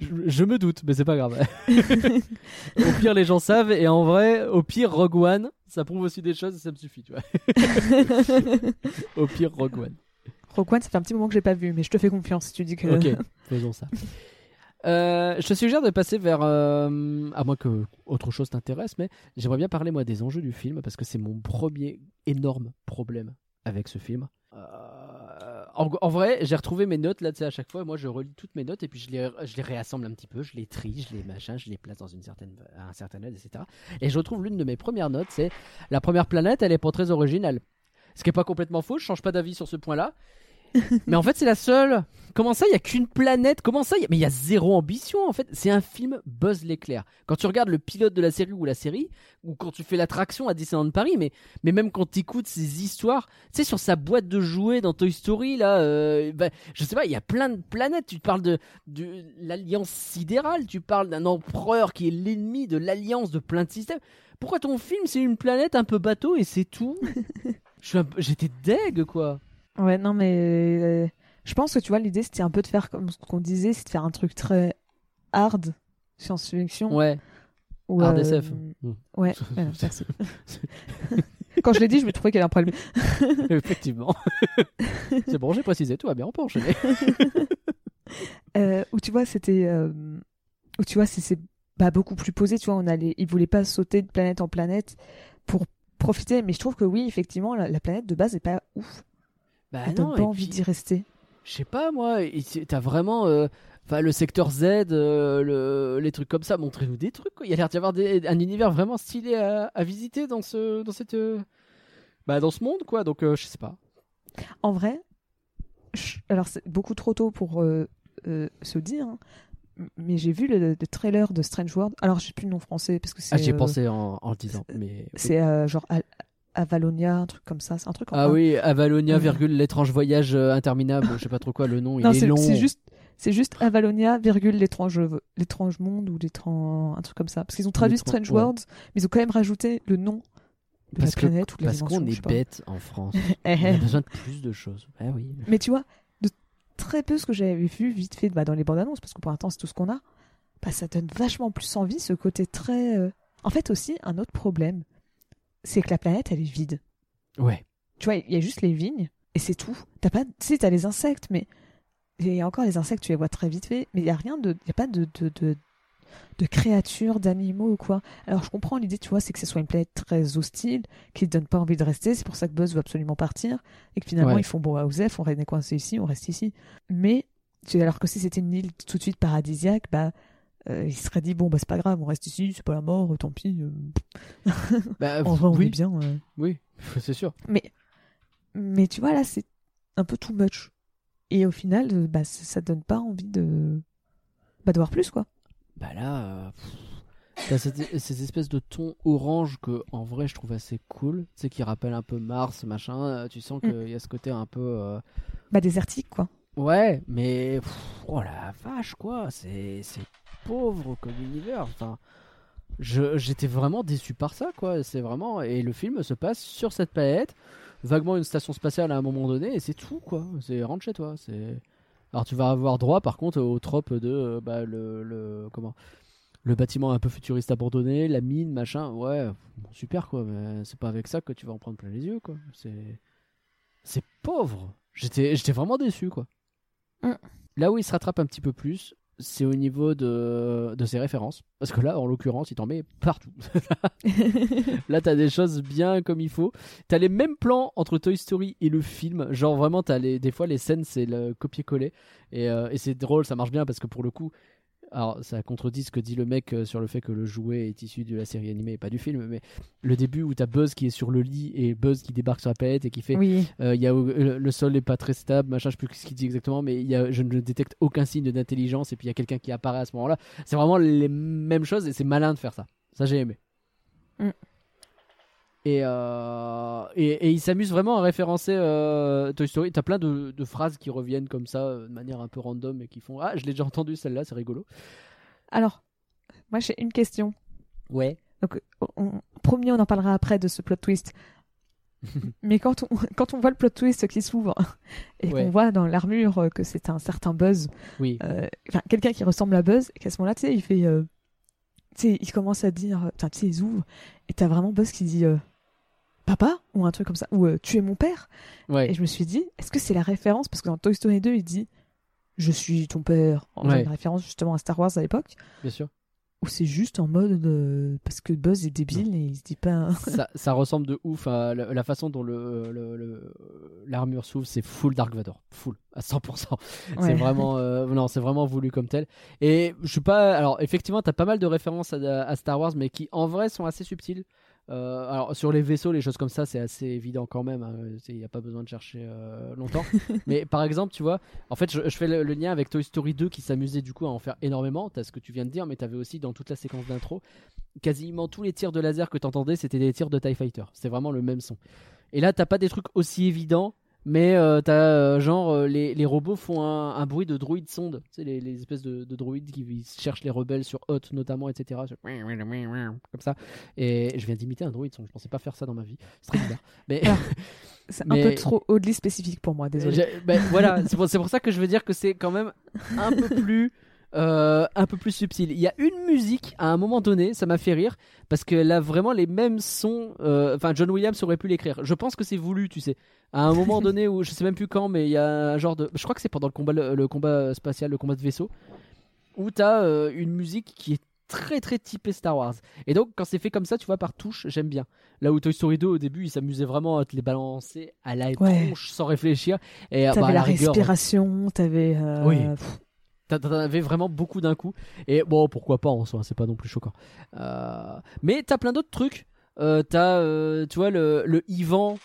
je, je me doute, mais c'est pas grave. au pire, les gens savent, et en vrai, au pire, Rogue One, ça prouve aussi des choses, et ça me suffit, tu vois. au pire, Rogue One. Rogue One, ça fait un petit moment que j'ai pas vu, mais je te fais confiance si tu dis que. Ok, faisons ça. Euh, je te suggère de passer vers, euh, à moins que autre chose t'intéresse, mais j'aimerais bien parler moi des enjeux du film parce que c'est mon premier énorme problème avec ce film. Euh, en, vrai, j'ai retrouvé mes notes là, tu sais, à chaque fois. Moi, je relis toutes mes notes et puis je les, réassemble un petit peu, je les trie, je les machin, je les place dans une certaine, un certain ordre, etc. Et je retrouve l'une de mes premières notes, c'est la première planète, elle est pas très originale. Ce qui est pas complètement faux, je change pas d'avis sur ce point-là. Mais en fait, c'est la seule. Comment ça, il y a qu'une planète? Comment ça y a- Mais il y a zéro ambition en fait. C'est un film Buzz l'éclair. Quand tu regardes le pilote de la série ou la série, ou quand tu fais l'attraction à Disneyland Paris, mais, mais même quand tu écoutes ces histoires, tu sais, sur sa boîte de jouets dans Toy Story, là, euh, bah, je sais pas, il y a plein de planètes. Tu te parles de, de l'alliance sidérale, tu parles d'un empereur qui est l'ennemi de l'alliance de plein de systèmes. Pourquoi ton film, c'est une planète un peu bateau et c'est tout? J'étais deg, quoi. Ouais, non, mais euh, je pense que tu vois, l'idée c'était un peu de faire comme ce qu'on disait, c'est de faire un truc très hard, science-fiction. Ouais. ou, Hard euh, SF. Mm. Ouais, ouais, merci. Quand je l'ai dit, je me trouvais qu'il y avait un problème. Effectivement. c'est bon, j'ai précisé, tout va bien, on peut enchaîner. Euh, où tu vois, c'était. euh, où tu vois, c'est- c'est bah, beaucoup plus posé, tu vois, on allait, ils voulaient pas sauter de planète en planète pour profiter, mais je trouve que oui, effectivement, la, la planète de base est pas ouf. Bah donne pas envie d'y rester? Je sais pas, moi, c'est- t'as vraiment. euh, Enfin, le secteur Z, euh, le- les trucs comme ça, montrez-nous des trucs. Quoi. Il y a l'air d'y avoir des- un univers vraiment stylé à, à visiter dans ce, dans cette, euh, bah, dans ce monde, quoi. Donc, euh, je sais pas. En vrai, je- alors c'est beaucoup trop tôt pour se dire, hein, mais j'ai vu le, le trailer de Strange World. Alors, je sais plus le nom français parce que c'est. Ah, j'y ai euh, pensé en, en le disant. Mais... C'est genre Avalonia, un truc comme ça. C'est un truc en Ah un. oui, Avalonia, virgule, l'étrange voyage euh, interminable. je sais pas trop quoi, le nom, Non, est c'est long. c'est juste. C'est juste Avalonia, virgule, l'étrange, l'étrange monde ou l'étrange, un truc comme ça. Parce qu'ils ont traduit Strange ouais. Worlds, mais ils ont quand même rajouté le nom de Parce la que- planète ou de la Parce qu'on est bête en France. On a eh. besoin de plus de choses. Ah oui. Mais tu vois, de très peu ce que j'avais vu vite fait bah, dans les bandes annonces, parce que pour l'instant c'est tout ce qu'on a, bah, ça donne vachement plus envie ce côté très. euh, En fait, aussi, un autre problème, c'est que la planète elle est vide. Ouais. Tu vois, il y a juste les vignes et c'est tout. T'as pas, tu sais, t'as les insectes, mais et encore les insectes, tu les vois très vite fait, mais il y a rien de, il y a pas de de, de de créatures, d'animaux ou quoi. Alors je comprends l'idée, tu vois, c'est que ce soit une planète très hostile, qui ne donne pas envie de rester. C'est pour ça que Buzz veut absolument partir et que finalement Ouais. ils font bon à Osef, on est coincé ici, on reste ici. Mais alors que si c'était une île tout de suite paradisiaque, bah euh, il serait dit bon bah c'est pas grave, on reste ici, c'est pas la mort, tant pis. euh, Bah, en vrai, on oui, est bien. euh. oui, c'est sûr. Mais, mais tu vois, là, c'est un peu too much. Et au final, euh, bah, ça, donne pas envie de, bah, de voir plus, quoi. Bah là, euh, t'as cette, cette espèce de ton orange que en vrai je trouve assez cool. Tu sais, qui rappelle un peu Mars, machin. Tu sens qu'il y a ce côté un peu. Bah, désertique, quoi. Ouais, mais. pff, oh la vache, quoi. C'est pauvre comme univers. Enfin. J'étais vraiment déçu par ça, quoi. C'est vraiment. Et le film se passe sur cette planète, vaguement une station spatiale à un moment donné, et c'est tout, quoi. C'est rentre chez toi. C'est. Alors tu vas avoir droit, par contre, au trope de euh, bah, le, le comment le bâtiment un peu futuriste abandonné, la mine, machin. Ouais, bon, super, quoi. Mais c'est pas avec ça que tu vas en prendre plein les yeux, quoi. C'est c'est pauvre. J'étais j'étais vraiment déçu, quoi. Mm. Là où il se rattrape un petit peu plus, c'est au niveau de, de ses références. Parce que là, en l'occurrence, il t'en met partout. là, t'as des choses bien comme il faut. T'as les mêmes plans entre Toy Story et le film. Genre, vraiment, t'as les, des fois, les scènes, c'est le copier-coller. Et, euh, et c'est drôle, ça marche bien parce que pour le coup. Alors, ça contredit ce que dit le mec euh, sur le fait que le jouet est issu de la série animée et pas du film. Mais le début où t'as Buzz qui est sur le lit et Buzz qui débarque sur la planète et qui fait Oui. euh, y a, euh, le sol n'est pas très stable, machin, je sais plus ce qu'il dit exactement, mais il y a, je ne détecte aucun signe d'intelligence et puis il y a quelqu'un qui apparaît à ce moment-là. C'est vraiment les mêmes choses et c'est malin de faire ça. Ça, j'ai aimé. Mm. Et, euh, et, et il s'amuse vraiment à référencer euh, Toy Story. T'as plein de, de phrases qui reviennent comme ça, euh, de manière un peu random et qui font Ah, je l'ai déjà entendu celle-là, c'est rigolo. Alors, moi, j'ai une question. Ouais. Donc, on, promis, on en parlera après de ce plot twist. Mais quand on, quand on voit le plot twist qui s'ouvre et Ouais. qu'on voit dans l'armure que c'est un certain Buzz, Oui. euh, enfin quelqu'un qui ressemble à Buzz, et qu'à ce moment-là, tu sais, il fait, tu sais, il commence à dire, tu sais, ils ouvrent, et t'as vraiment Buzz qui dit, papa ou un truc comme ça, ou euh, tu es mon père. Ouais. Et je me suis dit, est-ce que c'est la référence? Parce que dans Toy Story 2, il dit, je suis ton père, en Ouais. une référence justement à Star Wars à l'époque, Bien sûr. ou c'est juste en mode euh, parce que Buzz est débile et il se dit pas. ça, ça ressemble de ouf à la, la façon dont le le- le- l'armure s'ouvre, c'est full Dark Vador, full à 100%. C'est vraiment euh, non, c'est vraiment voulu comme tel. Et je suis pas alors effectivement, t'as pas mal de références à, à Star Wars, mais qui en vrai sont assez subtiles. Euh, alors sur les vaisseaux, les choses comme ça, c'est assez évident quand même. Il n'y a pas besoin de chercher euh, longtemps. mais par exemple, tu vois, en fait, je, je fais le, le lien avec Toy Story 2 qui s'amusait du coup à en faire énormément. T'as ce que tu viens de dire, mais t'avais aussi dans toute la séquence d'intro, quasiment tous les tirs de laser que t'entendais, c'était des tirs de Tie Fighter. C'est vraiment le même son. Et là, t'as pas des trucs aussi évidents, mais euh, t'as euh, genre euh, les, les robots font un, un bruit de droïde sonde. Tu sais, les, les espèces de, de droïdes qui cherchent les rebelles sur Hot notamment, etc. Comme ça. Et je viens d'imiter un droïde sonde. Je pensais pas faire ça dans ma vie. C'est très bizarre. Mais. Alors, C'est Mais- un peu trop oddly spécifique pour moi, désolé. Ben, voilà, c'est pour, c'est pour ça que je veux dire que c'est quand même un peu plus. Euh, un peu plus subtil. Il y a une musique à un moment donné, ça m'a fait rire parce qu'elle a vraiment les mêmes sons. euh, Enfin, John Williams aurait pu l'écrire. Je pense que c'est voulu, tu sais. À un moment donné où je sais même plus quand, mais il y a un genre de. Je crois que c'est pendant le combat, le, le combat spatial, le combat de vaisseau, où t'as euh, une musique qui est très très typée Star Wars. Et donc quand c'est fait comme ça, tu vois par touche, j'aime bien. Là où Toy Story 2 au début, il s'amusait vraiment à te les balancer à la Ouais. tronche sans réfléchir. Et T'avais bah, la, rigueur, respiration, t'avais. euh, Oui. pff, T'en avais vraiment beaucoup d'un coup. Et bon, pourquoi pas en soi, c'est pas non plus choquant. Euh, Mais t'as plein d'autres trucs. Euh, t'as, euh, tu vois, le, le Ivan,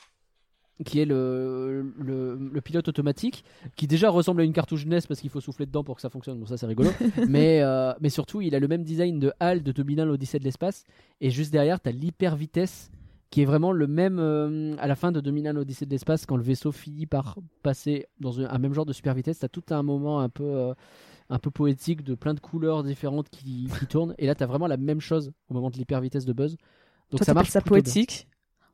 qui est le, le, pilote automatique, qui déjà ressemble à une cartouche NES parce qu'il faut souffler dedans pour que ça fonctionne. Bon, ça c'est rigolo. mais, mais surtout, il a le même design de HAL de 2001 l'Odyssée de l'espace. Et juste derrière, tu as l'hyper vitesse qui est vraiment le même euh, à la fin de 2001 l'Odyssée de l'espace quand le vaisseau finit par passer dans un, un même genre de super vitesse. Tu as tout un moment un peu. euh, un peu poétique de plein de couleurs différentes qui, qui tournent et là tu as vraiment la même chose au moment de l'hyper vitesse de Buzz donc Toi, ça marche ça bien. poétique?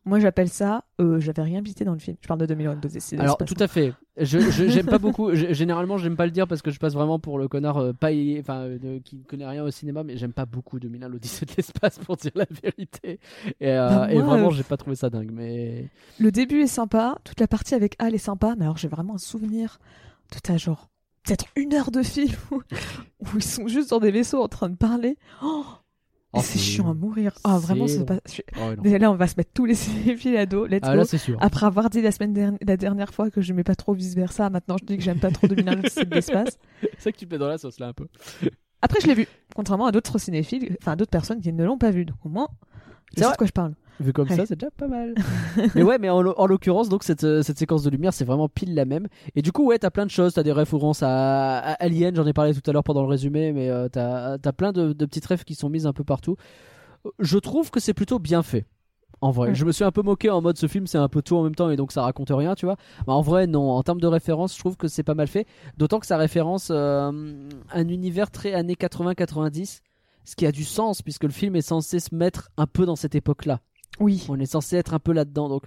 Moi, j'appelle ça. euh, J'avais rien visité dans le film. Je parle de 2001 d'Odyssée de Alors l'espace. tout à fait. Je j'aime pas beaucoup. je- généralement j'aime pas le dire parce que je passe vraiment pour le connard euh, pas enfin euh, qui ne connaît rien au cinéma, mais j'aime pas beaucoup 2001 l'Odyssée de l'espace pour dire la vérité. Et, euh, Bah, et vraiment j'ai pas trouvé ça dingue. Mais Le début est sympa, toute la partie avec Al est sympa, mais alors j'ai vraiment un souvenir de ta genre peut-être une heure de film où, où ils sont juste dans des vaisseaux en train de parler. Oh, Oh, c'est chiant à mourir. Ah vraiment, c'est pas. Oh, on va se mettre tous les cinéphiles à dos. Let's ah go. là c'est sûr. Après avoir dit la semaine dernière, la dernière fois que je n'aimais pas trop vice versa, maintenant je dis que j'aime pas trop 2001 l'Odyssée de l'espace. C'est ça que tu mets dans la sauce là un peu. Après, je l'ai vu, contrairement à d'autres cinéphiles, enfin à d'autres personnes qui ne l'ont pas vu. Donc au moins, C'est je sais de quoi je parle. Vu comme Ouais. ça, c'est déjà pas mal. mais ouais, mais en, en l'occurrence, donc cette, euh, cette séquence de lumière, c'est vraiment pile la même. Et du coup, ouais, t'as plein de choses. T'as des références à, à Alien, j'en ai parlé tout à l'heure pendant le résumé, mais euh, t'as as plein de, de petites rêves qui sont mises un peu partout. Je trouve que c'est plutôt bien fait. En vrai, je me suis un peu moqué en mode ce film c'est un peu tout en même temps et donc ça raconte rien, tu vois. Mais en vrai, non. En termes de référence, je trouve que c'est pas mal fait. D'autant que ça référence euh, un univers très années 80-90, ce qui a du sens puisque le film est censé se mettre un peu dans cette époque-là. Oui, On est censé être un peu là-dedans, donc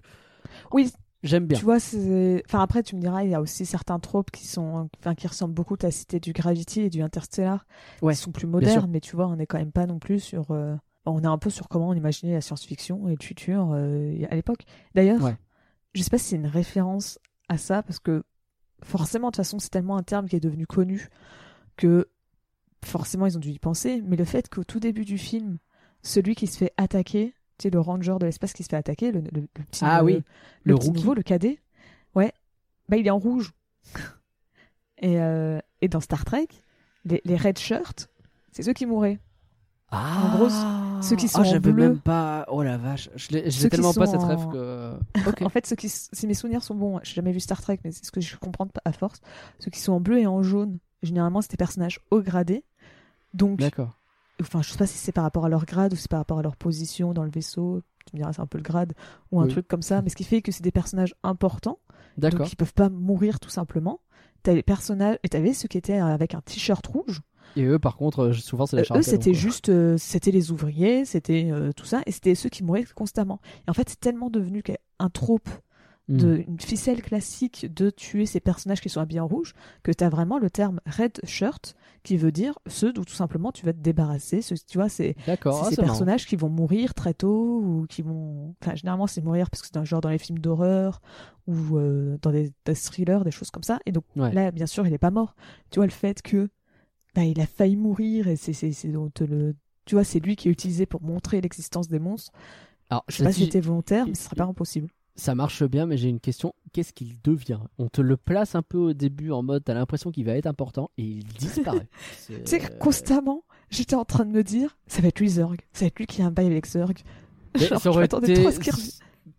oui, j'aime bien. Tu vois, c'est. Enfin, après, tu me diras, il y a aussi certains tropes qui sont. Enfin, qui ressemblent beaucoup à la cité du Gravity et du Interstellar. Ouais, Qui sont plus modernes, mais tu vois, on n'est quand même pas non plus sur. euh, On est un peu sur comment on imaginait la science-fiction et le futur euh, à l'époque. D'ailleurs, Ouais. je sais pas si c'est une référence à ça, parce que forcément, de toute façon, c'est tellement un terme qui est devenu connu que forcément, ils ont dû y penser. Mais le fait qu'au tout début du film, celui qui se fait attaquer, sais, le ranger de l'espace qui se fait attaquer, le, le- le petit. Ah euh, oui, le, le petit nouveau, le cadet, ouais, bah il est en rouge. et, euh, et dans Star Trek, les, les red shirts, c'est ceux qui mouraient. Ah, gros, ceux qui sont Ah, en bleu. même pas. Oh la vache, je l'ai tellement pas cette rêve en- que. Ok. En fait, ceux qui, si mes souvenirs sont bons, j'ai jamais vu Star Trek, mais c'est ce que je comprends à force. Ceux qui sont en bleu et en jaune, généralement, c'est des personnages haut gradés. Donc, D'accord. Enfin, je sais pas si c'est par rapport à leur grade ou si c'est par rapport à leur position dans le vaisseau. Tu me diras, c'est un peu le grade ou un Oui. truc comme ça. Mais ce qui fait que c'est des personnages importants. D'accord. Donc ils peuvent pas mourir tout simplement. T'as les personnages et t'avais ceux qui étaient avec un t-shirt rouge. Et eux, par contre, euh, souvent c'est la Euh, eux c'était juste, euh, c'était les ouvriers, c'était euh, tout ça, et c'était ceux qui mouraient constamment. Et en fait c'est tellement devenu qu'un- un trope. De, une ficelle classique de tuer ces personnages qui sont habillés en rouge, que t'as vraiment le terme red shirt qui veut dire ceux d'où tout simplement tu vas te débarrasser. Ce- tu vois c'est ah, ces marrant. personnages qui vont mourir très tôt ou qui vont. Enfin, généralement, c'est mourir parce que c'est un genre dans les films d'horreur ou euh, dans des, des thrillers, des choses comme ça. Et donc Ouais. là, bien sûr, il est pas mort. Tu vois, le fait que bah, il a failli mourir et c'est c'est c'est on te le. Tu vois, c'est lui qui est utilisé pour montrer l'existence des monstres. Alors, Je sais pas si c'était volontaire, mais ce serait pas impossible. Ça marche bien, mais j'ai une question. Qu'est-ce qu'il devient? On te le place un peu au début en mode, t'as l'impression qu'il va être important et il disparaît. C'est- Tu sais que constamment, j'étais en train de me dire, ça va être lui Zurg. Ça va être lui qui a un bail avec. Mais Genre, ça je aurait été- trop à ce qu'il revienne.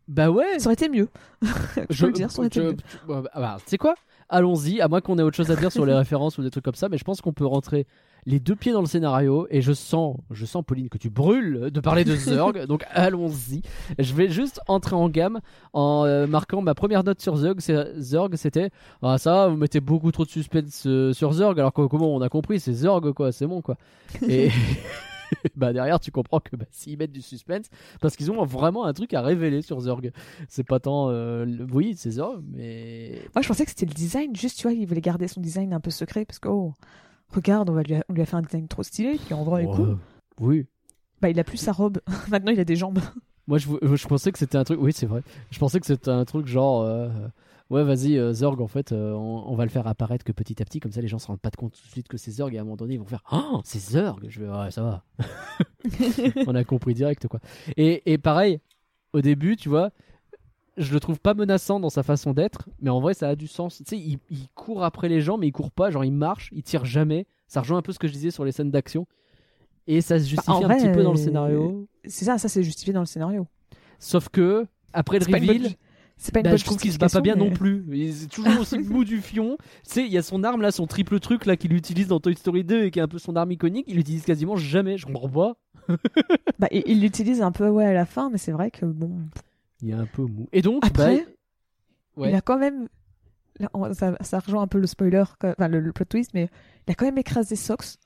Bah ouais. Ça aurait été mieux. je peux le dire, ça aurait été mieux. bah, bah, tu sais quoi? Allons-y, à moins qu'on ait autre chose à dire sur les références ou des trucs comme ça, mais je pense qu'on peut rentrer les deux pieds dans le scénario et je sens, je sens Pauline que tu brûles de parler de Zurg, donc allons-y. Je vais juste entrer en gamme en euh, marquant ma première note sur Zurg, Zurg c'était ah ça vous mettez beaucoup trop de suspense euh, sur Zurg alors que comment on a compris c'est Zurg quoi, c'est bon quoi. Et bah derrière tu comprends que bah, s'ils mettent du suspense parce qu'ils ont vraiment un truc à révéler sur Zurg. C'est pas tant euh, le- oui, c'est Zurg mais Moi, je pensais que c'était le design. Juste, tu vois, il voulait garder son design un peu secret parce que, oh, regarde, on, va lui a, on lui a fait un design trop stylé. Puis en vrai, Ouais. cool. Oui. Bah, il a plus sa robe. Maintenant, il a des jambes. Moi, je, vou- je pensais que c'était un truc. Oui, c'est vrai. Je pensais que c'était un truc genre. euh, Ouais, vas-y, euh, Zorg, en fait, euh, on, on va le faire apparaître que petit à petit, comme ça les gens se rendent pas compte tout de suite que c'est Zorg, et à un moment donné, ils vont faire Oh, c'est Zorg Je vais, ouais, ça va. on a compris direct, quoi. Et, et pareil, au début, tu vois, je le trouve pas menaçant dans sa façon d'être, mais en vrai, ça a du sens. Tu sais, il, il court après les gens, mais il court pas, genre il marche, il tire jamais. Ça rejoint un peu ce que je disais sur les scènes d'action. Et ça se justifie en un vrai, petit peu dans le euh, scénario. C'est ça, ça c'est justifié dans le scénario. Sauf que, après le reveal. C'est pas une Bah, bonne je trouve qu'il se bat pas bien non plus. Il est toujours aussi mou du fion. Tu sais, il y a son arme là, son triple truc là qu'il utilise dans Toy Story 2 et qui est un peu son arme iconique. Il l'utilise quasiment jamais. Je comprends pas. Bah, il il l'utilise un peu ouais à la fin, mais c'est vrai que bon. Il est un peu mou. Et donc, Après, bah, ouais. Il a quand même. là, on- ça, ça rejoint un peu le spoiler, enfin le, le plot twist, mais il a quand même écrasé Sox.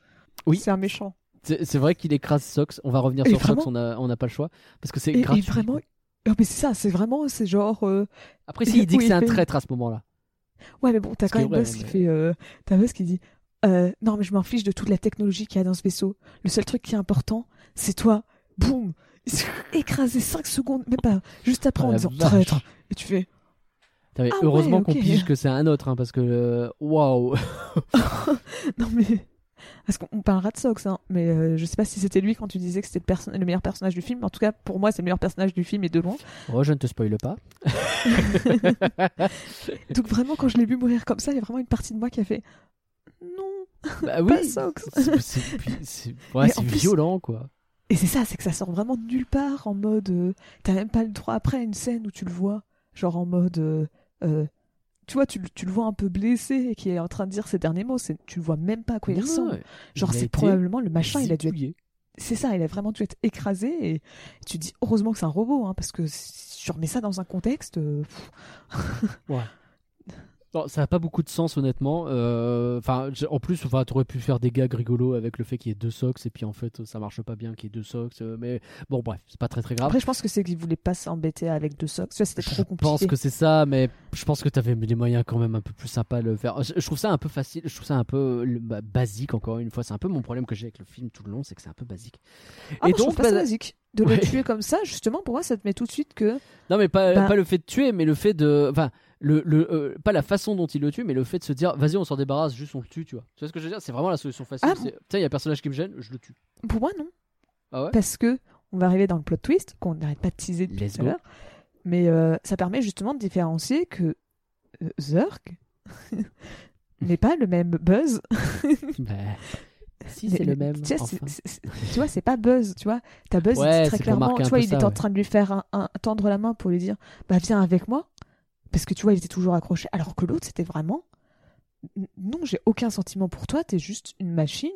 Oui. C'est un méchant. c'est vrai qu'il écrase Sox. On va revenir Et sur vraiment- Sox. On a, on n'a pas le choix parce que c'est Et, et gratuit. vraiment. Ah, mais c'est ça, c'est vraiment, c'est genre. euh, Après, si il dit que c'est un traître à ce moment-là. Ouais, mais bon, t'as quand qui même Buzz qui mais- fait. Euh... T'as Buzz qui dit euh, Non, mais je m'en fiche de toute la technologie qu'il y a dans ce vaisseau. Le seul truc qui est important, c'est toi. Boum Il se fait écraser 5 secondes, même pas. Juste après Oh en disant traître. Et tu fais mais Ah heureusement ouais, qu'on pige que c'est un autre, hein, parce que euh, waouh. Non, mais. Parce qu'on on parlera de Sox, hein. Mais euh, je sais pas si c'était lui quand tu disais que c'était le, meilleur personnage du film. mais En tout cas, pour moi, c'est le meilleur personnage du film et de loin. Oh, je ne te spoile pas. Donc vraiment, quand je l'ai vu mourir comme ça, il y a vraiment une partie de moi qui a fait Non Bah Pas oui. Sox C'est- ouais, Mais violent quoi. Et c'est ça, c'est que ça sort vraiment de nulle part en mode. euh, T'as même pas le droit après une scène où tu le vois, genre en mode. euh, euh, tu vois, tu, le- tu le vois un peu blessé et qui est en train de dire ses derniers mots. Tu le vois même pas à quoi il ressemble. ouais. Genre, c'est probablement le machin, il a dû être. C'est ça, il a vraiment dû être écrasé et tu te dis heureusement que c'est un robot, hein, parce que si tu remets ça dans un contexte. euh, pff, Non, ça a pas beaucoup de sens honnêtement. Euh, Enfin, en plus, enfin, t'aurais pu faire des gags rigolos avec le fait qu'il y ait deux socks et puis en fait, ça marche pas bien qu'il y ait deux socks. euh, Mais bon, bref, c'est pas très très grave. Après, je pense que c'est qu'il voulait pas s'embêter avec deux socks. C'était trop je compliqué. pense que c'est ça, mais je pense que t'avais des moyens quand même un peu plus sympas de le faire. Je, je trouve ça un peu facile, je trouve ça un peu bah, basique encore une fois. C'est un peu mon problème que j'ai avec le film tout le long, c'est que c'est un peu basique. Ah, moi, je trouve pas bah, basique. De Ouais. le tuer comme ça, justement, pour moi, ça te met tout de suite que. Non, mais pas, Bah- pas le fait de tuer, mais le fait de. Enfin, le, le, euh, pas la façon dont il le tue, mais le fait de se dire, vas-y, on s'en débarrasse, juste on le tue, tu vois. Tu vois ce que je veux dire? C'est vraiment la solution facile. Ah, c'est, Tiens, il y a un personnage qui me gêne, je le tue. Pour moi, non. Ah ouais? Parce que on va arriver dans le plot twist, qu'on n'arrête pas de teaser depuis tout à l'heure. Mais euh, ça permet justement de différencier que euh, Zurg n'est pas le même Buzz. Bah, si, c'est le même. Tu enfin. vois, c'est pas Buzz, tu vois. T'as Buzz, Ouais, dit très clairement, tu vois, il ça, est en ouais. train de lui faire un, un- tendre la main pour lui dire, bah viens avec moi. Parce que tu vois, il était toujours accroché. Alors que l'autre, c'était vraiment, non, j'ai aucun sentiment pour toi, t'es juste une machine.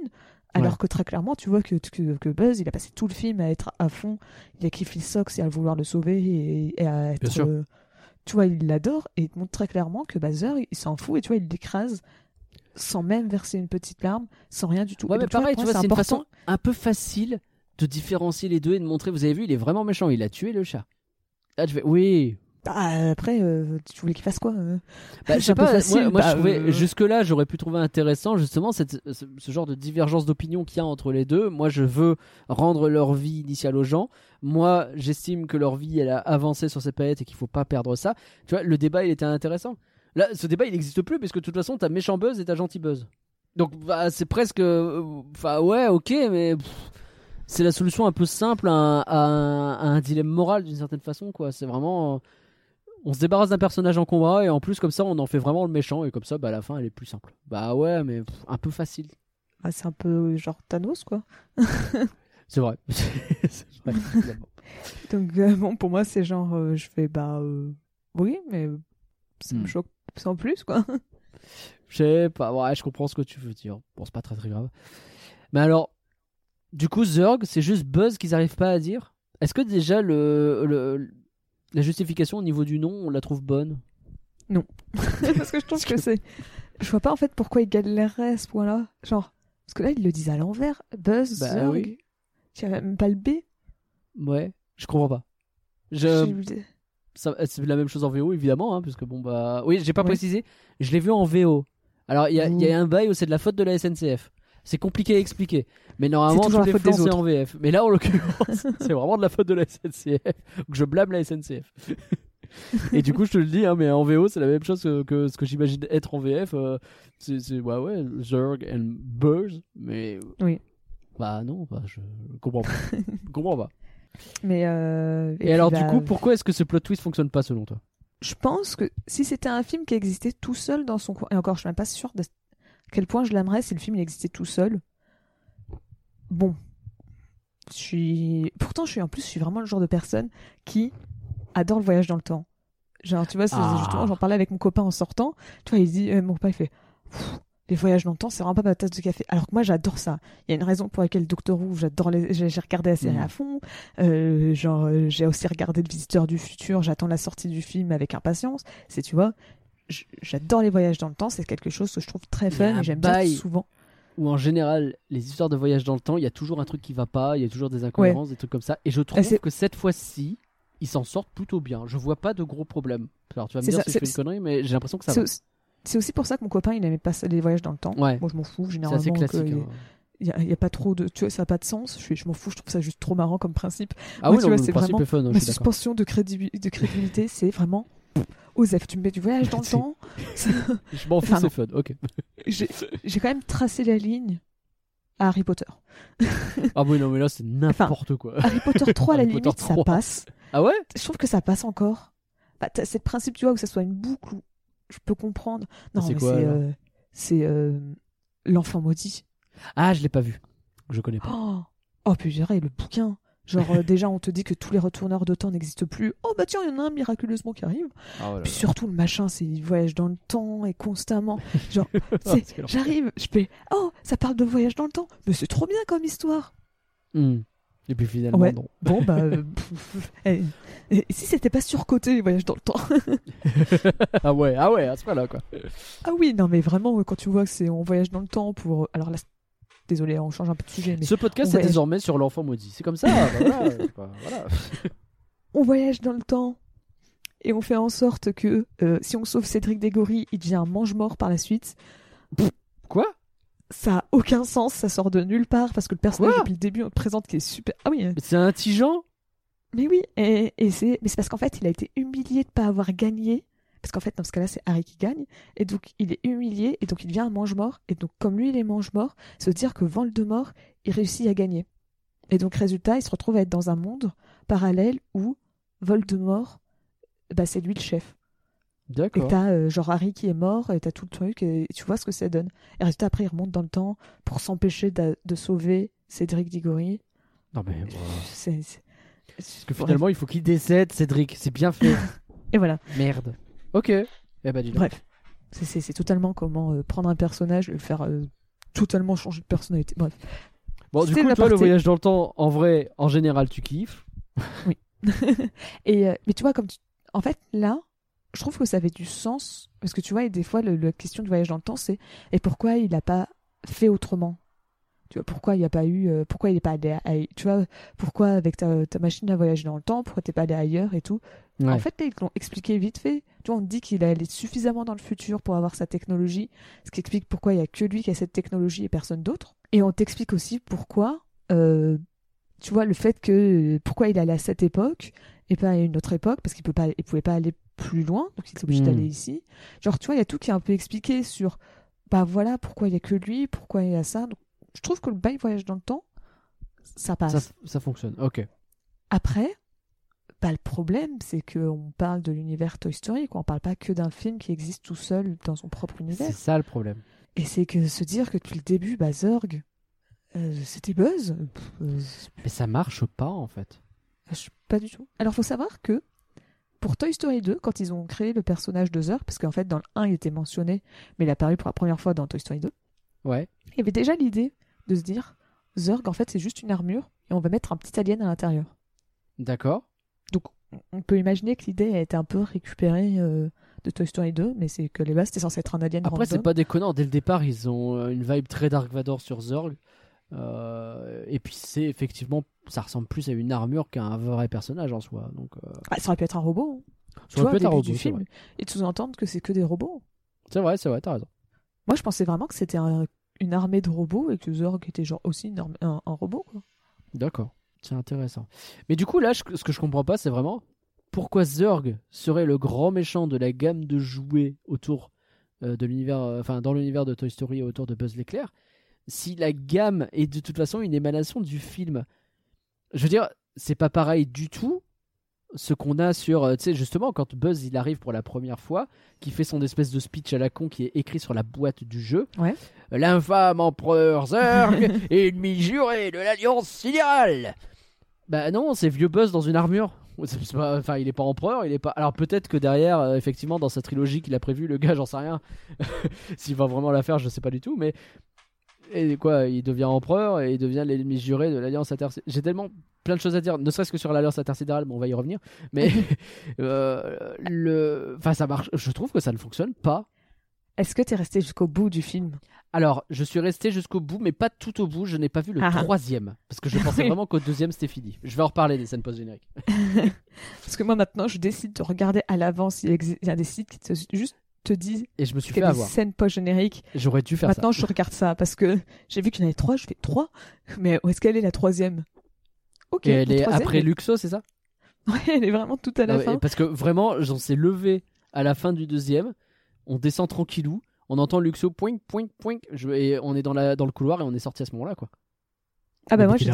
Alors Ouais. que très clairement, tu vois que, que, que Buzz, il a passé tout le film à être à fond, il a kiffé Sox et à vouloir le sauver et, et à être. sûr. euh, tu vois, il l'adore et il te montre très clairement que Buzzer, il s'en fout et tu vois, il l'écrase sans même verser une petite larme, sans rien du tout. Ouais, mais donc, pareil, tu vois, c'est une façon un peu facile de différencier les deux et de montrer, vous avez vu, il est vraiment méchant, il a tué le chat. Là, je vais, oui. Bah, après, euh, tu voulais qu'il fasse quoi euh? Bah, je sais pas, facile, moi, moi, bah, je trouvais, euh, jusque-là, j'aurais pu trouver intéressant, justement, cette, ce, ce genre de divergence d'opinion qu'il y a entre les deux. Moi, je veux rendre leur vie initiale aux gens. Moi, j'estime que leur vie, elle a avancé sur cette planète et qu'il faut pas perdre ça. Tu vois, le débat, il était intéressant. Là, ce débat, il n'existe plus, parce que de toute façon, t'as méchant buzz et t'as gentil buzz. Donc, bah, c'est presque. Enfin, ouais, ok, mais. pff, c'est la solution un peu simple à à un dilemme moral, d'une certaine façon, quoi. C'est vraiment. Euh, On se débarrasse d'un personnage en combat et en plus, comme ça, on en fait vraiment le méchant et comme ça, bah, à la fin, elle est plus simple. Bah ouais, mais pff, un peu facile. Ah, C'est un peu genre Thanos, quoi. C'est vrai. Donc, euh, bon, pour moi, c'est genre, euh, je fais, bah, euh, oui, mais ça me Hmm. choque sans plus, quoi. Je sais pas, ouais, je comprends ce que tu veux dire. Bon, c'est pas très très grave. Mais alors, du coup, Zurg, c'est juste Buzz qu'ils arrivent pas à dire? Est-ce que déjà le, le- la justification au niveau du nom, on la trouve bonne? Parce que je trouve que c'est. Je vois pas, en fait, pourquoi ils galéreraient à ce point-là. Genre, parce que là, ils le disent à l'envers. Buzz, Bah Zurg. oui. Tu as même pas le B. Ouais, je comprends pas. Je, c'est la même chose en VO évidemment, hein, puisque bon bah, oui, j'ai pas précisé. Je l'ai vu en VO. Alors il y, y a un bail où c'est de la faute de la SNCF. C'est compliqué à expliquer. Mais normalement, toujours tous la les faute des plans, c'est autres. en VF. Mais là, en l'occurrence, c'est vraiment de la faute de la SNCF. Donc je blâme la SNCF. Et du coup, je te le dis, hein, mais en VO, c'est la même chose que, que ce que j'imagine être en VF. euh, c'est, c'est- ouais, ouais, Zurg and Buzz. Mais. Oui. Bah non, bah, je comprends pas. je comprends pas. Mais. euh, Et, puis, alors, bah, du coup, pourquoi est-ce que ce plot twist fonctionne pas selon toi? Je pense que si c'était un film qui existait tout seul dans son coin, et encore, je suis même pas sûre de quel point je l'aimerais si le film il existait tout seul. Bon. Je suis. Pourtant, je suis en plus, je suis vraiment le genre de personne qui adore le voyage dans le temps. Genre, tu vois, Ah. justement, j'en parlais avec mon copain en sortant. Tu vois, il dit, euh, mon copain, il fait, les voyages dans le temps, c'est vraiment pas ma tasse de café. Alors que moi, j'adore ça. Il y a une raison pour laquelle Doctor Who, j'adore les, j'ai regardé la série Mm. à fond. Euh, genre, euh, j'ai aussi regardé Le Visiteur du Futur. J'attends la sortie du film avec impatience. C'est, tu vois, j'adore les voyages dans le temps. C'est quelque chose que je trouve très fun un et j'aime bien souvent. Ou en général, les histoires de voyage dans le temps, il y a toujours un truc qui va pas, il y a toujours des incohérences, des trucs comme ça. Et je trouve c'est- que cette fois-ci, ils s'en sortent plutôt bien. Je vois pas de gros problèmes. Alors tu vas me C'est dire ça, si je fais c'est- une connerie, mais j'ai l'impression que ça C'est va. aussi, c'est aussi pour ça que mon copain, il aimait pas les voyages dans le temps. Ouais. Moi, je m'en fous, C'est généralement. classique. il- hein. Il y a, pas trop de, tu vois, ça a pas de sens. Je, m'en fous, je trouve ça juste trop marrant comme principe. Ah Moi, oui, non, vois, le c'est principe vraiment est fun, hein, Ma suspension de, crédibi- de crédibilité, c'est vraiment Osef. Tu me mets du voyage dans le temps. Je m'en fous, Enfin, c'est fun. Ok. J'ai quand même tracé la ligne à Harry Potter. Ah oui, non, mais là, c'est n'importe quoi. Harry Potter 3, à la Harry limite, ça 3. passe. Ah ouais? Je trouve que ça passe encore. Bah, c'est le principe, tu vois, que ça soit une boucle où je peux comprendre. Non, C'est mais c'est euh, c'est euh, l'enfant maudit. Ah, je l'ai pas vu. Je connais pas. Oh, oh dirais, le bouquin. Genre, euh, déjà, on te dit que tous les retourneurs de temps n'existent plus. Oh, bah tiens, il y en a un miraculeusement qui arrive. Ah, voilà. Puis surtout, le machin, c'est il voyage dans le temps et constamment. Genre, Ah, j'arrive, je fais Oh, ça parle de voyage dans le temps. Mais c'est trop bien comme histoire. Hmm. Et puis finalement, Ouais. non. Bon, bah. euh, pff, et si c'était pas surcoté, les voyages dans le temps ah ouais, ah ouais, à ce point-là, quoi. Ah oui, non, mais vraiment, quand tu vois que c'est on voyage dans le temps pour. Alors là, désolé, on change un peu de sujet, mais Ce podcast est voyage- désormais sur l'enfant maudit. C'est comme ça. bah voilà, voilà. on voyage dans le temps et on fait en sorte que euh, si on sauve Cédric Dégory, il devient un mange-mort par la suite. Quoi? Ça a aucun sens, ça sort de nulle part parce que le personnage Quoi? depuis le début on te présente qui est super. Ah oui, euh, C'est un tigeant mais oui, et, et c'est mais c'est parce qu'en fait il a été humilié de pas avoir gagné. Parce qu'en fait, dans ce cas-là, c'est Harry qui gagne. Et donc, il est humilié. Et donc, il devient un mange-mort. Et donc, comme lui, il est mange-mort, veut dire que Voldemort, il réussit à gagner. Et donc, résultat, il se retrouve à être dans un monde parallèle où Voldemort, bah, c'est lui le chef. Et D'accord. t'as euh, genre Harry qui est mort, et t'as tout le truc, et tu vois ce que ça donne. Et résultat, après, il remonte dans le temps pour s'empêcher de, sauver Cédric Diggory. Non, mais. bon. C'est. c'est- Parce que finalement, il faut qu'il décède, Cédric. C'est bien fait. Et voilà. Merde. Ok. Eh dis donc. Bref. C'est- C'est c'est totalement comment euh, prendre un personnage et le faire euh, totalement changer de personnalité. Bref. Bon, du C'était coup, toi, le voyage dans le temps, en vrai, en général, tu kiffes. et, euh, mais tu vois, comme tu- en fait, là, je trouve que ça avait du sens. Parce que tu vois, et des fois, le- la question du voyage dans le temps, c'est et pourquoi il n'a pas fait autrement? Tu vois, pourquoi il n'y a pas eu. euh, pourquoi il n'est pas allé. à- tu vois, pourquoi avec ta, ta machine à voyager dans le temps, pourquoi t'es pas allé ailleurs et tout? Ouais. En fait, là, ils l'ont expliqué vite fait. Tu vois, on dit qu'il allé suffisamment dans le futur pour avoir sa technologie, ce qui explique pourquoi il n'y a que lui qui a cette technologie et personne d'autre. Et on t'explique aussi pourquoi, euh, tu vois, le fait que pourquoi il allait à cette époque et pas à une autre époque, parce qu'il peut pas, il pouvait pas aller plus loin, donc il était obligé Hmm. d'aller ici. Genre, tu vois, il y a tout qui est un peu expliqué sur, bah voilà, pourquoi il y a que lui, pourquoi il y a ça. Donc, je trouve que le bail voyage dans le temps, ça passe. ça, ça fonctionne. Ok. Après, bah, le problème, c'est qu'on parle de l'univers Toy Story, quoi. On parle pas que d'un film qui existe tout seul dans son propre C'est univers. ça le problème. Et c'est que se dire que depuis le début, bah, Zorg, euh, c'était Buzz. euh, Mais ça marche pas, en fait. pas du tout. Alors, faut savoir que pour Toy Story 2, quand ils ont créé le personnage de Zorg, parce qu'en fait, dans le 1, il était mentionné, mais il est apparu pour la première fois dans Toy Story 2, Ouais. il y avait déjà l'idée de se dire, Zorg, en fait, c'est juste une armure, et on va mettre un petit alien à l'intérieur. D'accord. Donc, on peut imaginer que l'idée a été un peu récupérée euh, de Toy Story 2, mais c'est que les bases, c'était censé être un alien Après, c'est pas déconnant. Dès le départ, ils ont euh, une vibe très Dark Vador sur Zorg. Euh, et puis, c'est effectivement, ça ressemble plus à une armure qu'à un vrai personnage en soi. Donc, euh, Ah, ça aurait pu être un robot. hein. ça Tu vois, aurait pu être un robot. du c'est film, vrai. et de sous-entendre que c'est que des robots. C'est vrai, c'est vrai, t'as raison. Moi, je pensais vraiment que c'était un- une armée de robots et que Zorg était genre aussi une armée- un, un robot. D'accord, c'est intéressant. Mais du coup, là, je- ce que je comprends pas, c'est vraiment pourquoi Zurg serait le grand méchant de la gamme de jouets autour euh, de l'univers, euh, enfin dans l'univers de Toy Story et autour de Buzz l'éclair, si la gamme est de toute façon une émanation du film. Je veux dire, c'est pas pareil du tout ce qu'on a sur, euh, tu sais, justement, quand Buzz il arrive pour la première fois, qui fait son espèce de speech à la con qui est écrit sur la boîte du jeu. Ouais. L'infâme empereur Zurg, ennemi juré de l'Alliance sidérale. Bah non, c'est vieux Buzz dans une armure. Enfin, il est pas empereur, il est pas. Alors peut-être que derrière, euh, effectivement, dans sa trilogie qu'il a prévu, le gars, j'en sais rien. S'il va vraiment la faire, je sais pas du tout, mais et quoi, il devient empereur et il devient l'ennemi juré de l'alliance intersidérale. J'ai tellement plein de choses à dire, ne serait-ce que sur l'alliance intersidérale, mais on va y revenir. Mais euh, le, enfin, ça marche. Je trouve que ça ne fonctionne pas. Est-ce que t'es resté jusqu'au bout du film? Alors, je suis resté jusqu'au bout, mais pas tout au bout. Je n'ai pas vu le Ah troisième parce que je pensais vraiment qu'au deuxième c'était fini. Je vais en reparler des scènes post-génériques. Parce que moi maintenant, je décide de regarder à l'avance. Il y a des sites qui te, juste te disent Et je me suis fait avoir. scènes post-génériques. J'aurais dû faire Maintenant, ça. je regarde ça parce que j'ai vu qu'il y en avait trois. Je fais trois? Mais où est-ce qu'elle est la troisième? Ok. Et elle est troisième, après Luxo, c'est ça? Ouais, elle est vraiment toute à la Ah fin. Parce que vraiment, j'en s'est levé à la fin du deuxième. On descend tranquillou. On entend Luxo point, point, point. Je- et on est dans, la, dans le couloir et on est sorti à ce moment-là, quoi. Ah bah Mais moi, t'es j'ai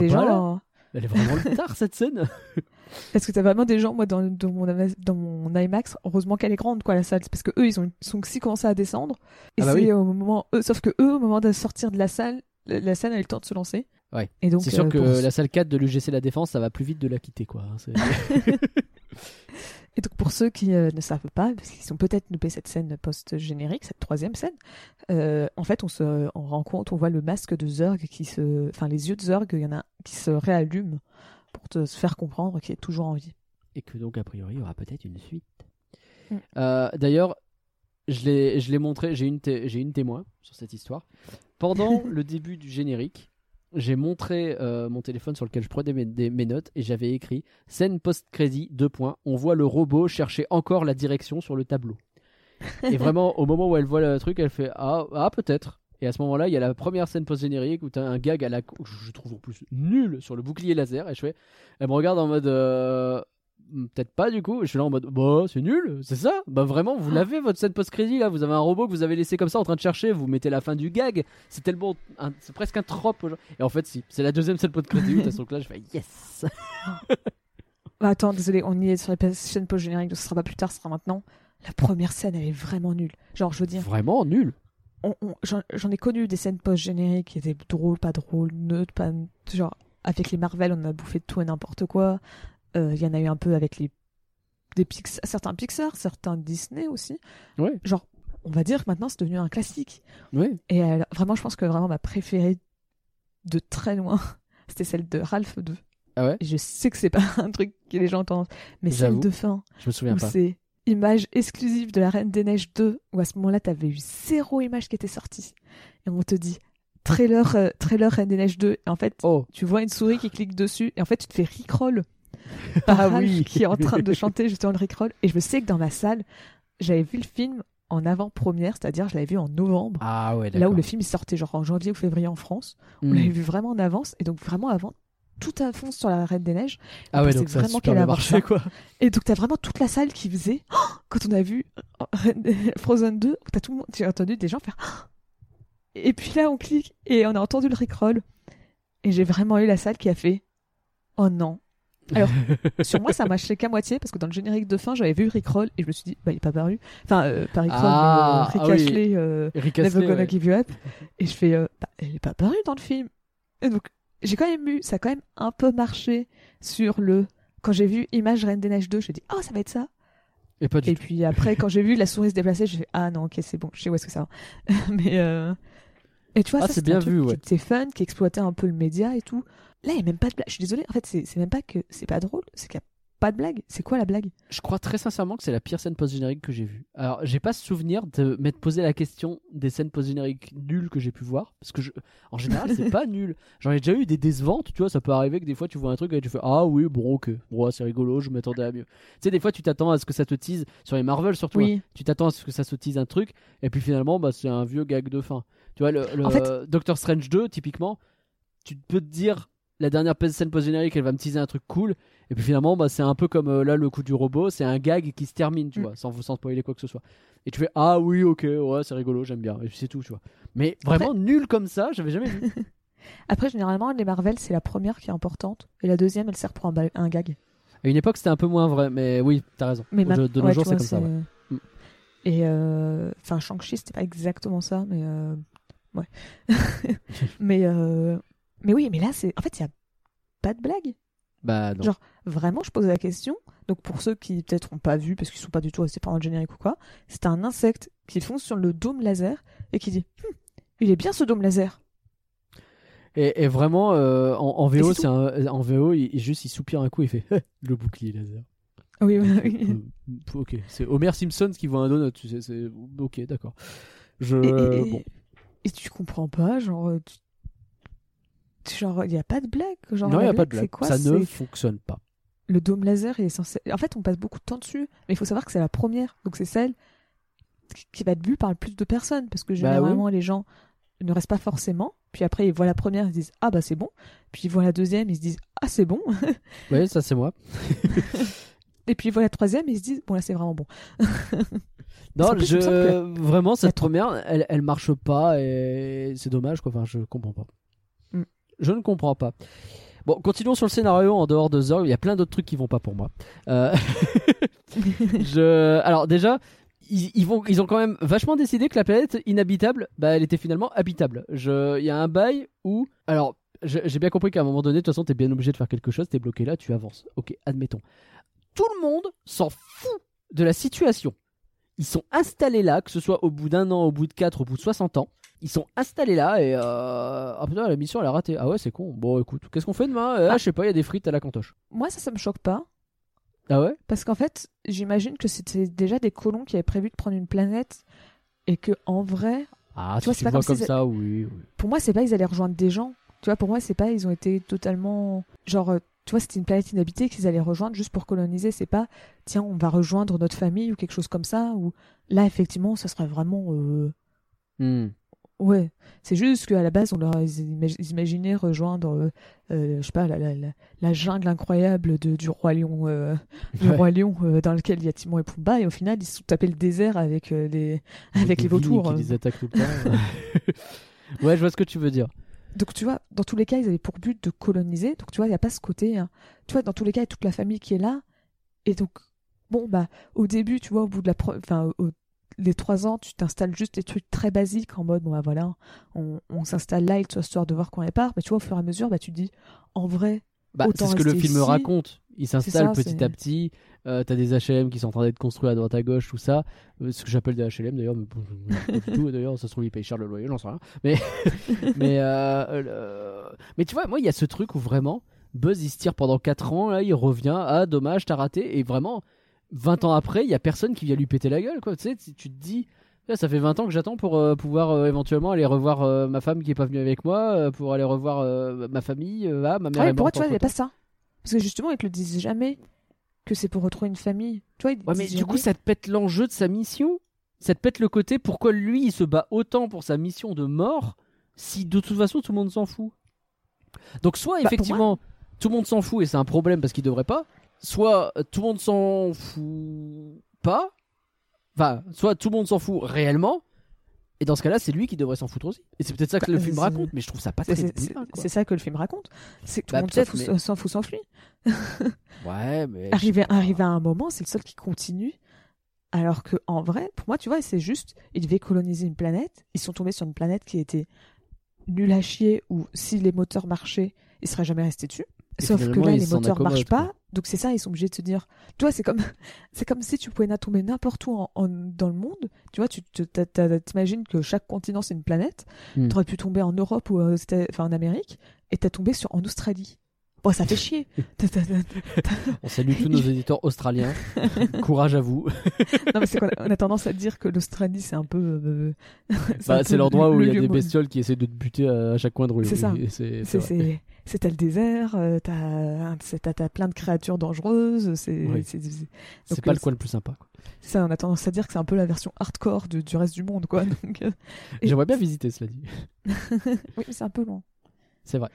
Elle est vraiment le tard, cette scène. Parce que t'as vraiment des gens, moi, dans, dans, mon, ama- dans mon IMAX, heureusement qu'elle est grande, quoi, la salle. Parce que eux, ils ont, sont aussi commencé à descendre. Et Ah bah c'est oui. au moment, eux, sauf que eux, au moment de sortir de la salle, la, la scène a eu le temps de se lancer. Ouais. Et donc, C'est sûr euh, que pour- la salle 4 de l'UGC La Défense, ça va plus vite de la quitter, quoi. Et donc pour ceux qui euh, ne savent pas, parce qu'ils ont peut-être loupé cette scène post-générique, cette troisième scène, euh, en fait on se on rencontre, on voit le masque de Zurg qui se, enfin les yeux de Zurg, il y en a un qui se réallument pour te se faire comprendre qu'il est toujours en vie. Et que donc, a priori, il y aura peut-être une suite. Mm. Euh, D'ailleurs, je l'ai montré, j'ai une, une témoin sur cette histoire. Pendant le début du générique, j'ai montré euh, mon téléphone sur lequel je prenais mes, notes et j'avais écrit scène post-crédit, deux points. On voit le robot chercher encore la direction sur le tableau. Et vraiment, au moment où elle voit le truc, elle fait Ah, ah peut-être. Et à ce moment-là, il y a la première scène post-générique où tu as un gag à la, je trouve en plus nul sur le bouclier laser. Elle me regarde en mode euh, Peut-être pas du coup. Je suis là en mode Bah, c'est nul, c'est ça Bah, vraiment, vous l'avez votre scène post-crédit là. Vous avez un robot que vous avez laissé comme ça en train de chercher. Vous mettez la fin du gag. C'est tellement. C'est presque un trope. Et en fait, si. C'est la deuxième scène post-crédit. De toute façon, que là, je fais Yes Bah, attends, désolé, on y est sur les scènes post-génériques, donc ce sera pas plus tard, ce sera maintenant. La première scène, elle est vraiment nulle. Genre, je veux dire, Vraiment nul. on- on- j'en ai connu des scènes post-génériques qui étaient drôles, pas drôles, neutres, pas. Genre, avec les Marvel, on a bouffé de tout et n'importe quoi. Euh, Il y en a eu un peu avec les. Des certains Pixar, certains Disney aussi. Ouais. Genre, on va dire que maintenant c'est devenu un classique. Et elle- vraiment, je pense que vraiment ma préférée de très loin, c'était celle de Ralph 2. Ah ouais? Et je sais que c'est pas un truc que les gens entendent, mais celle de fin, Je me souviens où pas. c'est image exclusive de la Reine des Neiges 2, où à ce moment-là, t'avais eu zéro image qui était sortie. Et on te dit, trailer, euh, trailer Reine des Neiges 2. Et en fait, Oh. tu vois une souris qui clique dessus, et en fait, tu te fais rickroll par Ah Ralph oui. qui est en train de chanter justement le rickroll. Et je sais que dans ma salle, j'avais vu le film en avant-première, c'est-à-dire je l'avais vu en novembre. Ah ouais. Là où le film il sortait genre en janvier ou février en France, on Hmm. l'avait vu vraiment en avance et donc vraiment avant tout à fond sur la Reine des Neiges. Ah on ouais, pensait donc ça a vraiment qu'elle avoir marché, quoi. Et donc t'as vraiment toute la salle qui faisait Oh quand on a vu Frozen 2, t'as tout le monde, j'ai entendu des gens faire Oh et puis là on clique et on a entendu le rickroll et j'ai vraiment eu la salle qui a fait oh non. Alors sur moi ça marchait qu'à moitié parce que dans le générique de fin j'avais vu rickroll et je me suis dit bah il est pas paru. Enfin euh, pas rickroll Ah, mais euh, ah Rick oui. Astley, euh, Eric Never Gonna ouais. Give You Up. Et je fais, euh, bah, elle est pas apparue dans le film. Et donc, j'ai quand même eu, ça a quand même un peu marché sur le. Quand j'ai vu Image Reine des Neiges 2, j'ai dit, oh, ça va être ça. Et pas du Et tout. puis après, quand j'ai vu la souris se déplacer, j'ai fait, ah non, ok, c'est bon, je sais où est-ce que ça va. Mais, euh... et tu vois, Ah, ça, c'est c'était bien vu, qui ouais. était fun, qui exploitait un peu le média et tout. Là, il n'y a même pas de blague. Je suis désolée, en fait, c'est même pas que c'est pas drôle, c'est qu'il n'y a pas de blague. C'est quoi la blague? Je crois très sincèrement que c'est la pire scène post-générique que j'ai vue. Alors, j'ai pas souvenir de m'être posé la question des scènes post-génériques nulles que j'ai pu voir. Parce que, je... en général, c'est pas nul. J'en ai déjà eu des décevantes, tu vois. Ça peut arriver que des fois, tu vois un truc et tu fais Ah oui, bon, ok. Bon, c'est rigolo, je m'attendais à mieux. Tu sais, des fois, tu t'attends à ce que ça te tease, sur les Marvel surtout. hein. Oui. Tu t'attends à ce que ça se tease un truc. Et puis finalement, bah, c'est un vieux gag de fin. Tu vois, le, le En fait- Doctor Strange 2, typiquement, tu peux te dire la dernière scène post-générique, elle va me teaser un truc cool. Et puis finalement, bah, c'est un peu comme euh, là le coup du robot, c'est un gag qui se termine, tu Mm. vois, sans, sans spoiler quoi que ce soit. Et tu fais ah oui, ok, ouais, c'est rigolo, j'aime bien. Et puis c'est tout, tu vois. Mais vraiment nul comme ça, j'avais jamais vu. Après, généralement, les Marvel, c'est la première qui est importante. Et la deuxième, elle sert pour un, un gag. À une époque, c'était un peu moins vrai, mais oui, t'as raison. Mais de, nos ouais, jours, c'est comme ça. ouais. Mm. Et euh, enfin, Shang-Chi, c'était pas exactement ça, mais euh, ouais. mais euh, mais oui, mais là, c'est en fait, il y a pas de blague. Bah non. Genre, Vraiment, je pose la question. Donc pour ceux qui peut-être n'ont pas vu parce qu'ils sont pas du tout restés pendant le générique ou quoi, c'est un insecte qui fonce sur le dôme laser et qui dit Hum, il est bien ce dôme laser. Et, et vraiment, euh, en, en Et VO, c'est un, en VO, il, juste il soupire un coup, il fait le bouclier laser. Oui, oui, oui. Euh, ok, c'est Homer Simpson qui voit un donut. Tu sais, ok, d'accord. Je Et, et- et- bon. et tu comprends pas, genre, tu- genre, il n'y a pas de blague. Genre, non, il la y a pas de c'est blague. quoi Ça ne fonctionne pas. Le dôme laser il est censé. En fait, on passe beaucoup de temps dessus, mais il faut savoir que c'est la première, donc c'est celle qui- va être vue par le plus de personnes, parce que Bah généralement les gens ne restent pas forcément. Puis après, ils voient la première, ils se disent ah bah c'est bon. Puis ils voient la deuxième, ils se disent ah c'est bon. Oui, ça c'est moi. Et puis ils voient la troisième, ils se disent bon là c'est vraiment bon. Non, je que- vraiment cette première, elle, elle marche pas et c'est dommage quoi. Enfin, je comprends pas. Je ne comprends pas. Bon, continuons sur le scénario en dehors de Zorg. Il y a plein d'autres trucs qui vont pas pour moi. Euh. Alors déjà, ils, ont quand même vachement décidé que la planète inhabitable, bah, elle était finalement habitable. Il y a un bail où, alors, j'ai bien compris qu'à un moment donné, de toute façon, t'es bien obligé de faire quelque chose. T'es bloqué là, tu avances. Ok, admettons. Tout le monde s'en fout de la situation. Ils sont installés là, que ce soit au bout d'un an, au bout de 4, au bout de 60 ans. Ils sont installés là et euh... ah putain la mission elle a raté. Ah ouais c'est con. Bon écoute, qu'est-ce qu'on fait demain? Euh, Ah. Je sais pas, il y a des frites à la cantoche. Moi ça, ça me choque pas, Ah ouais? Parce qu'en fait, j'imagine que c'était déjà des colons qui avaient prévu de prendre une planète et que en vrai, Ah Tu vois, c'est tu pas vois comme ça, oui. oui. pour moi, c'est pas ils allaient rejoindre des gens. Tu vois, pour moi, c'est pas ils ont été totalement genre euh, tu vois, c'était une planète inhabitée qu'ils allaient rejoindre juste pour coloniser, c'est pas tiens, on va rejoindre notre famille ou quelque chose comme ça ou là effectivement, ça serait vraiment euh, Hmm. Ouais, c'est juste qu'à la base on leur ils imag- ils imaginaient rejoindre euh, euh, je sais pas la, la, la, la jungle incroyable de, du roi lion euh, du Ouais. roi lion euh, dans lequel il y a Timon et Pumba et au final, ils se sont tapés le désert avec les avec les vautours. qui les attaquent tout le temps. ouais, je vois ce que tu veux dire. Donc tu vois, dans tous les cas, ils avaient pour but de coloniser. Donc tu vois, il n'y a pas ce côté. hein. Tu vois, dans tous les cas, il y a toute la famille qui est là. Et donc, bon, bah, au début, tu vois, au bout de la. Enfin, au- les trois ans, tu t'installes juste des trucs très basiques en mode, bon, bah voilà, on, on s'installe là, histoire de voir quand elle part. Mais tu vois, au fur et à mesure, bah, tu te dis, en vrai, Bah, c'est ce que le film ici. raconte. Il s'installe petit à petit. Euh, T'as des HLM qui sont en train d'être construits à droite à gauche, tout ça. Euh, ce que j'appelle des HLM d'ailleurs, mais pas du tout. D'ailleurs, ça se trouve, ils payent cher le loyer, j'en sais rien. Mais, mais, euh, le- mais tu vois, moi, il y a ce truc où vraiment, Buzz il se tire pendant 4 ans, là, il revient. Ah, dommage, t'as raté. Et vraiment, 20 ans après, il y a personne qui vient lui péter la gueule, quoi. Tu sais, tu te dis. Ça fait 20 ans que j'attends pour euh, pouvoir euh, éventuellement aller revoir euh, ma femme qui est pas venue avec moi, pour aller revoir ma famille. ah, ma mère ouais, est pour moi, morte tu vois, il n'y a pas ça. Parce que justement, ils te le disent jamais que c'est pour retrouver une famille. Tu vois, ils Ouais, mais du coup, ça te pète l'enjeu de sa mission? Ça te pète le côté pourquoi lui, il se bat autant pour sa mission de mort si de toute façon tout le monde s'en fout? Donc, soit pour effectivement, tout le monde s'en fout et c'est un problème parce qu'il devrait pas, soit tout le monde s'en fout pas, enfin, soit tout le monde s'en fout réellement. Et dans ce cas-là, c'est lui qui devrait s'en foutre aussi. Et c'est peut-être ça que Bah, le film c'est- raconte, mais je trouve ça pas très C'est ça que le film raconte. C'est que tout Bah, le monde s'en fout, mais- s'en fout, s'enfuit. Ouais, mais. Arrivé, à un moment, c'est le seul qui continue. Alors que en vrai, pour moi, tu vois, c'est juste, ils devaient coloniser une planète. Ils sont tombés sur une planète qui était nulle à chier, où si les moteurs marchaient, ils seraient jamais restés dessus. Et Sauf que là, les moteurs marchent pas. Donc c'est ça, ils sont obligés de se dire. Tu vois, c'est comme, c'est comme si tu pouvais na- tomber n'importe où en, en- dans le monde. Tu vois, tu t'imagines que chaque continent c'est une planète. Hmm. T'aurais pu tomber en Europe ou enfin en Amérique, et t'as tombé sur en Australie. Bon, ça fait chier. On salue tous nos éditeurs australiens. Courage à vous. Non, mais c'est qu'on a, on a tendance à dire que l'Australie, c'est un peu. euh, c'est un Bah, c'est l'endroit où le il y a des bestioles qui essaient de te buter à, à chaque coin de rue. C'est oui, ça. C'est C'est le désert, euh, t'as plein de créatures dangereuses. C'est Oui. pas euh, le coin le plus sympa. quoi. ça, on a tendance à dire que c'est un peu la version hardcore du, du reste du monde, quoi. Donc, euh, Et- J'aimerais bien visiter, cela dit. oui, mais c'est un peu loin. C'est vrai.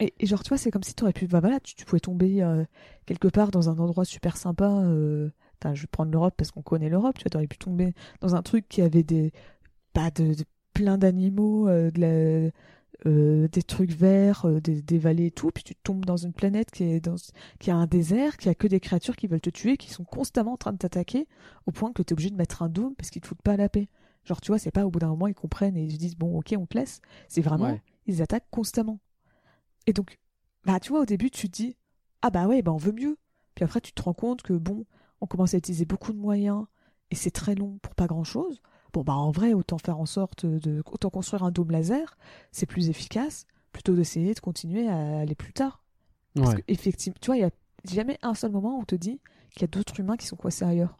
Et, et genre, tu vois, c'est comme si t'aurais pu. Bah voilà, tu, tu pouvais tomber euh, quelque part dans un endroit super sympa. je vais prendre l'Europe parce qu'on connaît l'Europe. Tu vois, t'aurais pu tomber dans un truc qui avait des. Pas de, de- plein d'animaux, de la- euh, des trucs verts, euh, des, des vallées et tout. Puis tu tombes dans une planète qui, est dans, qui a un désert, qui a que des créatures qui veulent te tuer, qui sont constamment en train de t'attaquer, au point que t'es obligé de mettre un dôme parce qu'ils te foutent pas la paix. Genre, tu vois, c'est pas au bout d'un moment, ils comprennent et ils se disent, bon, ok, on te laisse. C'est vraiment Ouais. ils attaquent constamment. Et donc, bah, tu vois, au début, tu te dis, ah bah ouais, bah on veut mieux. puis après tu te rends compte que bon, on commence à utiliser beaucoup de moyens et c'est très long pour pas grand chose. Bon bah en vrai, autant faire en sorte de autant construire un dôme laser, c'est plus efficace plutôt d'essayer de continuer à aller plus tard. Parce Ouais. que effectivement, tu vois, il y a jamais un seul moment où on te dit qu'il y a d'autres humains qui sont coincés ailleurs.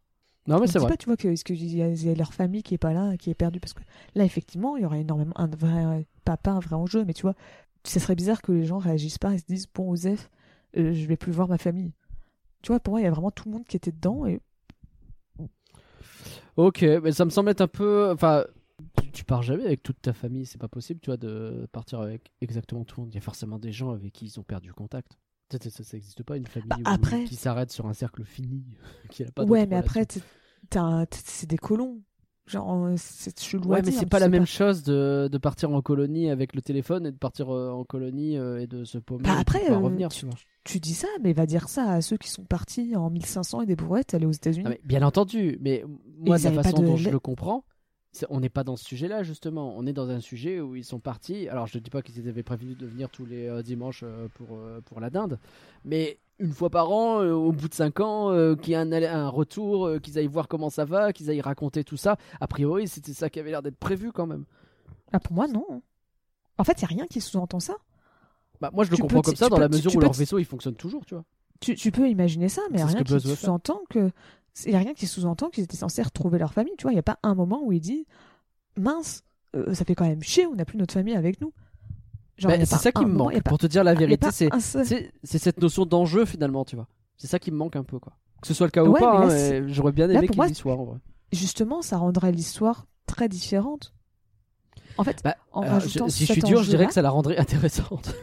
Non, mais c'est vrai. pas, tu vois, que, est-ce qu'il y a leur famille qui est pas là, qui est perdue parce que là, effectivement, il y aurait énormément un vrai, pas, pas un vrai enjeu, mais tu vois, ça serait bizarre que les gens réagissent pas et se disent bon, Osef, euh, je vais plus voir ma famille. Tu vois, pour moi, il y a vraiment tout le monde qui était dedans et Ok, mais ça me semble être un peu. Enfin, tu, tu pars jamais avec toute ta famille, c'est pas possible, tu vois, de partir avec exactement tout le monde. Il y a forcément des gens avec qui ils ont perdu contact. Ça, ça, ça existe pas une famille Bah, où- qui s'arrête sur un cercle fini, qui a pas ouais, mais après, c'est des colons. Genre, euh, c'est à Ouais, mais c'est pas la même chose de, de partir en colonie avec le téléphone et de partir euh, en colonie euh, et de se paumer. Bah, après, euh, revenir, tu- vois. Tu dis ça, mais va dire ça à ceux qui sont partis en 1500 et des brouettes aller aux États-Unis. Ah, bien entendu, mais moi, de la façon de dont je le comprends, c'est- on n'est pas dans ce sujet-là, justement. On est dans un sujet où ils sont partis. Alors, je ne dis pas qu'ils avaient prévu de venir tous les dimanches pour, pour la dinde, mais une fois par an, euh, au bout de 5 ans, euh, qu'il y ait un, retour, euh, qu'ils aillent voir comment ça va, qu'ils aillent raconter tout ça. A priori, c'était ça qui avait l'air d'être prévu quand même. Ah, pour moi, non. En fait, il n'y a rien qui sous-entend ça. Bah, moi, je le Tu comprends comme ça dans peux la mesure où leur vaisseau il fonctionne toujours, tu vois. Tu, tu peux imaginer ça, mais ce rien qui sous-entend que. Il n'y a rien qui sous-entend qu'ils étaient censés retrouver leur famille. Tu vois, il n'y a pas un moment où il dit Mince, ça fait quand même chier, on n'a plus notre famille avec nous. Bah, c'est ça qui me manque. Pour te dire la vérité, c'est cette notion d'enjeu finalement, tu vois. C'est ça qui me manque un peu, quoi. Que ce soit le cas ou pas, hein, j'aurais bien aimé qu'il y en vrai. Justement, ça rendrait l'histoire très différente. En fait, Bah, en je- si je suis dur, je dirais que ça la rendrait intéressante.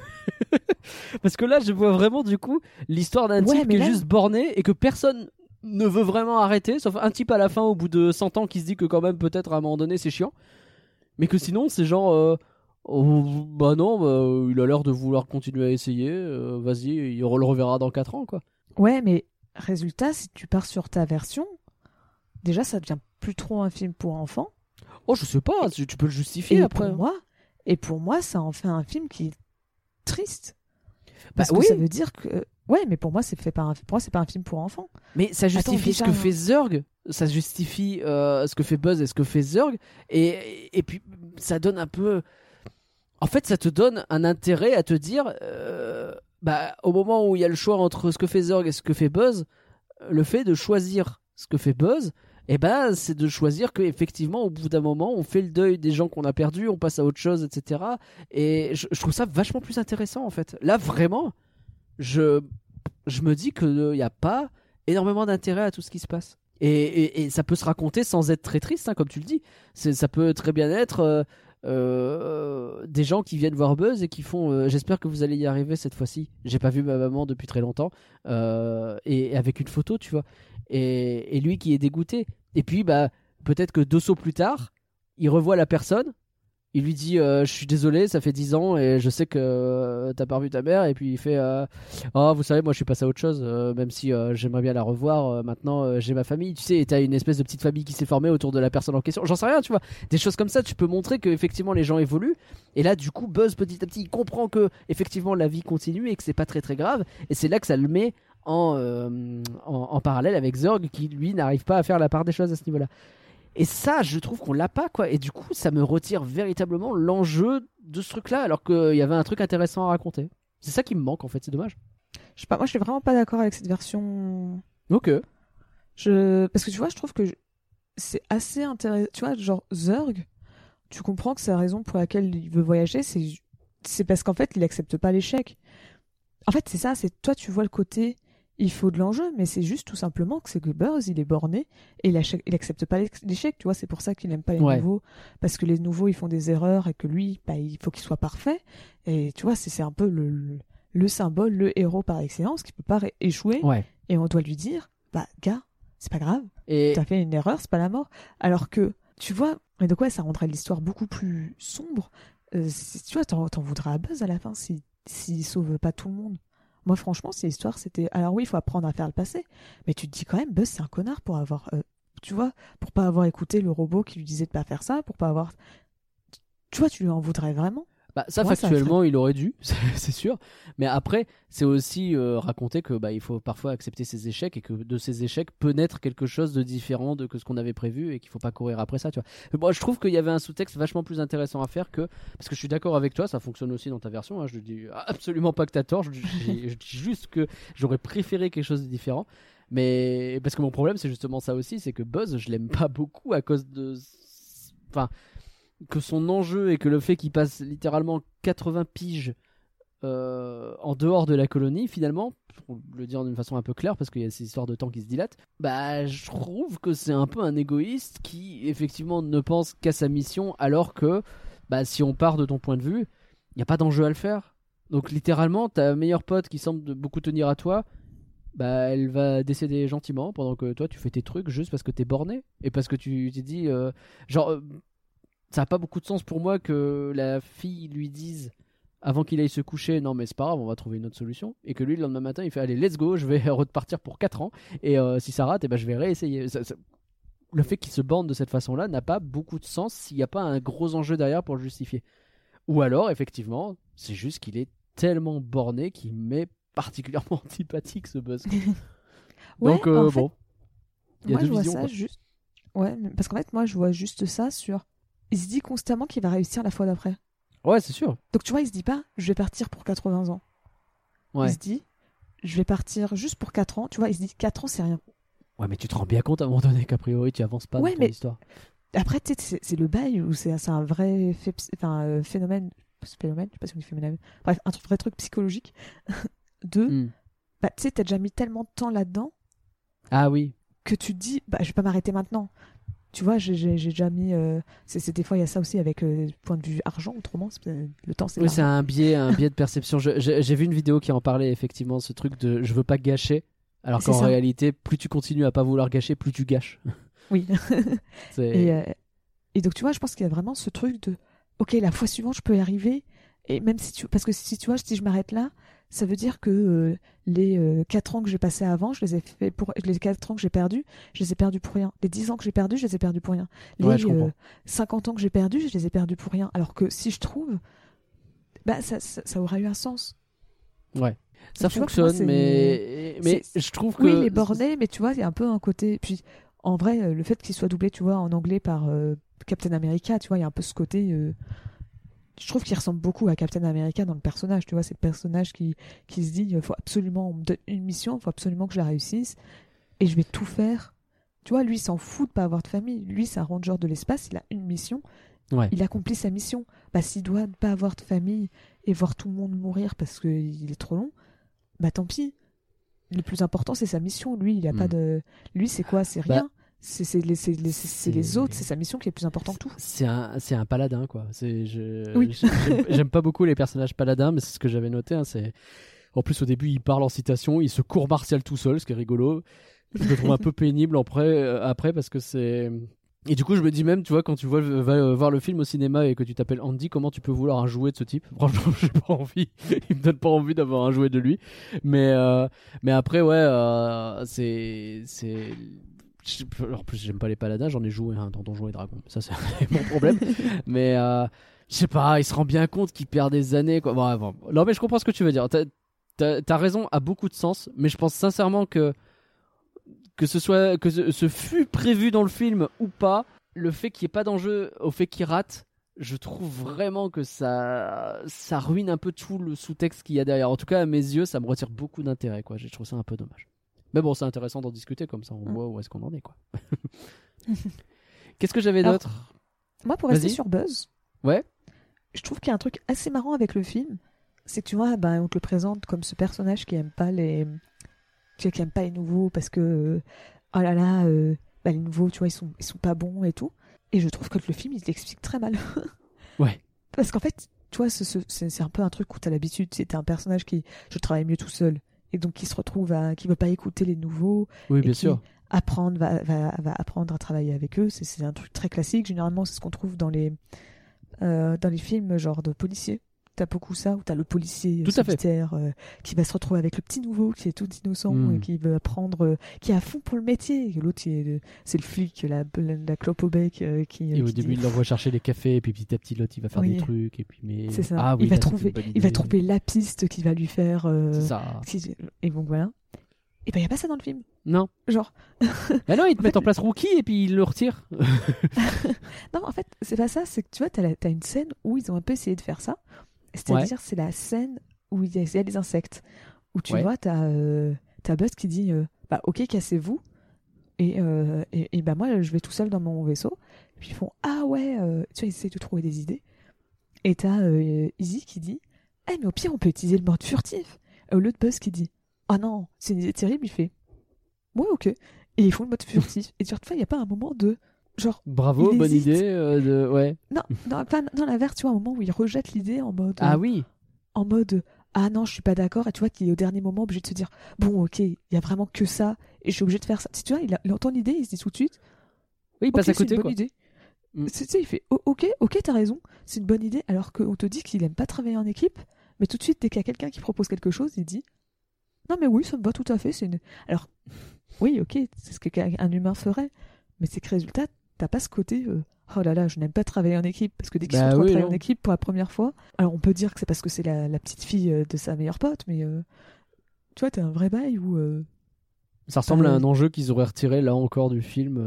Parce que là, je vois vraiment du coup l'histoire d'un Ouais, type qui est juste borné et que personne ne veut vraiment arrêter, sauf un type à la fin au bout de 100 ans qui se dit que quand même peut-être à un moment donné c'est chiant. Mais que sinon c'est genre euh, oh, bah non, bah, il a l'air de vouloir continuer à essayer, euh, vas-y, il le reverra dans 4 ans quoi. Ouais, mais résultat, si tu pars sur ta version, déjà, ça devient plus trop un film pour enfants. Oh, je sais pas, tu tu peux le justifier Et après. pour moi, et pour moi, ça en fait un film qui est triste. Bah Parce que oui. ça veut dire que ouais, mais pour moi, c'est fait pas un... pour moi, c'est pas un film pour enfants. Mais ça justifie déjà, ce que hein. fait Zurg, ça justifie euh, ce que fait Buzz et ce que fait Zurg, et, et puis ça donne un peu. En fait, ça te donne un intérêt à te dire, euh, bah, au moment où il y a le choix entre ce que fait Zurg et ce que fait Buzz, le fait de choisir ce que fait Buzz, eh ben, c'est de choisir que effectivement, au bout d'un moment, on fait le deuil des gens qu'on a perdus, on passe à autre chose, etc. Et je, trouve ça vachement plus intéressant, en fait. Là, vraiment, je, je me dis qu'il n'y a pas énormément d'intérêt à tout ce qui se passe. Et, et- ça peut se raconter sans être très triste, hein, comme tu le dis. Ça peut très bien être euh, euh, des gens qui viennent voir Buzz et qui font euh, J'espère que vous allez y arriver cette fois-ci. J'ai pas vu ma maman depuis très longtemps. Euh, et, avec une photo, tu vois. Et, et lui qui est dégoûté. Et puis, bah, peut-être que deux sauts plus tard, il revoit la personne. Il lui dit euh, Je suis désolé, ça fait 10 ans et je sais que euh, t'as pas revu ta mère. Et puis il fait euh, Oh, vous savez, moi je suis passé à autre chose, euh, même si j'aimerais bien la revoir. maintenant, j'ai ma famille, tu sais, et t'as une espèce de petite famille qui s'est formée autour de la personne en question. J'en sais rien, tu vois. Des choses comme ça, tu peux montrer que effectivement les gens évoluent. Et là, du coup, Buzz petit à petit, il comprend que effectivement la vie continue et que c'est pas très très grave. Et c'est là que ça le met en, en, parallèle avec Zurg qui lui n'arrive pas à faire la part des choses à ce niveau-là. Et ça, je trouve qu'on l'a pas, quoi. Et du coup, ça me retire véritablement l'enjeu de ce truc-là, alors qu'il y avait un truc intéressant à raconter. C'est ça qui me manque, en fait, c'est dommage. Je sais pas, moi, je suis vraiment pas d'accord avec cette version. Ok. Je parce que tu vois, je trouve que je- c'est assez intéressant. Tu vois, genre Zurg, tu comprends que sa raison pour laquelle il veut voyager, c'est c'est parce qu'en fait, il accepte pas l'échec. En fait, c'est ça. C'est toi, tu vois le côté. Il faut de l'enjeu, mais c'est juste tout simplement que c'est que Buzz, il est borné et il, achète- il accepte pas l'éch- l'échec. Tu vois, c'est pour ça qu'il aime pas les Ouais. nouveaux, parce que les nouveaux ils font des erreurs et que lui, bah, il faut qu'il soit parfait. Et tu vois, c'est un peu le, le, le symbole, le héros par excellence qui peut pas échouer. Ouais. Et on doit lui dire, bah gars, c'est pas grave, Et t'as fait une erreur, c'est pas la mort. Alors que, tu vois, mais de quoi ça rendrait l'histoire beaucoup plus sombre. Euh, si- tu vois, t'en voudras à Buzz à la fin si s'il sauve pas tout le monde. Moi, franchement, si l'histoire c'était. Alors oui, il faut apprendre à faire le passé, mais tu te dis quand même, Buzz, c'est un connard pour avoir. euh, tu vois, pour pas avoir écouté le robot qui lui disait de pas faire ça, pour pas avoir. Tu vois, tu lui en voudrais vraiment? Bah, ça, Moi, ça factuellement, il aurait dû, c'est sûr. Mais après, c'est aussi euh, raconter que bah, il faut parfois accepter ses échecs et que de ces échecs peut naître quelque chose de différent de que ce qu'on avait prévu et qu'il faut pas courir après ça. Tu vois. Mais Moi, je trouve qu'il y avait un sous-texte vachement plus intéressant à faire que parce que je suis d'accord avec toi, ça fonctionne aussi dans ta version. Hein, je dis absolument pas que t'as tort. Je, dis- je dis juste que j'aurais préféré quelque chose de différent. Mais parce que mon problème, c'est justement ça aussi, c'est que Buzz, je l'aime pas beaucoup à cause de, enfin, que son enjeu et que le fait qu'il passe littéralement 80 piges euh, en dehors de la colonie, finalement, pour le dire d'une façon un peu claire, parce qu'il y a ces histoires de temps qui se dilatent, bah, je trouve que c'est un peu un égoïste qui, effectivement, ne pense qu'à sa mission, alors que, bah, si on part de ton point de vue, il n'y a pas d'enjeu à le faire. Donc, littéralement, ta meilleure pote qui semble beaucoup tenir à toi, bah, elle va décéder gentiment pendant que toi, tu fais tes trucs juste parce que t'es borné et parce que tu t'es dit, euh, genre, euh, ça n'a pas beaucoup de sens pour moi que la fille lui dise avant qu'il aille se coucher non mais c'est pas grave on va trouver une autre solution. Et que lui le lendemain matin il fait allez let's go je vais repartir pour 4 ans. Et euh, si ça rate et ben je vais réessayer. Ça- ça- le fait qu'il se bande de cette façon là n'a pas beaucoup de sens s'il n'y a pas un gros enjeu derrière pour le justifier. Ou alors effectivement c'est juste qu'il est tellement borné qu'il m'est particulièrement antipathique ce buzz. Ouais, donc euh, fait, bon. il y a moi, deux je vois ça juste. Ouais, parce qu'en fait, moi, je vois juste ça sur. Il se dit constamment qu'il va réussir la fois d'après. ouais c'est sûr Donc, tu vois, il se dit pas, je vais partir pour 80 ans. ouais Il se dit, je vais partir juste pour 4 ans. Tu vois, il se dit, 4 ans, c'est rien. ouais mais tu te rends bien compte à un moment donné qu'a priori tu avances pas Ouais, dans ton mais- histoire Après, tu sais, c'est- le bail ou c'est un vrai enfin, euh, phénomène. Phénomène, je sais pas si on dit phénomène. Bref, un vrai truc psychologique. de, Hmm. bah, tu sais, t'as déjà mis tellement de temps là-dedans ah oui que tu te dis, bah, je vais pas m'arrêter maintenant. Tu vois, j'ai déjà mis. euh, c'est des fois, il y a ça aussi avec le point de vue argent, autrement. euh, Le temps, c'est Oui, c'est un biais, un biais de perception. J'ai vu une vidéo qui en parlait effectivement, ce truc de je veux pas gâcher. Alors qu'en réalité, plus tu continues à pas vouloir gâcher, plus tu gâches. Oui. Et, euh, et donc, tu vois, je pense qu'il y a vraiment ce truc de, ok, la fois suivante, je peux y arriver. Et même si tu, parce que si tu vois, si je m'arrête là, ça veut dire que euh, les 4 ans que j'ai passés avant, je les ai fait pour, les 4 ans que j'ai perdus, je les ai perdus pour rien. Les 10 ans que j'ai perdus, je les ai perdus pour rien. Les Ouais, je comprends. euh, 50 ans que j'ai perdus, je les ai perdus pour rien. Alors que si je trouve, bah, ça, ça, ça aura eu un sens. Ouais. Ça tu vois, pour moi, fonctionne, mais, mais je trouve que. Oui, il est borné, mais tu vois, il y a un peu un côté. Puis, en vrai, euh, le fait qu'il soit doublé, tu vois, en anglais par euh, Captain America, tu vois, il y a un peu ce côté. Je trouve qu'il ressemble beaucoup à Captain America dans le personnage, tu vois, c'est le personnage qui, qui se dit il faut absolument, on me donne une mission, il faut absolument que je la réussisse, et je vais tout faire. Tu vois, lui, il s'en fout de pas avoir de famille. Lui, c'est un ranger de l'espace, il a une mission, Ouais. il accomplit sa mission. Bah, s'il doit ne pas avoir de famille et voir tout le monde mourir parce qu'il est trop long, bah tant pis. Le plus important, c'est sa mission. Lui, il a pas Hmm. de. Lui, c'est quoi? C'est Bah, rien. C'est les, autres, c'est sa mission qui est plus importante que tout. C'est un, un paladin, quoi. Oui. j'aime, pas beaucoup les personnages paladins, mais c'est ce que j'avais noté. hein. En plus, au début, il parle en citation, il se court martial tout seul, ce qui est rigolo. Je le trouve un peu pénible après, euh, après parce que c'est. Et du coup, je me dis même, tu vois, quand tu vois, vas voir le film au cinéma et que tu t'appelles Andy, comment tu peux vouloir un jouet de ce type? Franchement, j'ai pas envie. Il me donne pas envie d'avoir un jouet de lui. Mais, euh, mais après, ouais, euh, c'est. c'est... En plus, j'aime pas les paladins, j'en ai joué un dans Donjons et Dragons. Ça, c'est mon problème. mais euh, je sais pas, il se rend bien compte qu'il perd des années. Quoi. Bon, bon. Non, mais je comprends ce que tu veux dire. T'as, raison à beaucoup de sens, mais je pense sincèrement que que ce soit que ce, ce fut prévu dans le film ou pas, le fait qu'il n'y ait pas d'enjeu au fait qu'il rate, je trouve vraiment que ça ça ruine un peu tout le sous-texte qu'il y a derrière. En tout cas, à mes yeux, ça me retire beaucoup d'intérêt. Quoi, je trouve ça un peu dommage. Mais bon, c'est intéressant d'en discuter comme ça, on Mm. voit où est-ce qu'on en est, quoi. Qu'est-ce que j'avais d'autre? Moi, pour rester sur Buzz, Ouais. je trouve qu'il y a un truc assez marrant avec le film. C'est que tu vois, ben, on te le présente comme ce personnage qui aime pas les. Qui aime pas les nouveaux parce que. oh là là, euh, bah, les nouveaux, tu vois, ils sont, ils sont pas bons et tout. Et je trouve que le film, il l'explique très mal. Ouais. Parce qu'en fait, tu vois, ce- ce- c'est c'est un peu un truc où t'as l'habitude. C'est un personnage qui. Je travaille mieux tout seul. Et donc, qui se retrouve à. qui veut pas écouter les nouveaux Oui, et bien qui sûr. apprendre va, va, va apprendre à travailler avec eux c'est c'est un truc très classique généralement c'est ce qu'on trouve dans les euh, dans les films genre de policiers t'as beaucoup ça, où t'as le policier Tout à fait. solitaire euh, qui va se retrouver avec le petit nouveau qui est tout innocent Mm. et qui veut apprendre, euh, qui est à fond pour le métier. L'autre, c'est le flic, la, la, la clope au bec euh, qui. Et au qui début, dit- il l'envoie chercher les cafés, et puis petit à petit, l'autre, il va faire Oui. des trucs, et puis mais. Ça. Ah oui, il, va trouver, il va trouver la piste qui va lui faire. euh, C'est ça. qui- Et donc voilà. Et ben, il n'y a pas ça dans le film. Non. Genre, Bah non, ils te En mettent fait, en place Rookie, et puis ils le retirent. non, en fait, c'est pas ça. C'est que tu vois, t'as, la- t'as une scène où ils ont un peu essayé de faire ça. C'est-à-dire, c'est la scène où il y a, il y a les insectes. Où tu Ouais. vois, t'as, euh, t'as Buzz qui dit euh, Bah, ok, cassez-vous. Et, euh, et, et bah, moi, je vais tout seul dans mon vaisseau. Puis ils font Ah ouais, euh, tu vois, ils essayent de trouver des idées. Et t'as Izzy qui dit Eh, mais au pire, on peut utiliser le mode furtif. Et au lieu de Buzz qui dit Ah non, c'est une idée terrible, il fait Ouais, ok. Et ils font le mode furtif. Et tu vois, il n'y a pas un moment de. Genre, Bravo, bonne idée. euh, de... Ouais. non, non, pas dans l'inverse, tu vois, un moment où il rejette l'idée en mode. Ah euh, oui. En mode. Ah non, je suis pas d'accord. Et tu vois qu'il est au dernier moment obligé de se dire Bon, ok, il y a vraiment que ça. Et je suis obligé de faire ça. Tu vois, il, a- il entend l'idée, il se dit tout de suite Oui, il passe à côté, c'est une quoi. bonne idée. Mm. Tu sais, il fait Oh, Ok, ok, t'as raison, c'est une bonne idée. Alors qu'on te dit qu'il aime pas travailler en équipe. Mais tout de suite, dès qu'il y a quelqu'un qui propose quelque chose, il dit Non, mais oui, ça me va tout à fait. C'est une. Alors, oui, ok, c'est ce qu'un humain ferait. Mais c'est que résultat, t'as pas ce côté. euh, Oh là là, je n'aime pas travailler en équipe. Parce que dès qu'ils Bah à oui, travailler non. en équipe pour la première fois, alors on peut dire que c'est parce que c'est la, la petite fille euh, de sa meilleure pote, mais euh, tu vois, t'as un vrai bail où. euh, Ça ressemble à Euh, un enjeu qu'ils auraient retiré là encore du film.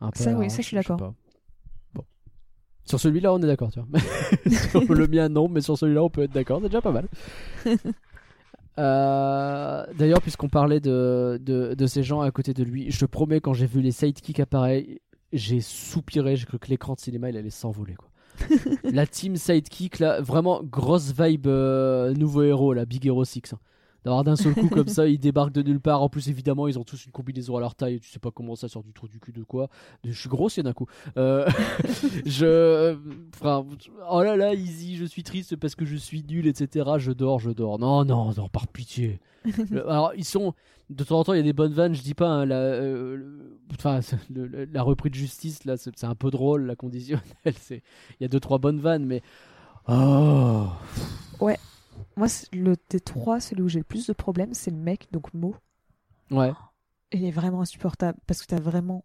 un peu Ça, à oui, ça, je suis d'accord. Bon. Sur celui-là, on est d'accord, tu vois. sur le mien, non, mais sur celui-là, on peut être d'accord. C'est déjà pas mal. Euh, D'ailleurs, puisqu'on parlait de, de, de ces gens à côté de lui, je te promets, quand j'ai vu les sidekicks apparaître, j'ai soupiré. J'ai cru que l'écran de cinéma, il allait s'envoler. quoi. La team sidekick, là, vraiment grosse vibe euh, nouveau héros, là, Big Hero 6. hein. D'avoir d'un seul coup comme ça, ils débarquent de nulle part. En plus, évidemment, ils ont tous une combinaison à leur taille. Tu sais pas comment ça sort du trou du cul de quoi. Je suis grossier d'un coup. Euh, je. Enfin, oh là là, easy, je suis triste parce que je suis nul, etc. Je dors, je dors. Non, non, non, par pitié. Le- Alors, ils sont. De temps en temps, il y a des bonnes vannes, je dis pas. hein, la, euh, le- enfin, c'est- le- le- la reprise de justice, là, c'est c'est un peu drôle, la conditionnelle. c'est- Il y a deux, trois bonnes vannes, mais. Oh. Moi, le des trois, celui où j'ai le plus de problèmes, c'est le mec, donc Mo. Ouais. Il est vraiment insupportable parce que t'as vraiment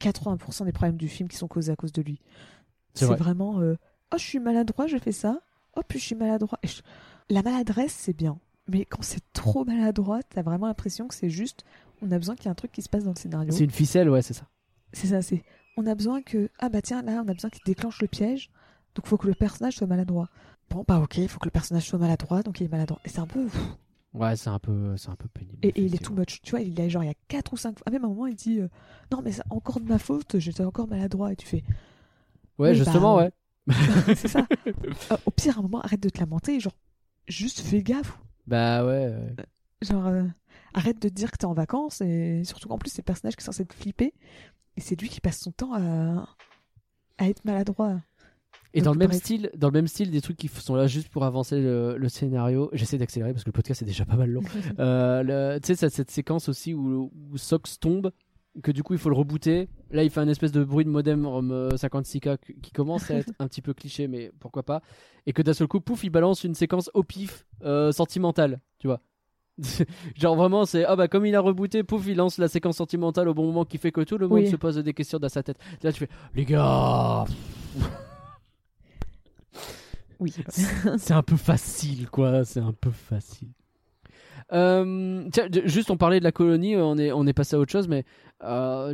80% des problèmes du film qui sont causés à cause de lui. C'est C'est vrai. vraiment euh, Oh, je suis maladroit, je fais ça. Oh, puis je suis maladroit. Je- La maladresse, c'est bien. Mais quand c'est trop maladroit, t'as vraiment l'impression que c'est juste on a besoin qu'il y ait un truc qui se passe dans le scénario. C'est une ficelle, ouais, c'est ça. C'est ça, c'est on a besoin que ah bah tiens là on a besoin qu'il déclenche le piège, donc faut que le personnage soit maladroit. Bon bah ok, il faut que le personnage soit maladroit, donc il est maladroit. Et c'est un peu. Ouais, c'est un peu, c'est un peu pénible. et, et il est too much. Tu vois, il y a genre il y a quatre ou cinq fois. Ah, même à un moment il dit euh, non mais c'est encore de ma faute, j'étais encore maladroit et tu fais Ouais, Oui, justement, bah, ouais. c'est ça. Euh, au pire à un moment arrête de te lamenter, genre juste fais gaffe. Bah ouais. ouais. Genre euh, arrête de te dire que t'es en vacances et surtout qu'en plus c'est le personnage qui est censé te flipper et c'est lui qui passe son temps à à être maladroit. Et dans le même style, dans le même style, des trucs qui sont là juste pour avancer le, le scénario. J'essaie d'accélérer parce que le podcast est déjà pas mal long. Euh, tu sais, cette, séquence aussi où, où Sox tombe, que du coup il faut le rebooter. Là, il fait un espèce de bruit de modem euh, 56K qui- qui commence à être un petit peu cliché, mais pourquoi pas. Et que d'un seul coup, pouf, il balance une séquence au pif euh, sentimentale, tu vois. Genre vraiment, c'est ah bah comme il a rebooté, pouf, il lance la séquence sentimentale au bon moment qui fait que tout le monde Oui. se pose des questions dans sa tête. Là, tu fais les gars. Oui. c'est un peu facile, quoi. C'est un peu facile. Euh, tiens, juste, on parlait de la colonie, on est, on est passé à autre chose, mais euh,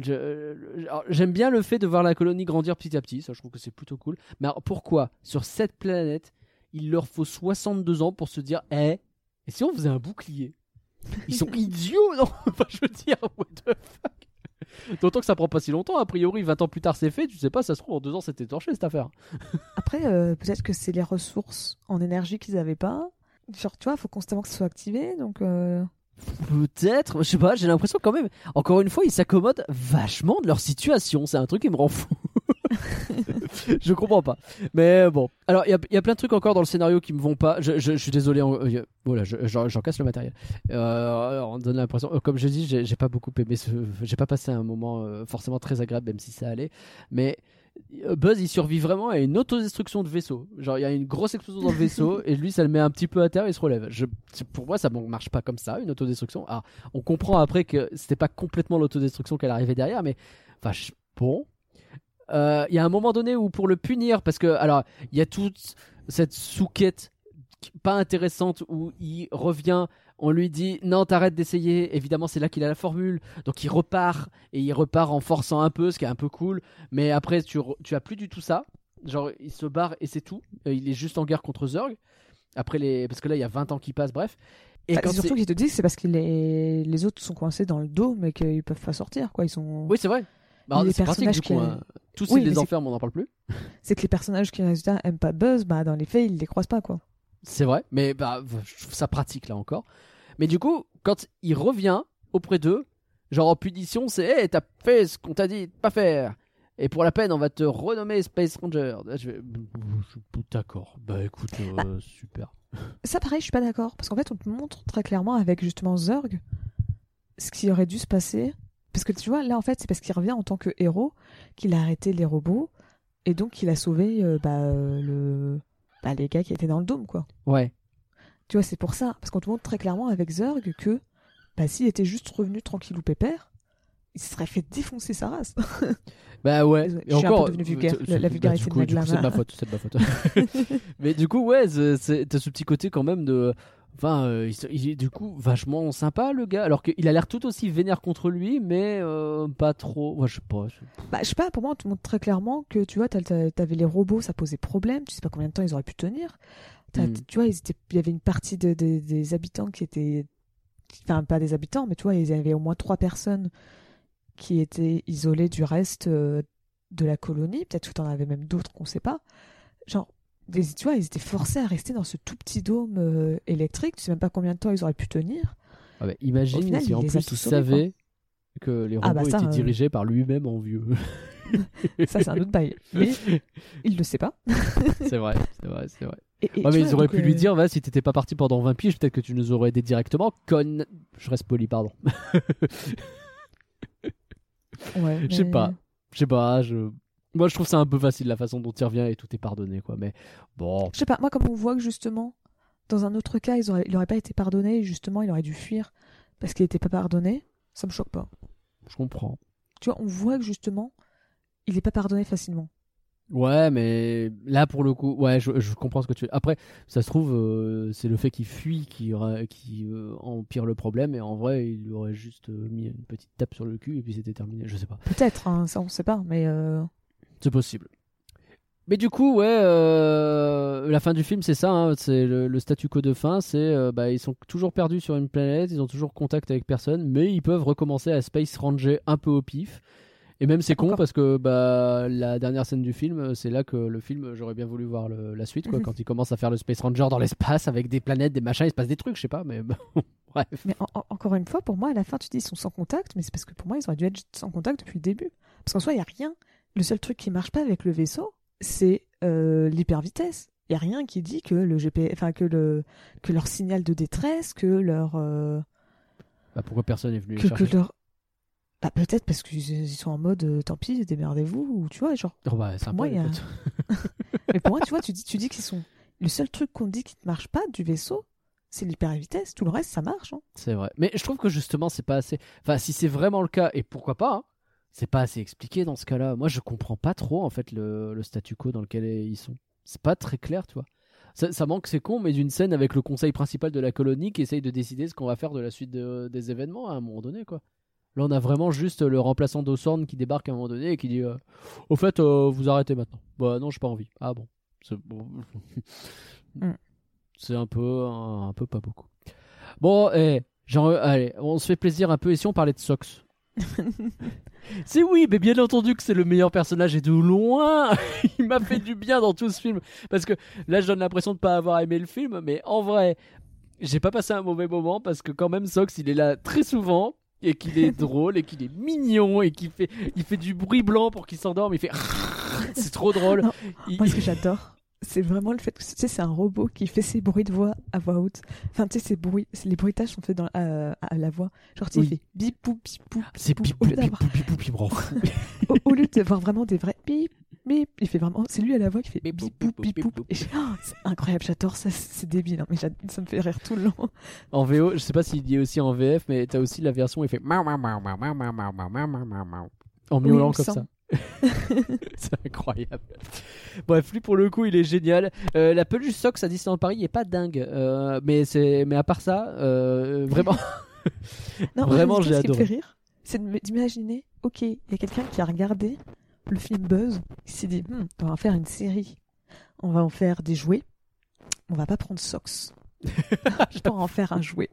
j'aime bien le fait de voir la colonie grandir petit à petit. Ça, je trouve que c'est plutôt cool. Mais alors, pourquoi sur cette planète, il leur faut 62 ans pour se dire, eh, et si on faisait un bouclier? Ils sont idiots, non? Enfin, je veux dire, what the fuck? D'autant que ça prend pas si longtemps, a priori 20 ans plus tard c'est fait, tu sais pas, ça se trouve en deux ans c'était torché cette affaire. Après, euh, peut-être que c'est les ressources en énergie qu'ils avaient pas. Genre, tu vois, faut constamment que ce soit activé, donc. euh, Peut-être, je sais pas, j'ai l'impression quand même. Encore une fois, ils s'accommodent vachement de leur situation. C'est un truc qui me rend fou. je comprends pas. Mais bon. Alors, il y a, il y a plein de trucs encore dans le scénario qui me vont pas. Je, je- je suis désolé. en- euh, voilà, je- j'en casse le matériel. Euh, on donne l'impression. euh, Comme je dis, j'ai pas beaucoup aimé ce. J'ai pas passé un moment forcément très agréable, même si ça allait. Mais Buzz il survit vraiment à une autodestruction de vaisseau. Genre il y a une grosse explosion dans le vaisseau et lui ça le met un petit peu à terre et il se relève. Je, pour moi ça marche pas comme ça une autodestruction. Alors on comprend après que c'était pas complètement l'autodestruction qu'elle arrivait derrière mais enfin je- bon. Euh, Il y a un moment donné où pour le punir parce que alors il y a toute cette souquette pas intéressante où il revient on lui dit non t'arrêtes d'essayer. Évidemment c'est là qu'il a la formule. Donc il repart et il repart en forçant un peu ce qui est un peu cool. Mais après tu, tu as plus du tout ça. Genre il se barre et c'est tout. Euh, il est juste en guerre contre Zurg après les parce que là il y a 20 ans qui passent bref. Et Bah, quand surtout qu'ils te disent que c'est parce que les... les autres sont coincés dans le dôme et qu'ils peuvent pas sortir. Quoi. Ils sont... oui c'est vrai bah, Les c'est pratique du personnages coup qui- hein. tous Oui, les enferment on n'en parle plus C'est que les personnages qui résultat aiment pas Buzz, bah, dans les faits, ils les croisent pas. quoi. C'est vrai, mais bah, je trouve ça pratique là encore. Mais du coup, quand il revient auprès d'eux, genre en punition, c'est Hey, t'as fait ce qu'on t'a dit de pas faire. Et pour la peine, on va te renommer Space Ranger. Je vais- D'accord, bah écoute, euh, super. Ça, pareil, je suis pas d'accord. Parce qu'en fait, on te montre très clairement avec justement Zurg ce qui aurait dû se passer. Parce que tu vois, là, en fait, c'est parce qu'il revient en tant que héros qu'il a arrêté les robots et donc qu'il a sauvé euh, bah, euh, le... bah, les gars qui étaient dans le dôme, quoi. Ouais, Tu vois, c'est pour ça. Parce qu'on te montre très clairement avec Zurg que bah, s'il était juste revenu tranquille ou pépère, il se serait fait défoncer sa race. bah ouais. Et je suis un peu encore, devenue vulgaire. La- la bah, vulgarité du de du coup, de ma faute, c'est de ma faute. Mais du coup, ouais, t'as ce petit côté quand même de. Enfin, euh, il, est du coup vachement sympa le gars, alors qu'il a l'air tout aussi vénère contre lui, mais euh, pas trop. Ouais, je sais pas. je- Bah, je sais pas, pour moi, on te montre très clairement que tu vois, t'avais les robots, ça posait problème, tu sais pas combien de temps ils auraient pu tenir. T'as- Mm. Tu vois, ils étaient- il y avait une partie de- de- des habitants qui étaient. Enfin, pas des habitants, mais tu vois, il y avait au moins trois personnes qui étaient isolées du reste euh, de la colonie. Peut-être que t'en avais même d'autres qu'on sait pas. Genre, des, tu vois, ils étaient forcés à rester dans ce tout petit dôme euh, électrique, tu sais même pas combien de temps ils auraient pu tenir. Ah bah, imagine final, si en les plus tous il sauvés, savait que les robots Ah bah ça, étaient euh. dirigés par lui-même en vieux. Ça, c'est un autre bail. Mais il le sait pas. c'est vrai, c'est vrai, c'est vrai. Et, et Ouais, tu mais vois, ils auraient pu lui euh, dire, va, si t'étais pas parti pendant 20 piges, peut-être que tu nous aurais aidé directement. Con. Je reste poli, pardon. ouais, Je sais mais- pas. Je sais pas, je. Moi, je trouve ça un peu facile la façon dont il revient et tout est pardonné, quoi. Mais bon. Je sais pas, moi, comme on voit que justement, dans un autre cas, ils auraient- il aurait pas été pardonné, et justement, il aurait dû fuir parce qu'il était pas pardonné, ça me choque pas. Je comprends. Tu vois, on voit que justement, il est pas pardonné facilement. Ouais, mais là, pour le coup, ouais, je, je comprends ce que tu veux. Après, ça se trouve, euh, c'est le fait qu'il fuit qui, qui euh, empire le problème. Et en vrai, il lui aurait juste euh, mis une petite tape sur le cul et puis c'était terminé. Je sais pas. Peut-être, hein, ça on sait pas, mais euh, C'est possible. Mais du coup, ouais, euh, la fin du film, c'est ça, hein, c'est le, le statu quo de fin, c'est euh, bah, ils sont toujours perdus sur une planète, ils ont toujours contact avec personne, mais ils peuvent recommencer à Space Ranger un peu au pif. Et même c'est con parce que bah, la dernière scène du film, c'est là que le film, j'aurais bien voulu voir le- la suite, quoi, Mhm. quand ils commencent à faire le Space Ranger dans l'espace avec des planètes, des machins, il se passe des trucs, je sais pas, mais bon, bref. mais en- en- encore une fois, pour moi, à la fin, tu dis ils sont sans contact, mais c'est parce que pour moi, ils auraient dû être sans contact depuis le début. Parce qu'en soi, il y a rien. Le seul truc qui marche pas avec le vaisseau, c'est euh, l'hyper vitesse. Il y a rien qui dit que le GP, enfin que le que leur signal de détresse, que leur euh, Bah, pourquoi personne est venu les que, leur bah, peut-être parce qu'ils ils sont en mode euh, tant pis, démerdez-vous ou tu vois genre. Oh, bah, sympa, moi, y a-. Mais pour moi, tu vois, tu dis tu dis qu'ils sont le seul truc qu'on dit qui ne marche pas du vaisseau, c'est l'hyper vitesse. Tout le reste, ça marche. hein. C'est vrai. Mais je trouve que justement, c'est pas assez. Enfin, si c'est vraiment le cas, et pourquoi pas, hein, c'est pas assez expliqué dans ce cas-là. Moi, je comprends pas trop, en fait, le, le statu quo dans lequel ils sont. C'est pas très clair, tu vois. Ça, ça manque, c'est con, mais d'une scène avec le conseil principal de la colonie qui essaye de décider ce qu'on va faire de la suite de- des événements à un moment donné, quoi. Là, on a vraiment juste le remplaçant d'Ossorn qui débarque à un moment donné et qui dit euh, Au fait, euh, vous arrêtez maintenant. Bah non, j'ai pas envie. Ah bon. C'est bon. Mm. C'est un peu, un, un peu pas beaucoup. Bon, eh, genre, allez, on se fait plaisir un peu. Et si on parlait de Sox? C'est oui, mais bien entendu que c'est le meilleur personnage et de loin, il m'a fait du bien dans tout ce film. Parce que là, je donne l'impression de pas avoir aimé le film, mais en vrai, j'ai pas passé un mauvais moment parce que quand même Sox, il est là très souvent et qu'il est drôle et qu'il est mignon et qu'il fait, il fait du bruit blanc pour qu'il s'endorme. Il fait, c'est trop drôle. Non, Il- Moi, ce que j'adore, c'est vraiment le fait que tu sais, c'est un robot qui fait ses bruits de voix à voix haute. Enfin, tu sais, ces bruits, les bruitages sont faits à, la voix. Genre, tu oui. fais bipou, bipou, C'est bipou, bipou, bipou, bipou, Au lieu d'avoir vraiment des vrais bip, bip, il fait vraiment. C'est lui à la voix qui fait bipou, bipou. Oh, c'est incroyable, j'adore ça, c'est débile, mais ça me fait rire tout le long. En VO, je sais pas s'il y est aussi en VF, mais t'as aussi la version où il fait. En miaulant oui, comme ça. c'est incroyable. Bref, lui pour le coup, il est génial. Euh, la peluche Sox à Disneyland Paris il est pas dingue, euh, mais c'est, mais à part ça, euh, vraiment. Non, Vraiment, en j'ai réalité, Ce qui me adoré. fait rire, c'est d'imaginer, ok, il y a quelqu'un qui a regardé le film Buzz, il s'est dit, Hmm, on va en faire une série, on va en faire des jouets, on va pas prendre Sox. Je peux en faire un jouet.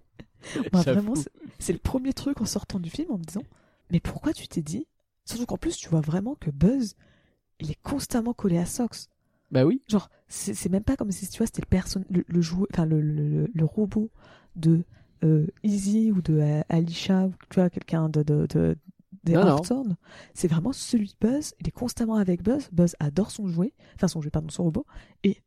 Vraiment, c'est le premier truc en sortant du film en me disant, mais pourquoi tu t'es dit Surtout qu'en plus, tu vois vraiment que Buzz, il est constamment collé à Sox. Bah oui. Genre, c'est c'est même pas comme si tu vois, c'était le, perso- le, le, enfin, le, le, le- robot de euh, Izzy ou de euh, Alicia, ou tu vois, quelqu'un de, de, de, des. C'est vraiment celui de Buzz. Il est constamment avec Buzz. Buzz adore son jouet, enfin son jouet, pardon, son robot. Et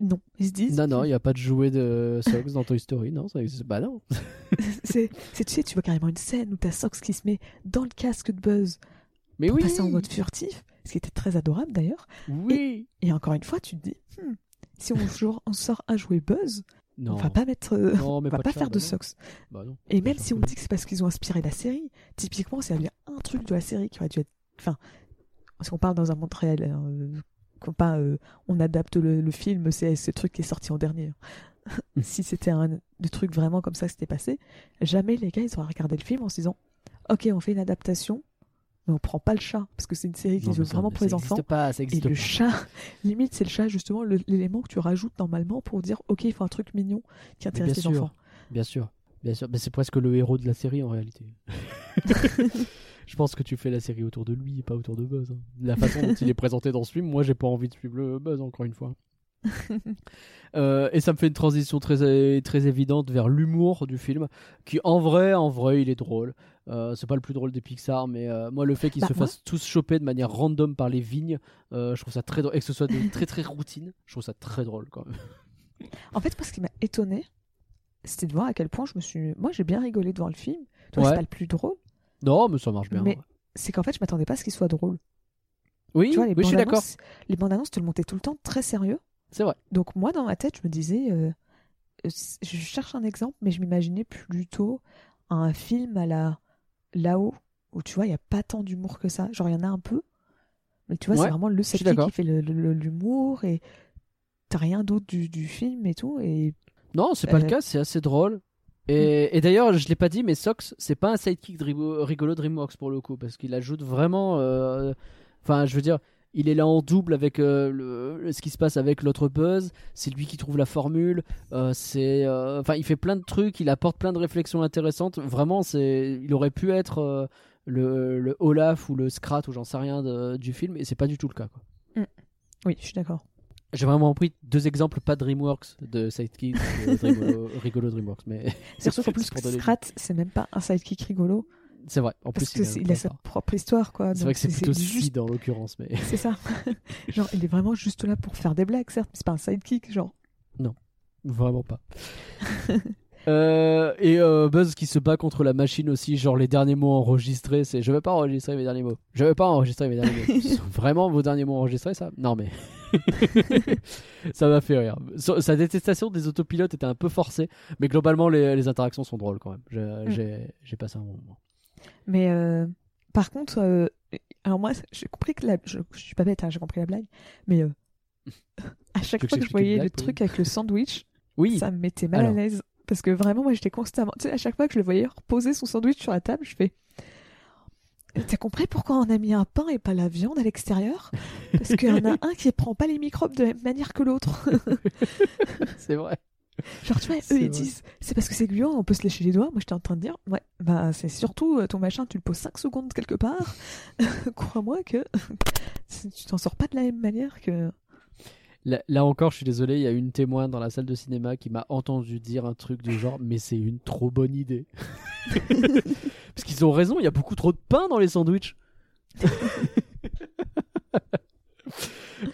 non, ils se disent. Non, non, il n'y a pas de jouet de Sox dans Toy Story, non, ça existe. Bah non. c'est, tu sais, tu vois carrément une scène où t'as Sox qui se met dans le casque de Buzz Mais pour oui. passer en mode furtif, ce qui était très adorable d'ailleurs. Oui. Et encore une fois, tu te dis, hmm, si on, joue- on sort un jouet Buzz, Non. on va pas mettre, euh, Non, on va pas faire de bah. Sox. Bah non. Et même si on dit que c'est parce qu'ils ont inspiré la série, typiquement, c'est un truc de la série qui aurait dû être. Enfin, parce qu'on parle dans un monde réel. euh, pas, euh, on adapte le, le film, c'est ce truc qui est sorti en dernier. si c'était un des trucs vraiment comme ça qui s'était passé, jamais les gars ils auraient regardé le film en se disant Ok, on fait une adaptation, mais on prend pas le chat, parce que c'est une série qui Non, veut ça- vraiment pour les enfants. pas, ça Et le chat, limite, c'est le chat justement l'élément que tu rajoutes normalement pour dire ok, il faut un truc mignon qui intéresse bien les sûr. enfants. Bien sûr, bien sûr. Mais c'est presque le héros de la série en réalité. Je pense que tu fais la série autour de lui et pas autour de Buzz. hein. La façon dont il est présenté dans ce film, moi j'ai pas envie de suivre le Buzz encore une fois. Euh, et ça me fait une transition très, très évidente vers l'humour du film, qui en vrai, en vrai, il est drôle. Euh, c'est pas le plus drôle des Pixar, mais euh, moi le fait qu'ils Bah, se moi- fassent tous choper de manière random par les vignes, euh, je trouve ça très drôle. Et que ce soit des très très routines, je trouve ça très drôle quand même. En fait, moi, ce qui m'a étonné, c'était de voir à quel point je me suis. Moi, j'ai bien rigolé devant le film. Toi, Ouais. c'est pas le plus drôle, Non, mais ça marche bien. Mais- c'est qu'en fait, je m'attendais pas à ce qu'il soit drôle. Oui, tu vois, les oui, je suis d'accord. Les bandes annonces te le montaient tout le temps très sérieux. C'est vrai. Donc, moi, dans ma tête, je me disais. euh, euh, je cherche un exemple, mais je m'imaginais plutôt un film à la là-haut, où tu vois, il n'y a pas tant d'humour que ça. Genre, il y en a un peu. Mais tu vois, Ouais, c'est vraiment le d'accord. qui fait l'humour et t'as rien d'autre du, du film et tout. Et Non, c'est pas le Euh, cas, c'est assez drôle. Et, et d'ailleurs, je l'ai pas dit, mais Sox, c'est pas un sidekick dri- rigolo DreamWorks pour le coup, parce qu'il ajoute vraiment. euh, Enfin, je veux dire, il est là en double avec euh, le, ce qui se passe avec l'autre Buzz. C'est lui qui trouve la formule. euh, c'est, euh, enfin, il fait plein de trucs. Il apporte plein de réflexions intéressantes. Vraiment, c'est, il aurait pu être euh, le, le Olaf ou le Scrat ou j'en sais rien de- du film, et c'est pas du tout le cas. Quoi. oui, je suis d'accord. J'ai vraiment pris deux exemples, pas DreamWorks de sidekick euh, rigolo, rigolo DreamWorks, mais Surtout qu'en plus, Strat, c'est même pas un sidekick rigolo. C'est vrai. En Parce plus, que il a sa propre histoire, quoi. C'est vrai que c'est plutôt juste- en l'occurrence, mais C'est ça. genre, il est vraiment juste là pour faire des blagues, certes, mais c'est pas un sidekick, genre. vraiment pas. Euh, et euh, Buzz qui se bat contre la machine aussi, genre les derniers mots enregistrés, c'est je vais pas enregistrer mes derniers mots. Je vais pas enregistrer mes derniers mots. Ce sont vraiment vos derniers mots enregistrés, ça? Non mais ça m'a fait rire. Sa détestation des autopilotes était un peu forcée, mais globalement les, les interactions sont drôles quand même. Je- J'ai passé un bon moment. Mais euh, par contre, alors moi, j'ai compris que la... je, je suis pas bête, hein, j'ai compris la blague, mais à chaque fois que je voyais le truc avec le sandwich, Oui. ça me mettait mal Alors. à l'aise. Parce que vraiment, moi, j'étais constamment. Tu sais, à chaque fois que je le voyais reposer son sandwich sur la table, je fais. T'as compris pourquoi on a mis un pain et pas la viande à l'extérieur? Parce qu'il y en a un qui prend pas les microbes de la même manière que l'autre. c'est vrai. Genre, tu vois, eux, ils disent, c'est parce que c'est gluant, on peut se lécher les doigts. Moi, j'étais en train de dire, ouais, bah, c'est surtout euh, ton machin, tu le poses 5 secondes quelque part. Crois-moi que tu t'en sors pas de la même manière que. Là, encore, je suis désolé, il y a une témoin dans la salle de cinéma qui m'a entendu dire un truc du genre, mais c'est une trop bonne idée. Parce qu'ils ont raison, il y a beaucoup trop de pain dans les sandwichs.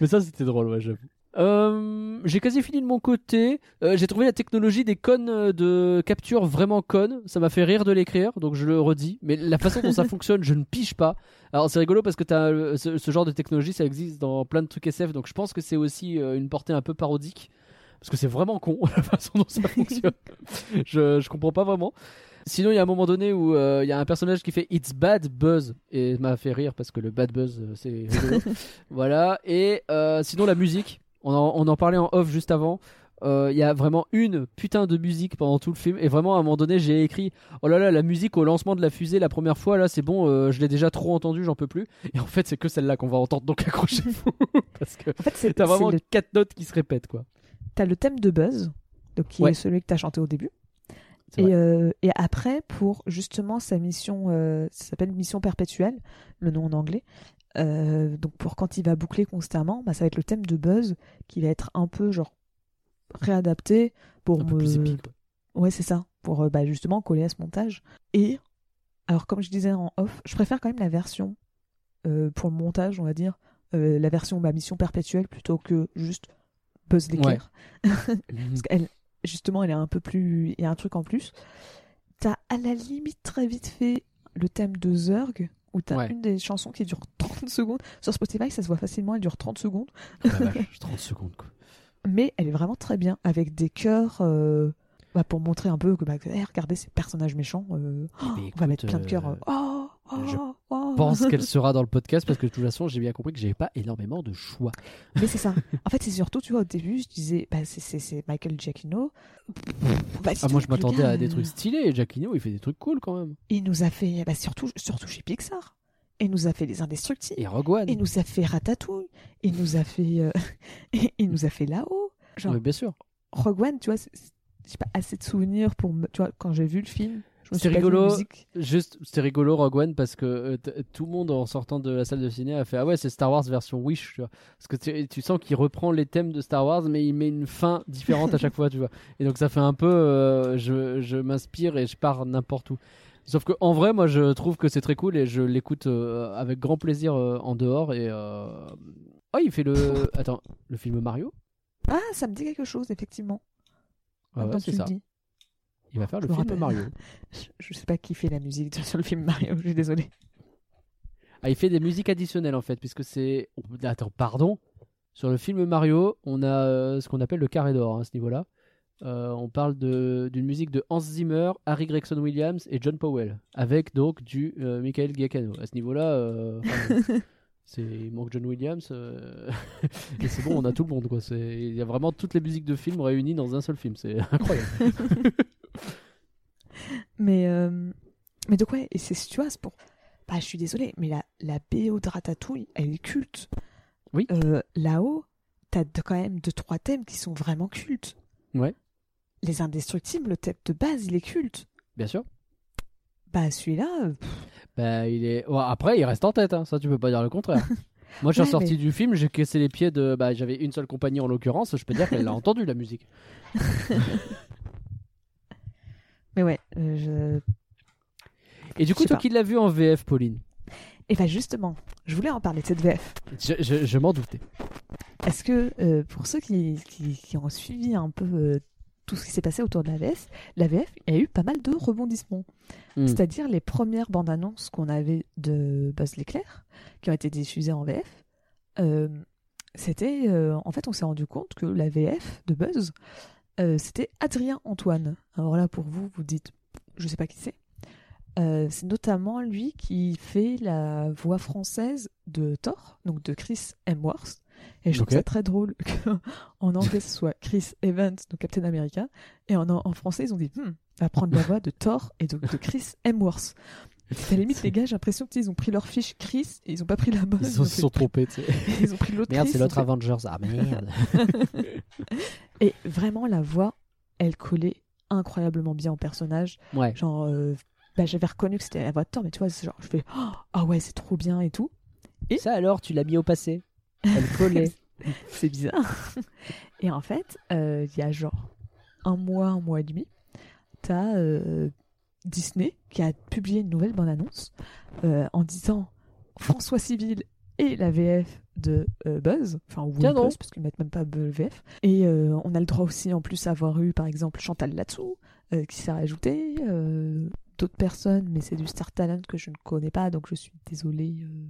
mais ça, c'était drôle, j'avoue. Euh, j'ai quasi fini de mon côté. Euh, j'ai trouvé la technologie des cônes euh, de capture vraiment conne. Ça m'a fait rire de l'écrire, donc je le redis. Mais la façon dont ça fonctionne, je ne pige pas. Alors c'est rigolo parce que as, ce, ce genre de technologie, ça existe dans plein de trucs SF, donc je pense que c'est aussi une portée un peu parodique. Parce que c'est vraiment con la façon dont ça fonctionne. je, je comprends pas vraiment. Sinon, il y a un moment donné où euh, il y a un personnage qui fait It's bad buzz et m'a fait rire parce que le bad buzz c'est voilà. Et euh, sinon la musique, on en, on en parlait en off juste avant. Euh, Il y a vraiment une putain de musique pendant tout le film et vraiment à un moment donné j'ai écrit oh là là la musique au lancement de la fusée la première fois là c'est bon euh, je l'ai déjà trop entendu j'en peux plus et en fait c'est que celle-là qu'on va entendre donc accrochez-vous parce que En fait, t'as vraiment le, quatre notes qui se répètent quoi t'as le thème de Buzz, donc qui Ouais. est celui que t'as chanté au début. Et, euh, et après, pour justement sa mission, ça s'appelle mission perpétuelle, le nom en anglais. Euh, donc pour quand il va boucler constamment, bah, ça va être le thème de Buzz qui va être un peu genre réadapté pour un peu me- plus épique quoi. Ouais, c'est ça, pour euh, bah, justement coller à ce montage. Et alors comme je disais en off, je préfère quand même la version euh, pour le montage, on va dire, euh, la version bah, mission perpétuelle plutôt que juste Buzz l'éclair. Parce qu'elle, justement, elle est un peu plus. Il y a un truc en plus. T'as à la limite très vite fait le thème de Zurg, où t'as Ouais. une des chansons qui dure 30 secondes. Sur Spotify, ça se voit facilement, elle dure 30 secondes. Oh la vache, 30 secondes quoi. Mais elle est vraiment très bien, avec des chœurs. euh, bah, pour montrer un peu que, bah, eh, regardez ces personnages méchants. euh, oh, Mais on va mettre plein de chœurs. euh, euh, oh, je oh. pense qu'elle sera dans le podcast parce que de toute façon j'ai bien compris que j'avais pas énormément de choix. Mais c'est ça. En fait, c'est surtout, tu vois, au début, je disais, bah, c'est- Michael Giacchino. Bah, Ah, moi je m'attendais à des trucs stylés Giacchino il fait des trucs cool quand même. Il nous a fait, bah, surtout, surtout chez Pixar. Il nous a fait Les Indestructibles. Et Rogue One. Il nous a fait Ratatouille. Il nous a fait, euh, il nous a fait là-haut. Genre, Oui, bien sûr. Rogue One, tu vois, j'ai pas assez de souvenirs pour me, tu vois, quand j'ai vu le film. C'est rigolo. Juste, c'était rigolo Rogue One parce que euh, tout le monde en sortant de la salle de ciné a fait ah ouais c'est Star Wars version Wish tu vois parce que tu, tu sens qu'il reprend les thèmes de Star Wars mais il met une fin différente à chaque fois tu vois et donc ça fait un peu euh, je, je m'inspire et je pars n'importe où sauf que en vrai moi je trouve que c'est très cool et je l'écoute euh, avec grand plaisir euh, en dehors et euh... oh il fait le attends le film Mario? Ah, ça me dit quelque chose, effectivement. ah ouais, c'est tu ça le dis. Il va faire Je le film rappelle. Mario Je, je sais pas qui fait la musique sur le film Mario, je suis désolée. Ah, il fait des musiques additionnelles en fait, puisque c'est. Attends, pardon. Sur le film Mario, on a euh, ce qu'on appelle le carré d'or hein, à ce niveau-là. Euh, on parle d'une musique de Hans Zimmer, Harry Gregson Williams et John Powell, avec donc du euh, Michael Giacchino. À ce niveau-là, euh, il manque John Williams et c'est bon, on a tout le monde quoi. Il y a vraiment toutes les musiques de films réunies dans un seul film, c'est incroyable. Mais, euh, mais donc, ouais, et c'est, tu vois, c'est pour. Bah, je suis désolée, mais la, la BO de Ratatouille, elle est culte. Oui. Euh, là-haut, t'as de- quand même deux, trois thèmes qui sont vraiment cultes. Ouais. Les Indestructibles, le thème de base, il est culte. Bien sûr. Bah, celui-là, euh, Bah, il est. ouais, après, il reste en tête, hein, ça tu peux pas dire le contraire. Moi, je suis Ouais, sorti mais- du film, j'ai cassé les pieds de. Bah, j'avais une seule compagnie en l'occurrence, je peux dire qu'elle a entendu la musique. mais ouais, euh, Et du coup, Je toi pas. qui l'as vu en VF, Pauline, Et bah justement, je voulais en parler de cette VF. je, je- je m'en doutais. Est-ce que euh, pour ceux qui, qui, qui ont suivi un peu euh, tout ce qui s'est passé autour de la VF, la VF, il y a eu pas mal de rebondissements. Hmm. C'est-à-dire les premières bandes annonces qu'on avait de Buzz l'éclair, qui ont été diffusées en VF, euh, c'était. en fait, on s'est rendu compte que la VF de Buzz, euh, c'était Adrien Antoine. Alors là, pour vous, vous dites, je sais pas qui c'est. Euh, c'est notamment lui qui fait la voix française de Thor, donc de Chris Hemsworth. Et je trouve Ok. ça très drôle qu'en anglais ce soit Chris Evans, donc Captain America, et en, en français ils ont dit, hmm, va prendre la voix de Thor et donc de Chris Hemsworth. À la limite, les gars, j'ai l'impression qu'ils ont pris leur fiche Chris et ils ont pas pris la bonne. Ils se sont trompés, tu sais. Ils ont pris l'autre Merde, c'est l'autre Avengers. Ah merde. Et vraiment, la voix, elle collait incroyablement bien au personnage. Ouais. Genre, euh, bah, j'avais reconnu que c'était la voix de Thor, mais tu vois, genre, je fais, oh, ah ouais, c'est trop bien et tout. Ça alors, tu l'as mis au passé. Elle collait. c'est bizarre. Et en fait, euh, il y a genre un mois, un mois et demi, t'as euh, Disney qui a publié une nouvelle bande-annonce euh, en disant François Civil et la VF de euh, Buzz, enfin ou Buzz, donc. parce qu'ils mettent même pas le VF. Et euh, on a le droit aussi en plus à avoir eu par exemple Chantal Latsou euh, qui s'est rajoutée, euh, d'autres personnes, mais c'est du Star Talent que je ne connais pas, donc je suis désolée. euh,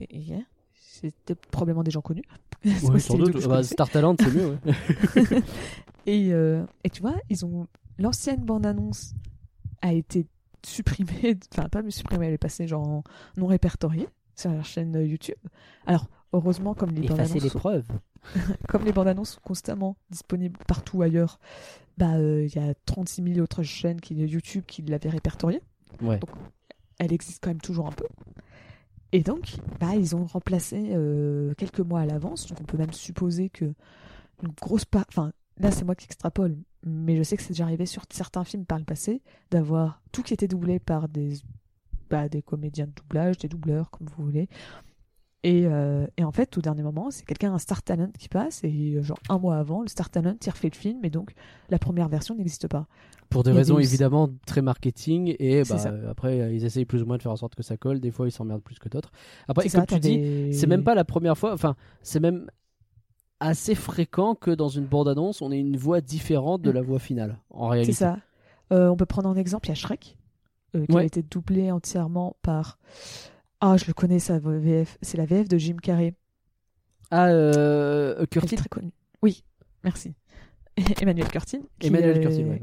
et, et- c'était probablement des gens connus. C'est Ouais, sans doute. Bah. Star Talent, c'est mieux. ouais. Et, euh, et tu vois, ils ont l'ancienne bande-annonce a été supprimée, enfin pas supprimée, elle est passée genre en non répertoriée sur leur chaîne euh, YouTube. Alors heureusement, comme les sont- preuves. comme les bandes-annonces sont constamment disponibles partout ailleurs, bah euh, il y a 36 000 autres chaînes qui YouTube qui l'avaient répertoriée. Ouais. Elle existe quand même toujours un peu. Et donc, bah, ils ont remplacé euh, quelques mois à l'avance, donc on peut même supposer que une grosse part, enfin là c'est moi qui extrapole, mais je sais que c'est déjà arrivé sur certains films par le passé d'avoir tout qui était doublé par des, bah, des comédiens de doublage, des doubleurs comme vous voulez. Et, euh, et en fait, au dernier moment, c'est quelqu'un, un Star Talent qui passe, et euh, genre un mois avant, le Star Talent, il refait le film, et donc la première version n'existe pas. Pour des raisons des- évidemment très marketing et bah, après ils essayent plus ou moins de faire en sorte que ça colle. Des fois ils s'emmerdent plus que d'autres. Après, comme ça, tu dis, c'est même pas la première fois. Enfin, c'est même assez fréquent que dans une bande-annonce on ait une voix différente de Mm. la voix finale. En C'est réalité. ça. Euh, on peut prendre un exemple, il y a Shrek, euh, qui Ouais. a été doublé entièrement par. Ah, je le connais, sa VF. C'est la VF de Jim Carrey. Ah, euh, Curtin. très connue. Oui, merci. Emmanuel Curtin. qui, Emmanuel euh, Curtin. voilà.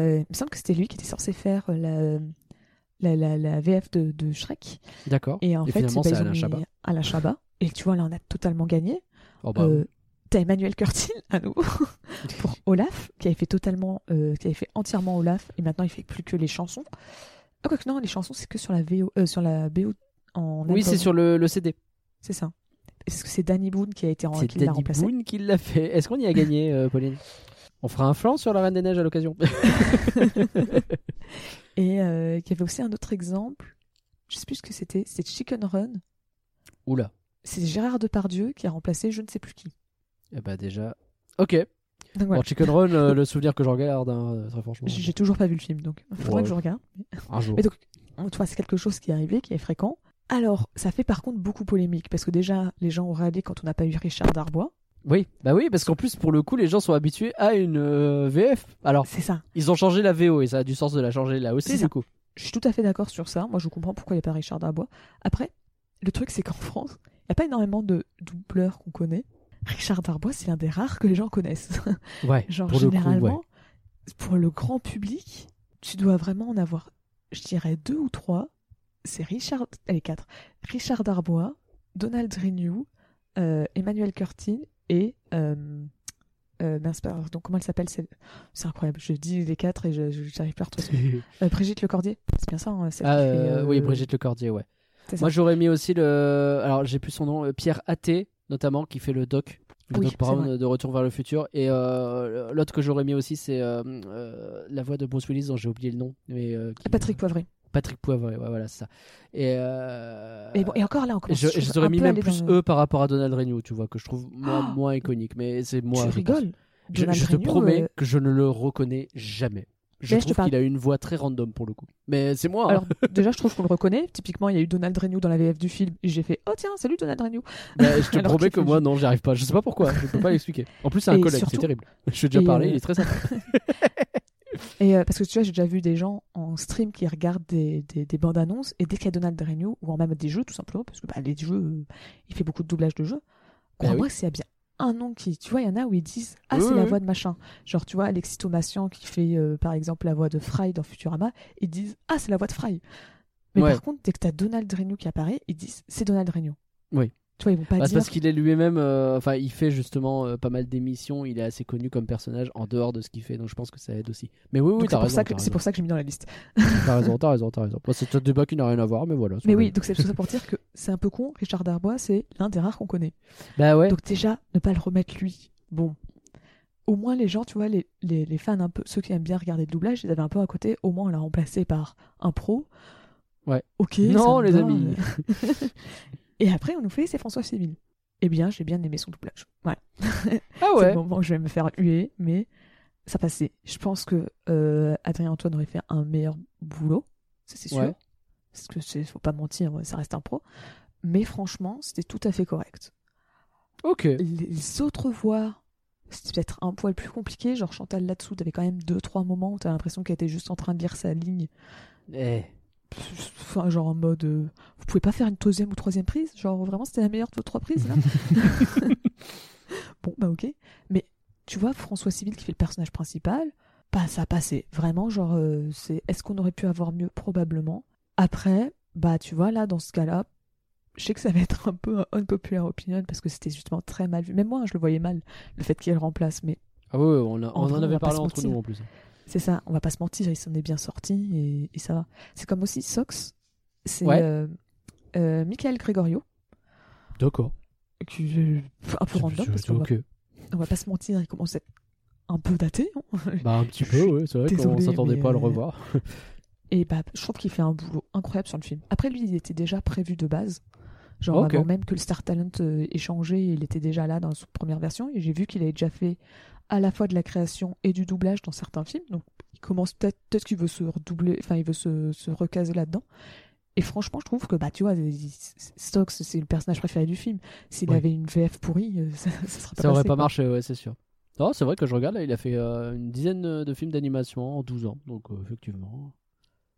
euh, il me semble que c'était lui qui était censé faire la, la, la, la VF de, de Shrek. D'accord. Et en fait, finalement, bah, c'est Alain Chabat. Alain Chabat. Et tu vois, là, on a totalement gagné. Oh, bah, Euh, T'as Emmanuel Curtin à nouveau pour Olaf, qui avait fait totalement, euh, qui avait fait entièrement Olaf, et maintenant il fait plus que les chansons. Ah, quoique non, les chansons c'est que sur la VO, euh, sur la BO en oui, c'est sur le, le CD. C'est ça. Est-ce que c'est Danny Boone qui a été en, C'est Danny remplacé Boone qui l'a fait. Est-ce qu'on y a gagné, euh, Pauline? On fera un flanc sur la Reine des Neiges à l'occasion. Et euh, il y avait aussi un autre exemple. Je sais plus ce que c'était. C'est Chicken Run. Oula. C'est Gérard Depardieu qui a remplacé je ne sais plus qui. Eh bah déjà. Ok. Donc voilà. Bon, Chicken Run, euh, le souvenir que j'en garde, hein, très franchement. J'ai toujours pas vu le film, donc il faudrait Ouais. que je regarde. Un jour. Mais donc, tu c'est quelque chose qui est arrivé, qui est fréquent. Alors, ça fait par contre beaucoup polémique, parce que déjà, les gens ont râlé quand on n'a pas eu Richard Darbois. Oui, bah oui, parce qu'en plus, pour le coup, les gens sont habitués à une euh, VF. Alors, C'est ça. ils ont changé la VO et ça a du sens de la changer là aussi, C'est du ça. coup. Je suis tout à fait d'accord sur ça. Moi, je comprends pourquoi il n'y a pas Richard Darbois. Après, le truc, c'est qu'en France, n'y a pas énormément de doubleurs qu'on connaît. Richard Darbois, c'est l'un des rares que les gens connaissent. Ouais, Genre, pour le coup, généralement, ouais. pour le grand public, tu dois vraiment en avoir, je dirais, deux ou trois. C'est Richard, allez, quatre. Richard Darbois, Donald Renew, euh, Emmanuel Curtin et. Euh, euh, mince, pardon, comment elle s'appelle C'est incroyable. Je dis les quatre et je je- j'arrive pas à retrouver. Euh, Brigitte Lecordier, c'est bien ça hein, Ah, fait, euh, Oui, Brigitte Lecordier, ouais. Moi, j'aurais mis aussi le. Alors, j'ai plus son nom, euh, Pierre Athé, notamment, qui fait le doc. Le Oui, doc Brown de Retour vers le futur. Et euh, l'autre que j'aurais mis aussi, c'est euh, la voix de Bruce Willis, dont j'ai oublié le nom. Mais, qui- Patrick Poivret. Patrick Poivre, ouais, voilà, c'est ça. Et, euh, Et, bon, et encore là, commence je, je je mis même plus eux par rapport à Donald Renew, tu vois, que je trouve moins, Oh moins iconique. Mais c'est moi. tu je rigoles. Je, je te promets euh, que je ne le reconnais jamais. Je trouve qu'il a une voix très random pour le coup. Mais c'est moi. hein. Alors déjà, je trouve qu'on le reconnaît. Typiquement, il y a eu Donald Renew dans la VF du film et j'ai fait oh tiens, salut Donald Renew. Bah, je te Alors promets que moi, non, j'y arrive pas. Je sais pas pourquoi. Je peux pas l'expliquer. En plus, c'est un collègue, c'est terrible. Je suis déjà parlé, euh, il est très sympa. Et euh, parce que tu vois, j'ai déjà vu des gens en stream qui regardent des, des, des bandes annonces et dès qu'il y a Donald Renew ou en même des jeux tout simplement parce que bah, les jeux, euh, il fait beaucoup de doublage de jeux. Crois-moi, s'il y a bien un nom qui, tu vois, il y en a où ils disent ah Oui, c'est oui, la voix de machin. Genre tu vois Alexis Thomasian qui fait euh, par exemple la voix de Fry dans Futurama, ils disent ah c'est la voix de Fry. Mais Ouais. par contre, dès que t'as Donald Renew qui apparaît, ils disent c'est Donald Renew. Oui. Tu vois, ils vont pas Bah, c'est dire parce qu'il est lui-même, euh, enfin, il fait justement euh, pas mal d'émissions. Il est assez connu comme personnage en dehors de ce qu'il fait, donc je pense que ça aide aussi. Mais oui, oui, c'est t'as pour, raison. ça que- c'est pour ça que j'ai mis dans la liste. T'as raison, t'as raison, t'as raison. Bon, c'est un débat qui n'a rien à voir, mais voilà. Mais oui, donc c'est tout ça pour dire que c'est un peu con. Richard Darbois, c'est l'un des rares qu'on connaît. Bah ouais. Donc déjà, ne pas le remettre lui. Bon. Au moins les gens, tu vois, les, les, les fans un peu, ceux qui aiment bien regarder le doublage, ils avaient un peu à côté, au moins on l'a remplacé par un pro. Ouais. Ok. Non, les amis. Et après, on nous fait c'est François Civil. Eh bien, j'ai bien aimé son doublage. Voilà. Ah C'est ouais. le moment où je vais me faire huer, mais ça passait. Je pense que euh, Adrien Antoine aurait fait un meilleur boulot, ça c'est sûr. Ouais. Parce que c'est, faut pas mentir, ça reste un pro. mais franchement, c'était tout à fait correct. Ok. Les autres voix, c'était peut-être un poil plus compliqué. Genre Chantal là-dessous, t'avais quand même deux, trois moments où t'as l'impression qu'elle était juste en train de lire sa ligne. Eh. Enfin, genre en mode. euh, vous pouvez pas faire une deuxième ou troisième prise? Genre vraiment, c'était la meilleure de vos trois prises là? Bon, bah ok. Mais tu vois, François Civil qui fait le personnage principal, bah ça a passé. Vraiment, genre, euh, c'est. Est-ce qu'on aurait pu avoir mieux? Probablement. Après, bah tu vois, là, dans ce cas-là, je sais que ça va être un peu un unpopular opinion parce que c'était justement très mal vu. Même moi, je le voyais mal, le fait qu'il remplace. Mais Ah ouais, ouais, on, a- on en avait va pas parlé entre nous en plus. C'est ça, on va pas se mentir, il s'en est bien sorti et, et ça va. C'est comme aussi Sox, c'est Ouais. euh, euh, Michael Gregorio, D'accord. est un peu random parce qu'on va, on va pas se mentir, il commence à être un peu daté. hein. Bah un petit peu, ouais, c'est vrai qu'on s'attendait pas à le euh, revoir. Et bah, je trouve qu'il fait un boulot incroyable sur le film. Après, lui, il était déjà prévu de base. Genre, avant même que le Star Talent euh, ait changé, il était déjà là dans sa première version. Et j'ai vu qu'il avait déjà fait à la fois de la création et du doublage dans certains films. Donc, il commence peut-être peut qu'il veut se redoubler, enfin, il veut se, se recaser là-dedans. Et franchement, je trouve que, bah, tu vois, Stokes, c'est le personnage préféré du film. S'il Ouais. avait une VF pourrie, euh, ça, ça serait pas Ça aurait passé, pas quoi. marché, ouais, c'est sûr. Non, c'est vrai que je regarde, là, il a fait euh, une dizaine de films d'animation en 12 ans. Donc, euh, effectivement.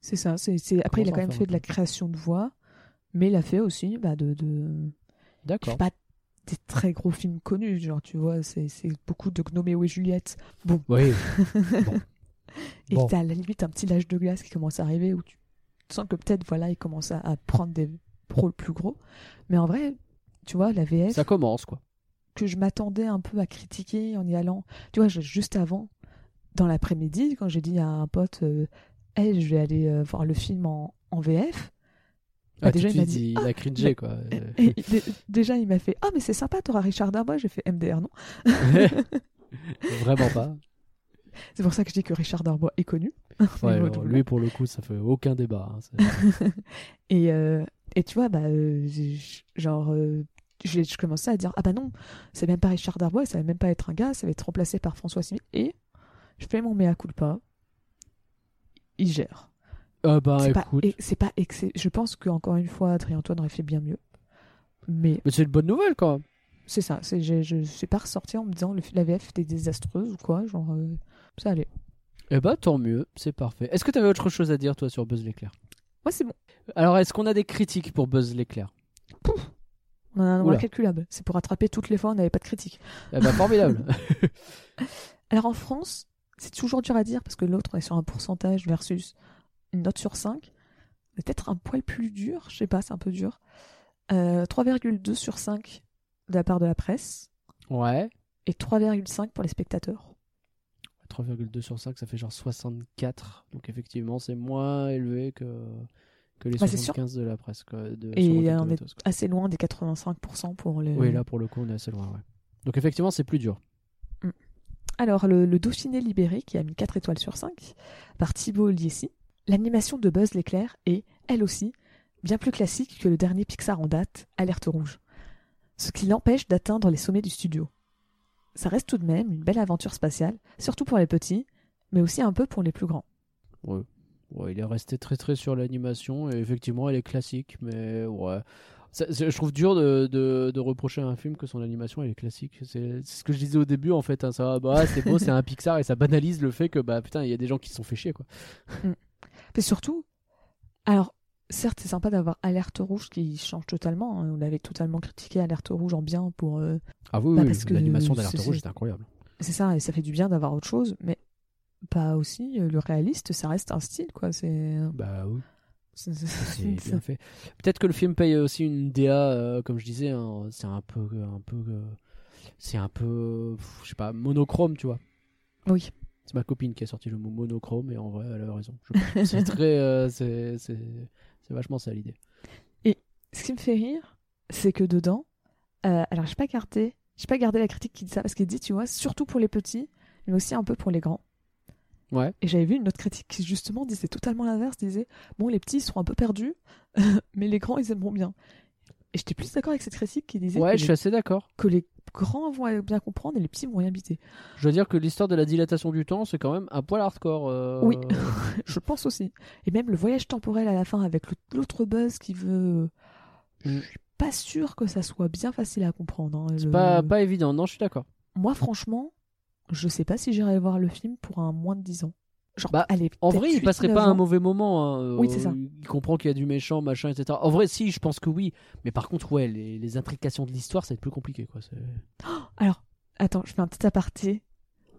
C'est ça. c'est c'est- Après, il a quand même fait de la création de voix, mais il a fait aussi bah, de, de, Il D'accord. fait pas des très gros films connus, genre tu vois, c'est beaucoup de Gnoméo et Juliette. Bon, Oui. et Bon. t'as à la limite un petit lâche de glace qui commence à arriver où tu sens que peut-être voilà, il commence à, à prendre des rôles plus gros. Mais en vrai, tu vois, la VF Ça commence, quoi. que je m'attendais un peu à critiquer en y allant, tu vois, juste avant, dans l'après-midi, quand j'ai dit à un pote, euh, Hey, je vais aller euh, voir le film en, en VF. Ah, déjà, il m'a dit, il a cringé, quoi. Et déjà, il m'a fait Ah, mais c'est sympa, t'auras Richard Darbois. J'ai fait MDR, non? Vraiment pas. C'est pour ça que je dis que Richard Darbois est connu. Ouais, alors, lui, pour le coup, ça fait aucun débat. hein, Et, euh, et tu vois, bah, euh, genre, euh, je commençais à dire Ah, bah non, c'est même pas Richard Darbois, ça va même pas être un gars, ça va être remplacé par François Civil. Et je fais mon mea culpa. Il gère. Ah bah, c'est écoute. c'est pas. Je pense qu'encore une fois, Adrien Antoine aurait fait bien mieux. Mais Mais c'est une bonne nouvelle, quand même. c'est ça, c'est, je, je suis pas ressorti en me disant le, la VF était désastreuse ou quoi. Genre, euh, ça allait. Eh bah, tant mieux, c'est parfait. Est-ce que tu avais autre chose à dire, toi, sur Buzz l'éclair? Moi, c'est bon. Alors, est-ce qu'on a des critiques pour Buzz l'éclair? On a un nombre incalculable. C'est pour rattraper toutes les fois, on n'avait pas de critique. Eh bah, formidable. Alors en France, c'est toujours dur à dire parce que l'autre, on est sur un pourcentage versus une note sur 5. C'est peut-être un poil plus dur, je sais pas, c'est un peu dur. Euh, 3,2 sur 5 de la part de la presse ouais. et 3,5 pour les spectateurs. 3,2 sur 5, ça fait genre 64. Donc, effectivement, c'est moins élevé que, que les Bah, c'est sûr. 75 de la presse. quoi, de, Et on est assez loin des 85% pour les... Oui, là, pour le coup, on est assez loin, ouais. Donc, effectivement, c'est plus dur. Alors, le, le Dauphiné libéré, qui a mis 4 étoiles sur 5, par Thibaut Liessi. L'animation de Buzz l'éclair est, elle aussi, bien plus classique que le dernier Pixar en date, Alerte Rouge. Ce qui l'empêche d'atteindre les sommets du studio. Ça reste tout de même une belle aventure spatiale, surtout pour les petits, mais aussi un peu pour les plus grands. Ouais. Ouais, il est resté très très sur l'animation et effectivement elle est classique, mais ouais. Ça- je trouve dur de, de, de reprocher à un film que son animation elle est classique. C'est ce que je disais au début en fait. hein, ça, bah, c'est beau, c'est un Pixar et ça banalise le fait que bah putain il y a des gens qui se sont fait chier quoi. Mais surtout, alors, certes, c'est sympa d'avoir Alerte Rouge qui change totalement. hein. On avait totalement critiqué Alerte Rouge en bien pour. euh, Ah oui, Bah, oui, parce que l'animation d'Alerte Rouge c'est- est incroyable. C'est ça, et ça fait du bien d'avoir autre chose, mais pas aussi euh, le réaliste, ça reste un style, quoi. C'est. Bah oui, c'est- bien fait. Peut-être que le film paye aussi une DA, euh, comme je disais, hein, c'est un peu, un peu, euh, c'est un peu, je sais pas, monochrome, tu vois. Oui. C'est ma copine qui a sorti le mot monochrome et en vrai elle a raison. Je c'est très, euh, c'est, vachement ça l'idée. Ce qui me fait rire, c'est que dedans, euh, alors j'ai pas gardé, j'ai pas gardé la critique qui dit ça parce qu'il dit, tu vois, surtout pour les petits, mais aussi un peu pour les grands. Ouais. Et j'avais vu une autre critique qui justement disait totalement l'inverse, disait, bon, les petits ils seront un peu perdus, mais les grands ils aimeront bien. Et j'étais plus d'accord avec cette critique qui disait Ouais, que, je suis les, assez d'accord. que les grands vont bien comprendre et les petits vont rien biter. Je veux dire que l'histoire de la dilatation du temps, c'est quand même un poil hardcore. euh, Oui. Je pense aussi. Et même le voyage temporel à la fin avec l'autre buzz qui veut. Je suis pas sûre que ça soit bien facile à comprendre. hein, C'est le- pas, pas évident, non, je suis d'accord. Moi, franchement, je sais pas si j'irai voir le film pour un moins de 10 ans. Genre, Bah, allez, En vrai, il 8, passerait 9 pas un mauvais moment. hein, Oui, euh, c'est ça. Il comprend qu'il y a du méchant, machin, etc. En vrai, si, je pense que oui. Mais par contre, ouais, les, les intrications de l'histoire, ça va être plus compliqué, quoi. c'est- Alors, attends, je fais un petit aparté,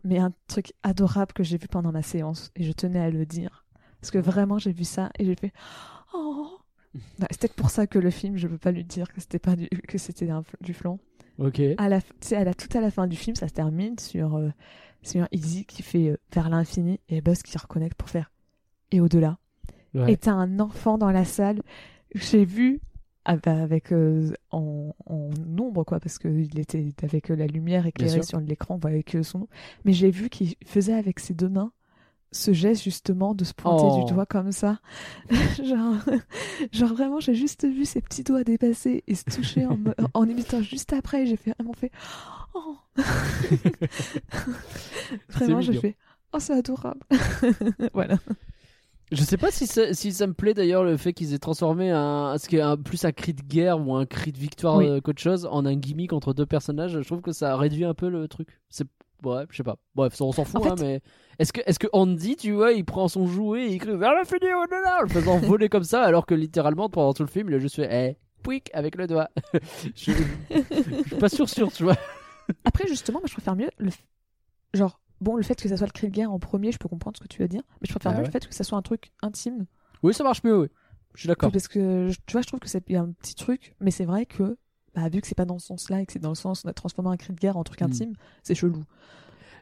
mais un truc adorable que j'ai vu pendant ma séance, et je tenais à le dire. Parce que vraiment, j'ai vu ça, et j'ai fait Oh peut-être pour ça que le film, je peux pas lui dire que c'était pas du, que c'était du flan. Ok. À la, à la, tout à la fin du film, ça se termine sur, euh, sur Izzy qui fait euh, vers l'infini et Buzz qui reconnecte pour faire et au-delà. Ouais. Et t'as un enfant dans la salle. J'ai vu avec euh, en, en ombre quoi parce qu'il était avec la lumière éclairée sur l'écran, que son nom. Mais j'ai vu qu'il faisait avec ses deux mains ce geste justement de se pointer Oh. du doigt comme ça. genre, genre vraiment, j'ai juste vu ses petits doigts dépasser et se toucher en, me- en imitant juste après. J'ai fait vraiment fait. Oh. vraiment, j'ai fait. Oh, c'est adorable. voilà. Je sais pas si ça, si ça me plaît d'ailleurs le fait qu'ils aient transformé un, ce qui est un, plus un cri de guerre ou un cri de victoire Oui. euh, qu'autre chose en un gimmick entre deux personnages. Je trouve que ça réduit un peu le truc. C'est ouais, je sais pas. Bref, on s'en fout. En fait- hein, mais est-ce que est-ce que Andy, tu vois, il prend son jouet et il crie vers l'infini au-delà, en le faisant voler comme ça, alors que littéralement pendant tout le film, il a juste fait eh, pouic avec le doigt. je, je suis pas sûr sûr, tu vois. Après, justement, moi, je préfère mieux le. Genre, bon, le fait que ça soit le cri de guerre en premier, je peux comprendre ce que tu veux dire, mais je préfère Ah mieux ouais. le fait que ça soit un truc intime. Oui, ça marche mieux, oui. Je suis d'accord. Parce que, tu vois, je trouve que c'est un petit truc, mais c'est vrai que, bah, vu que c'est pas dans ce sens-là et que c'est dans le sens, on a transformé un cri de guerre en truc Hmm. intime, c'est chelou.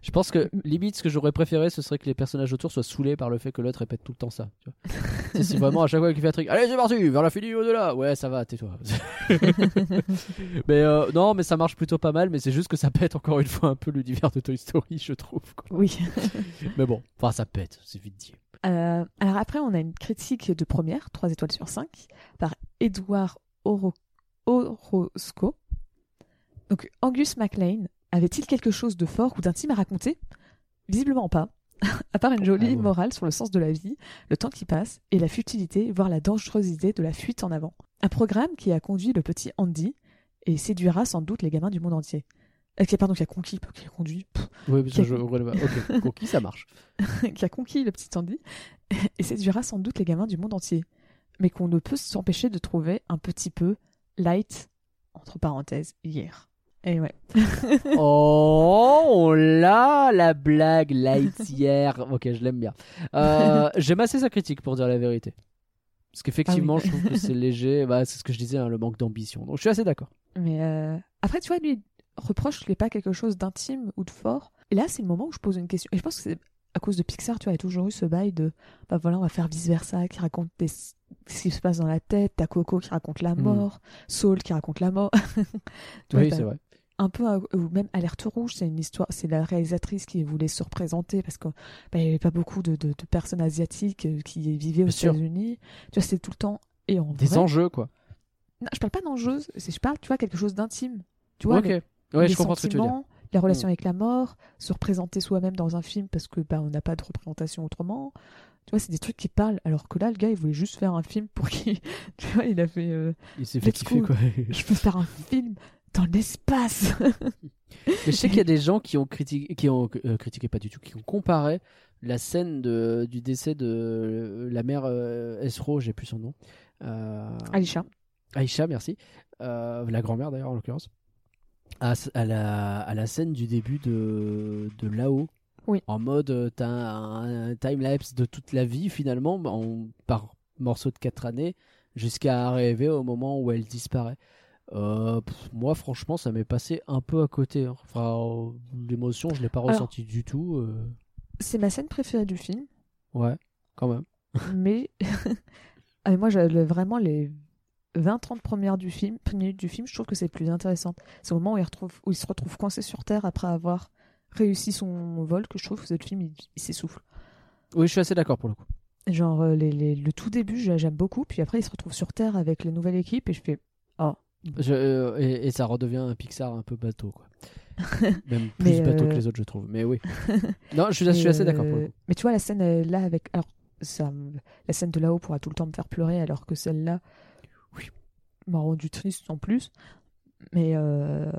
Je pense que limite ce que j'aurais préféré ce serait que les personnages autour soient saoulés par le fait que l'autre répète tout le temps ça. tu vois. c'est c'est vraiment à chaque fois qu'il fait un truc, allez c'est parti, vers l'infini au-delà. Ouais ça va, tais-toi. mais euh, non mais ça marche plutôt pas mal, mais c'est juste que ça pète encore une fois un peu l'univers de Toy Story je trouve. quoi. Oui. Mais bon, enfin ça pète, c'est vite dit. Euh, alors après, on a une critique de première, 3 étoiles sur 5, par Edouard Oro- Orozco. Donc, Angus MacLean avait-il quelque chose de fort ou d'intime à raconter? Visiblement pas. à part une jolie Ah ouais. morale sur le sens de la vie, le temps qui passe et la futilité, voire la dangerosité de la fuite en avant. Un programme qui a conduit le petit Andy et séduira sans doute les gamins du monde entier. Euh, qui, pardon, qui a conquis, qui a conduit, pff, Oui, parce que Quel- je Ok, conquis ça marche. qui a conquis le petit Andy et séduira sans doute les gamins du monde entier, mais qu'on ne peut s'empêcher de trouver un petit peu light, entre parenthèses, hier. Et ouais. Oh, on l'a la blague Lightyear. ok, je l'aime bien. Euh, J'aime assez sa critique pour dire la vérité. Parce qu'effectivement, Ah oui. je trouve que c'est léger. Bah, c'est ce que je disais, hein, le manque d'ambition. Donc je suis assez d'accord. Mais euh, après, tu vois, lui reproche qu'il n'ait pas quelque chose d'intime ou de fort. Et là, c'est le moment où je pose une question. Et je pense que c'est à cause de Pixar, tu vois, il y a toujours eu ce bail de, bah voilà, on va faire vice versa, qui raconte des- ce qui se passe dans la tête. T'as Coco qui raconte la Mm. mort, Saul qui raconte la mort. Oui, c'est vrai. Un peu ou même alerte rouge c'est une histoire c'est la réalisatrice qui voulait se représenter parce qu'il n'y avait pas beaucoup de, de- de personnes asiatiques euh, qui vivaient aux. États-Unis tu vois c'était tout le temps et en Des vrai, enjeux, quoi. non, je parle pas d'enjeux c'est je parle tu vois quelque chose d'intime tu vois ok. le- ouais, les je comprends ce que tu veux dire. la relation Mm. avec la mort se représenter soi-même dans un film parce que bah on n'a pas de représentation autrement tu vois c'est des trucs qui parlent alors que là le gars il voulait juste faire un film pour qui tu vois il a fait euh, Il s'est fait kiffer, quoi. je peux faire un film dans l'espace Mais je sais qu'il y a des gens qui ont critiqué, qui ont euh, critiqué pas du tout, qui ont comparé la scène de, du décès de euh, la mère euh, Esro, j'ai plus son nom. Euh, Alisha Aïcha, merci. Euh, la grand-mère d'ailleurs en l'occurrence. À, à la, à la scène du début de, de là-haut. Oui. En mode, t'as un, un time-lapse de toute la vie finalement, en, par morceau de 4 années, jusqu'à arriver au moment où elle disparaît. Euh, pff, moi, franchement, ça m'est passé un peu à côté. hein. Enfin, euh, l'émotion, je l'ai pas ressentie du tout. euh. c'est ma scène préférée du film Ouais, quand même. mais Ah, mais moi le- vraiment les 20-30 premières du film, minutes du film, je trouve que c'est plus intéressant. C'est au moment où il, retrouve, où il se retrouve coincé sur Terre après avoir réussi son vol que je trouve que ce film il, il s'essouffle. Oui, je suis assez d'accord pour le coup. Genre euh, les, les- le tout début j'ai- j'aime beaucoup, puis après il se retrouve sur Terre avec la nouvelle équipe et je fais Je- euh, et, et ça redevient un Pixar un peu bateau, quoi. Même plus Mais, bateau euh, que les autres, je trouve. Mais oui. non, je suis, je suis Mais, assez d'accord pour le euh. Mais tu vois la scène là avec alors ça la scène de là-haut pourra tout le temps me faire pleurer alors que celle-là Oui. m'a rendu triste en plus. Mais, euh,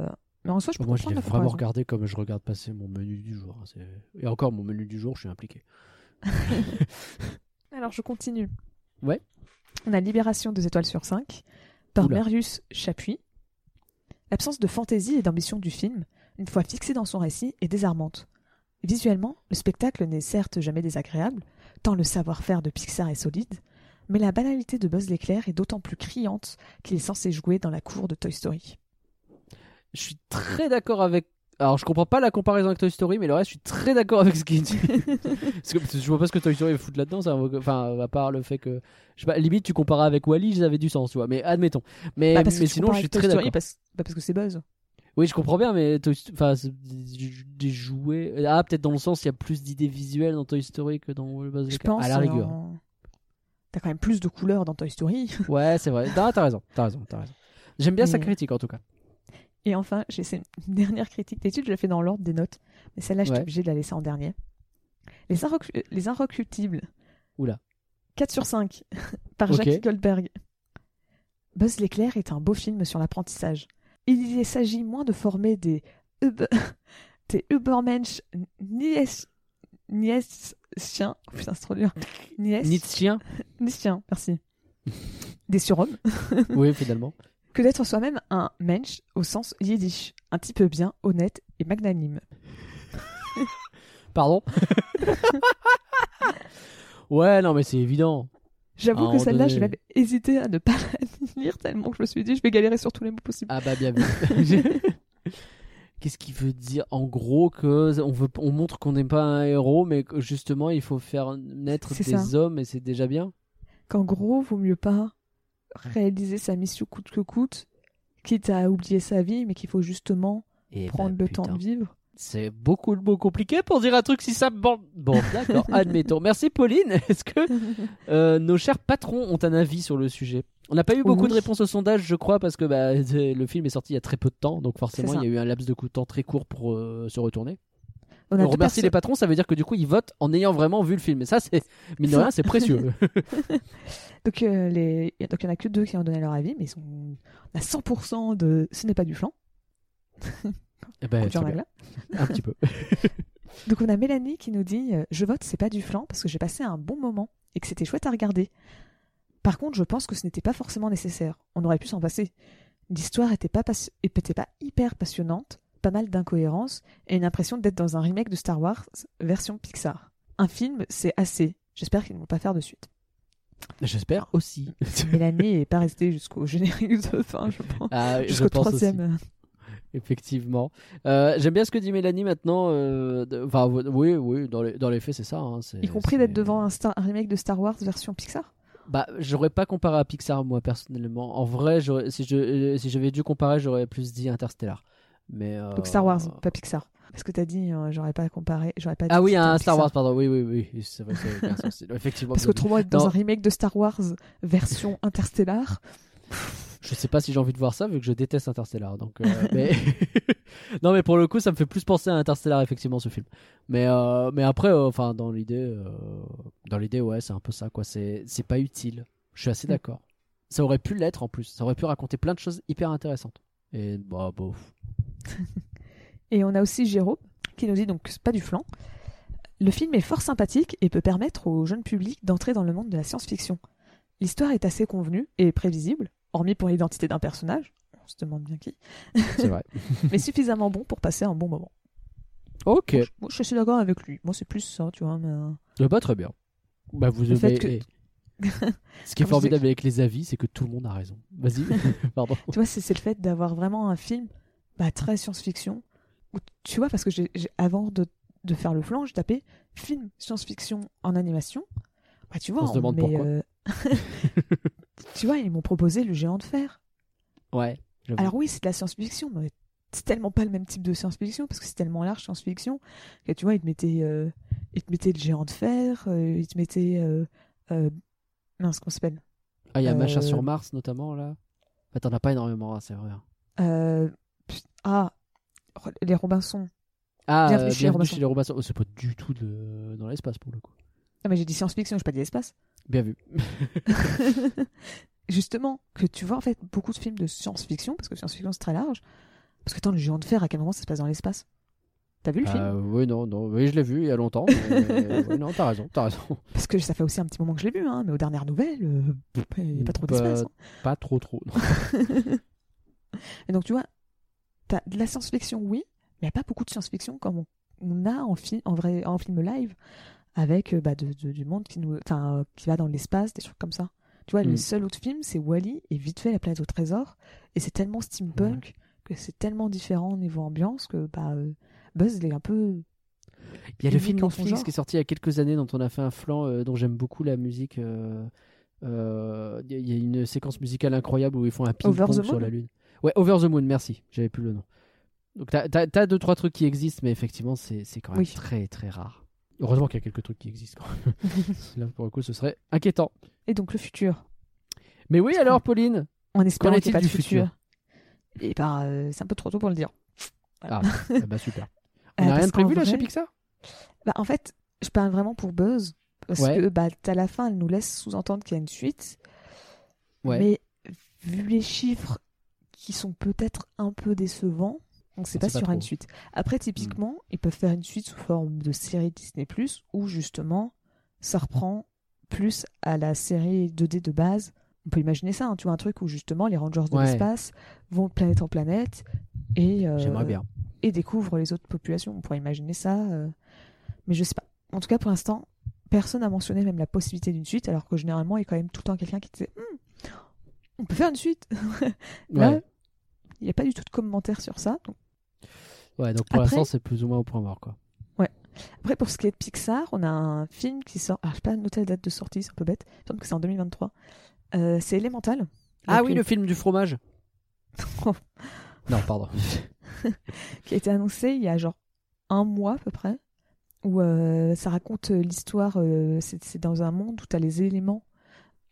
mais en soi, je peux Moi, je l'ai la vraiment comparaison. regardé comme je regarde passer mon menu du jour. hein, Et encore, mon menu du jour, je suis impliqué. Alors, je continue. Ouais. On a Libération deux étoiles sur 5 par Oula. Marius Chapuis. L'absence de fantaisie et d'ambition du film, une fois fixé dans son récit, est désarmante. Visuellement, le spectacle n'est certes jamais désagréable, tant le savoir-faire de Pixar est solide, mais la banalité de Buzz l'éclair est d'autant plus criante qu'il est censé jouer dans la cour de Toy Story. Je suis très d'accord avec. Alors, je comprends pas la comparaison avec Toy Story, mais le reste, je suis très d'accord avec ce qu'il dit. parce, que, je vois pas ce que Toy Story fout là-dedans, ça. Enfin, à part le fait que. Je sais pas, limite, tu comparais avec Wally, ça avait du sens, tu vois. Mais admettons. Mais, Bah, parce mais sinon, je suis Toy très d'accord. parce, bah, parce que c'est Buzz. Oui, je comprends bien, mais Toy enfin, des, jouets. Ah, peut-être dans le sens, il y a plus d'idées visuelles dans Toy Story que dans Buzz Je pense. À la rigueur. en- T'as quand même plus de couleurs dans Toy Story. Ouais, c'est vrai. T'as raison, t'as raison, t'as raison. J'aime bien sa critique en tout cas. Et enfin, j'ai c'est une dernière critique d'étude, je l'ai fait dans l'ordre des notes, mais celle-là, je suis obligée de la laisser en dernier. Les, Inroc- euh, les Inrecuptibles. Oula. 4 sur 5 par. Jackie Goldberg. Buzz l'éclair est un beau film sur l'apprentissage. Il y s'agit moins de former des Uber... des Ubermensch nies... Oh, putain, c'est trop dur. Nies... Nietzschien merci. Des surhommes. Oui, finalement. Que d'être soi-même un mensch au sens yiddish, un type bien, honnête et magnanime. Pardon Ouais, non, mais c'est évident. J'avoue que celle-là, donné. j'ai même hésité à ne pas la lire tellement que je me suis dit, je vais galérer sur tous les mots possibles. Ah bah bien vu. Qu'est-ce qu'il veut dire En gros, que on, veut, on montre qu'on n'est pas un héros, mais que justement, il faut faire naître des ça. hommes et c'est déjà bien? Qu'en gros, vaut mieux pas réaliser sa mission coûte que coûte, quitte à oublier sa vie, mais qu'il faut justement Et prendre bah, le temps de vivre. C'est beaucoup de mots compliqués pour dire un truc si simple. Bon, bon d'accord, admettons. Merci Pauline. Est-ce que euh, nos chers patrons ont un avis sur le sujet? On n'a pas eu beaucoup Oui. de réponses au sondage, je crois, parce que bah, le film est sorti il y a très peu de temps, donc forcément il y a eu un laps de temps très court pour euh, se retourner. On a remercie les patrons, ça veut dire que du coup ils votent en ayant vraiment vu le film. Et ça, c'est mine de rien, c'est précieux. Donc, euh, les... Donc, il y en a que deux qui ont donné leur avis, mais ils sont on a 100% de ce n'est pas du flan. Eh ben, un petit peu. Donc on a Mélanie qui nous dit euh, Je vote, c'est pas du flan parce que j'ai passé un bon moment et que c'était chouette à regarder. Par contre, je pense que ce n'était pas forcément nécessaire. On aurait pu s'en passer. L'histoire était pas, passi- était pas hyper passionnante, pas mal d'incohérences et une impression d'être dans un remake de Star Wars version Pixar. Un film, c'est assez. J'espère qu'ils ne vont pas faire de suite. J'espère aussi. Mélanie n'est pas restée jusqu'au générique de fin, je pense. Ah, Jusqu'au aussi. troisième. Effectivement. Euh, J'aime bien ce que dit Mélanie maintenant. euh, de- Enfin, oui, oui, dans les, dans les faits, c'est ça. hein, Y compris d'être devant un, remake de Star Wars version Pixar? Bah, j'aurais pas comparé à Pixar, moi, personnellement. En vrai, si je- si j'avais dû comparer, j'aurais plus dit Interstellar. Mais, euh, Donc Star Wars, pas Pixar. Parce que t'as dit, euh, j'aurais pas comparé, j'aurais pas dit Ah oui, c'était un Star Pixar. Wars, pardon. Oui, oui, oui. C'est vrai, aucun sens. Effectivement. Parce qu'autrement, être dans un remake de Star Wars version Interstellar, Je sais pas si j'ai envie de voir ça vu que je déteste Interstellar. Donc, euh, mais... non, mais pour le coup, ça me fait plus penser à Interstellar effectivement ce film. Mais euh, mais après, euh, enfin dans l'idée, euh, dans l'idée, ouais, c'est un peu ça quoi. C'est c'est pas utile. Je suis assez Mm. d'accord. Ça aurait pu l'être en plus. Ça aurait pu raconter plein de choses hyper intéressantes. Et bah bof. Et on a aussi Jérôme qui nous dit donc c'est pas du flan. Le film est fort sympathique et peut permettre au jeune public d'entrer dans le monde de la science-fiction. L'histoire est assez convenue et prévisible, hormis pour l'identité d'un personnage, on se demande bien qui, C'est vrai. mais suffisamment bon pour passer un bon moment. ok. Moi, je- moi, je suis d'accord avec lui. Moi c'est plus ça, tu vois. Mais... euh, bah très bien. Bah vous avez. que- eh, Ce qui est formidable avec les avis, c'est que tout le monde a raison. Vas-y. Pardon. Tu vois, c'est le fait d'avoir vraiment un film bah, très science-fiction. Tu vois, parce que j'ai avant de, de faire le flanc, j'ai tapé film science-fiction en animation. Bah, tu vois, On se demande met, pourquoi. euh, tu vois, ils m'ont proposé le géant de fer. Ouais. Alors oui, c'est de la science-fiction, mais c'est tellement pas le même type de science-fiction parce que c'est tellement large science-fiction que tu vois, ils te mettaient, euh, ils te mettaient le géant de fer, euh, ils te mettaient, mince, comment ça s'appelle? Ah, il y a Machin sur Mars notamment là. Bah, T'en as pas énormément, hein, c'est vrai. Euh, pff, Ah, les Robinson. Ah, Bienvenue euh, chez les Robinson. chez les Robinson. Oh, c'est pas du tout de... dans l'espace pour le coup. Ah, mais j'ai dit science-fiction, j'ai pas dit espace. Bien vu. justement, que tu vois en fait beaucoup de films de science-fiction, parce que science-fiction c'est très large. Parce que attends, le géant de fer, à quel moment ça se passe dans l'espace? T'as vu le film? Euh, oui, non, non. Oui, je l'ai vu il y a longtemps. mais- oui, non, t'as raison, t'as raison. Parce que ça fait aussi un petit moment que je l'ai vu, hein, mais aux dernières nouvelles, euh, il n'y a pas trop Bah, d'espace. hein. Pas trop, trop. non. Et donc tu vois, t'as de la science-fiction, oui, mais il n'y a pas beaucoup de science-fiction comme on, on a en, fi- en, vrai, en film live, avec euh, bah, de- de- du monde qui, nous, euh, qui va dans l'espace, des trucs comme ça. Tu vois, Mm. le seul autre film, c'est Wally et vite fait La planète au trésor. Et c'est tellement steampunk que c'est tellement différent au niveau ambiance que bah, euh, Buzz, il est un peu. Il y a le film Netflix qui est sorti il y a quelques années dont on a fait un flanc, euh, dont j'aime beaucoup la musique. Il y a une séquence musicale incroyable où ils font un ping-pong sur la lune. Ouais, Over the Moon, merci. J'avais plus le nom. Donc t'as t'as- t'as deux trois trucs qui existent, mais effectivement c'est c'est quand même Oui. très très rare. Heureusement qu'il y a quelques trucs qui existent. quand même. Là pour le coup, ce serait inquiétant. Et donc le futur. Mais oui, alors Pauline. Espérant Qu'en qu'il n'y pas de futur. Et bah, euh, c'est un peu trop tôt pour le dire. Ah, ah bah super. On Euh, a rien parce de prévu là chez Pixar? Bah, en fait, je parle vraiment pour Buzz. Parce Ouais. que bah, à la fin, elle nous laisse sous-entendre qu'il y a une suite. Ouais. Mais vu les chiffres qui sont peut-être un peu décevants, on ne sait pas s'il y aura une suite. Après, typiquement, ils peuvent faire une suite sous forme de série Disney, où justement, ça reprend plus à la série 2D de base. On peut imaginer ça, hein, tu vois, un truc où justement les Rangers de Ouais. l'espace vont de planète en planète et, euh, bien. et découvrent les autres populations. On pourrait imaginer ça, euh, mais je sais pas. En tout cas, pour l'instant, personne n'a mentionné même la possibilité d'une suite, alors que généralement, il y a quand même tout le temps quelqu'un qui disait Hum, on peut faire une suite. Là, Ouais. Il n'y a pas du tout de commentaires sur ça. Donc, Ouais, donc pour l'instant c'est plus ou moins au point mort quoi. Après, pour ce qui est de Pixar, on a un film qui sort. Ah, je sais pas noter la date de sortie, c'est un peu bête. Il me semble que c'est en 2023. Euh, c'est Elemental. Ah Donc, oui, euh, le film du fromage. non, pardon. qui a été annoncé il y a genre un mois à peu près, où euh, ça raconte l'histoire, euh, c'est c'est dans un monde où tu as les éléments,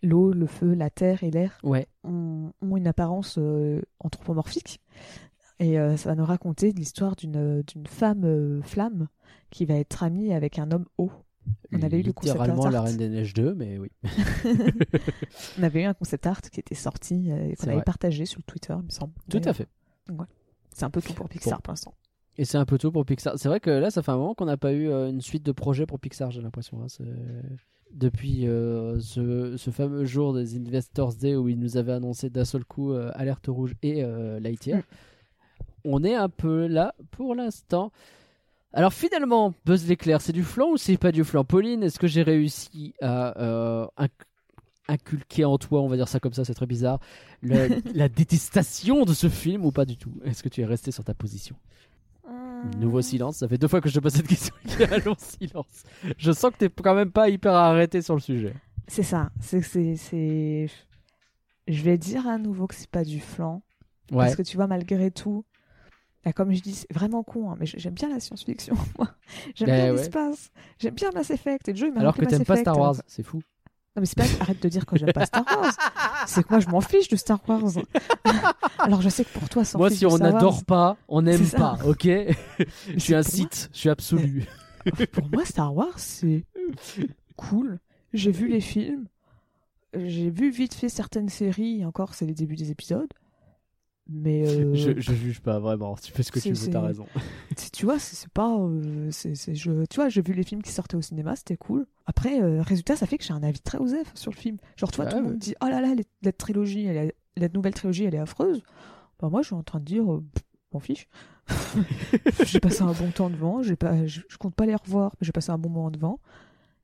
l'eau, le feu, la terre et l'air, Ouais. ont, ont une apparence euh, anthropomorphique. Et euh, ça va nous raconter l'histoire d'une d'une femme euh, flamme qui va être amie avec un homme eau. On avait eu le concept Littéralement art. la Reine des Neiges 2, mais oui. On avait eu un concept art qui était sorti euh, et qu'on avait vrai. partagé sur le Twitter, il me semble. Tout à fait. C'est un peu tout pour Pixar Bon. pour l'instant. Et c'est un peu tout pour Pixar. C'est vrai que là, ça fait un moment qu'on n'a pas eu euh, une suite de projets pour Pixar, j'ai l'impression. hein. Depuis euh, ce, ce fameux jour des Investors Day où ils nous avaient annoncé d'un seul coup euh, Alerte Rouge et euh, Lightyear. Mm. On est un peu là pour l'instant. Alors finalement, Buzz l'éclair, c'est du flan ou c'est pas du flan Pauline, est-ce que j'ai réussi à inc- inculquer en toi, on va dire ça comme ça, c'est très bizarre, le- la détestation de ce film ou pas du tout? Est-ce que tu es resté sur ta position? Nouveau silence, ça fait deux fois que je te pose cette question. Il y a un long silence. Je sens que t'es quand même pas hyper arrêté sur le sujet. C'est ça. C'est, c'est, c'est... Je vais dire à nouveau que c'est pas du flan. Ouais. Parce que tu vois, malgré tout, là, comme je dis, c'est vraiment con, hein, mais j'aime bien la science-fiction, moi. J'aime Eh bien ouais. l'espace. J'aime bien Mass Effect. Et Joe, il m'a Alors que t'aimes pas Star Wars, c'est fou. Non, mais c'est pas... Arrête de dire que j'aime pas Star Wars. C'est que moi, je m'en fiche de Star Wars. alors, je sais que pour toi, s'en Moi, si on n'adore pas, on n'aime ça. pas, ok? Je suis un site, je suis absolu. pour moi, Star Wars, c'est cool. J'ai vu les films. J'ai vu vite fait certaines séries. Et encore, c'est les débuts des épisodes. Mais euh, Je, je juge pas vraiment. Tu fais ce que tu veux, t'as raison. tu vois, c'est pas. euh, c'est c'est- je, tu vois, j'ai vu les films qui sortaient au cinéma, c'était cool. Après, euh, résultat, ça fait que j'ai un avis très osef sur le film. Genre, tu vois, Ouais, tout le ouais. monde dit Oh là là, les- la trilogie, elle est- la nouvelle trilogie, elle est affreuse. Bah, moi, je suis en train de dire euh, M'en fiche. j'ai passé un bon temps devant. Pas, je, je compte pas les revoir, mais j'ai passé un bon moment devant.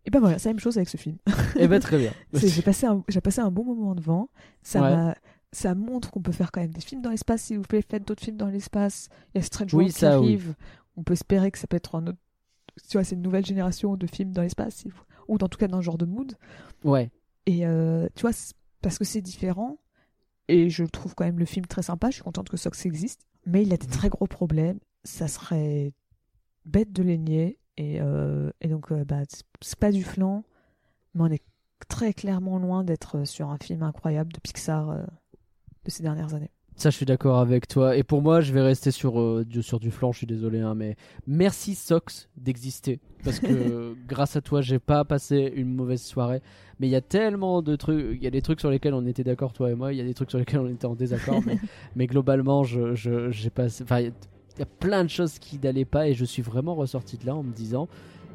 Et ben voilà, c'est la même chose avec ce film. Eh ben très bien. J'ai passé, un, j'ai passé un bon moment devant. Ça, Ouais. m'a- ça montre qu'on peut faire quand même des films dans l'espace. S'il vous plaît, faites d'autres films dans l'espace. Il y a Strange Oui, World qui ça, oui. arrive. On peut espérer que ça peut être un autre. Tu vois, c'est une nouvelle génération de films dans l'espace. Ou en tout cas dans ce genre de mood. Ouais. Et euh, tu vois, parce que c'est différent. Et je trouve quand même le film très sympa. Je suis contente que Sox existe. Mais il a des très gros problèmes. Ça serait bête de les nier. Et, euh, et donc, euh, bah, c'est- pas du flan. Mais on est très clairement loin d'être sur un film incroyable de Pixar de ces dernières années. Ça, je suis d'accord avec toi. Et pour moi, je vais rester sur, euh, du, sur du flanc. Je suis désolé, hein, mais merci Sox d'exister. Parce que grâce à toi, j'ai pas passé une mauvaise soirée. Mais il y a tellement de trucs. Il y a des trucs sur lesquels on était d'accord, toi et moi. Il y a des trucs sur lesquels on était en désaccord. mais, mais globalement, je, je- j'ai passé. Enfin, il y y a plein de choses qui n'allaient pas. Et je suis vraiment ressorti de là en me disant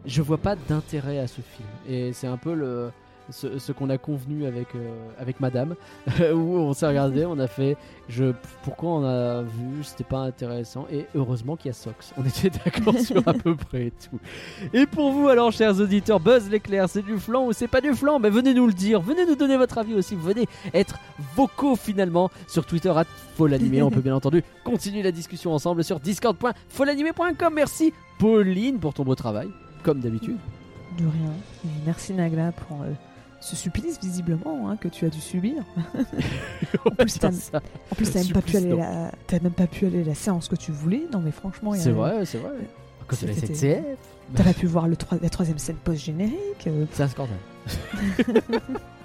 je vois pas d'intérêt à ce film. Et c'est un peu le. Ce, ce qu'on a convenu avec, euh, avec madame, où on s'est regardé, on a fait je, pourquoi on a vu, c'était pas intéressant, et heureusement qu'il y a Sox. On était d'accord sur à peu près tout. Et pour vous, alors, chers auditeurs, Buzz l'éclair, c'est du flan ou c'est pas du flan? Mais venez nous le dire, venez nous donner votre avis aussi, venez être vocaux finalement sur Twitter à Folanimé. On peut bien entendu continuer la discussion ensemble sur discord.folanimé.com. Merci Pauline pour ton beau travail, comme d'habitude. De rien. Et merci Nagla pour euh, ce supplice visiblement hein, que tu as dû subir. En plus, t'as- même pas pu aller la... même pas pu aller à la séance que tu voulais. Non mais franchement, C'est vrai, c'est vrai. Quand la SNCF, T'as pas pu voir le troi- la troisième scène post générique. euh, c'est un scandale.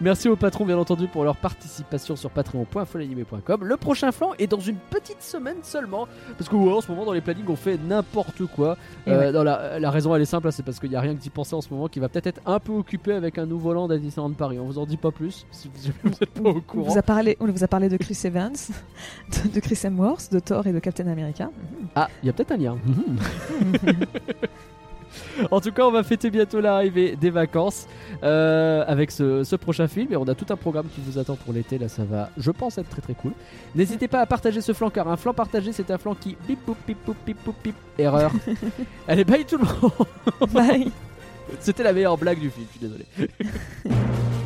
Merci aux patrons, bien entendu, pour leur participation sur patreon.folanimé.com. Le prochain flanc est dans une petite semaine seulement. Parce que ouais, en ce moment, dans les plannings, on fait n'importe quoi. Et Euh, ouais. non, la, la raison, elle est simple, hein, c'est parce qu'il n'y a rien que d'y penser en ce moment qui va peut-être être un peu occupé avec un nouveau land à Disneyland Paris. On vous en dit pas plus, si vous n'êtes pas au On courant. vous a parlé, on vous a parlé de Chris Evans, de, de Chris Hemsworth, de Thor et de Captain America. Ah, il y a peut-être un lien. en tout cas, on va fêter bientôt l'arrivée des vacances euh, avec ce, ce prochain film et on a tout un programme qui vous attend pour l'été. Là, ça va, je pense, être très très cool. N'hésitez pas à partager ce flanc car un flanc partagé, c'est un flanc qui bip boop bip boop bip bip. Erreur. Allez, bye tout le monde. Bye. C'était la meilleure blague du film. Je suis désolé.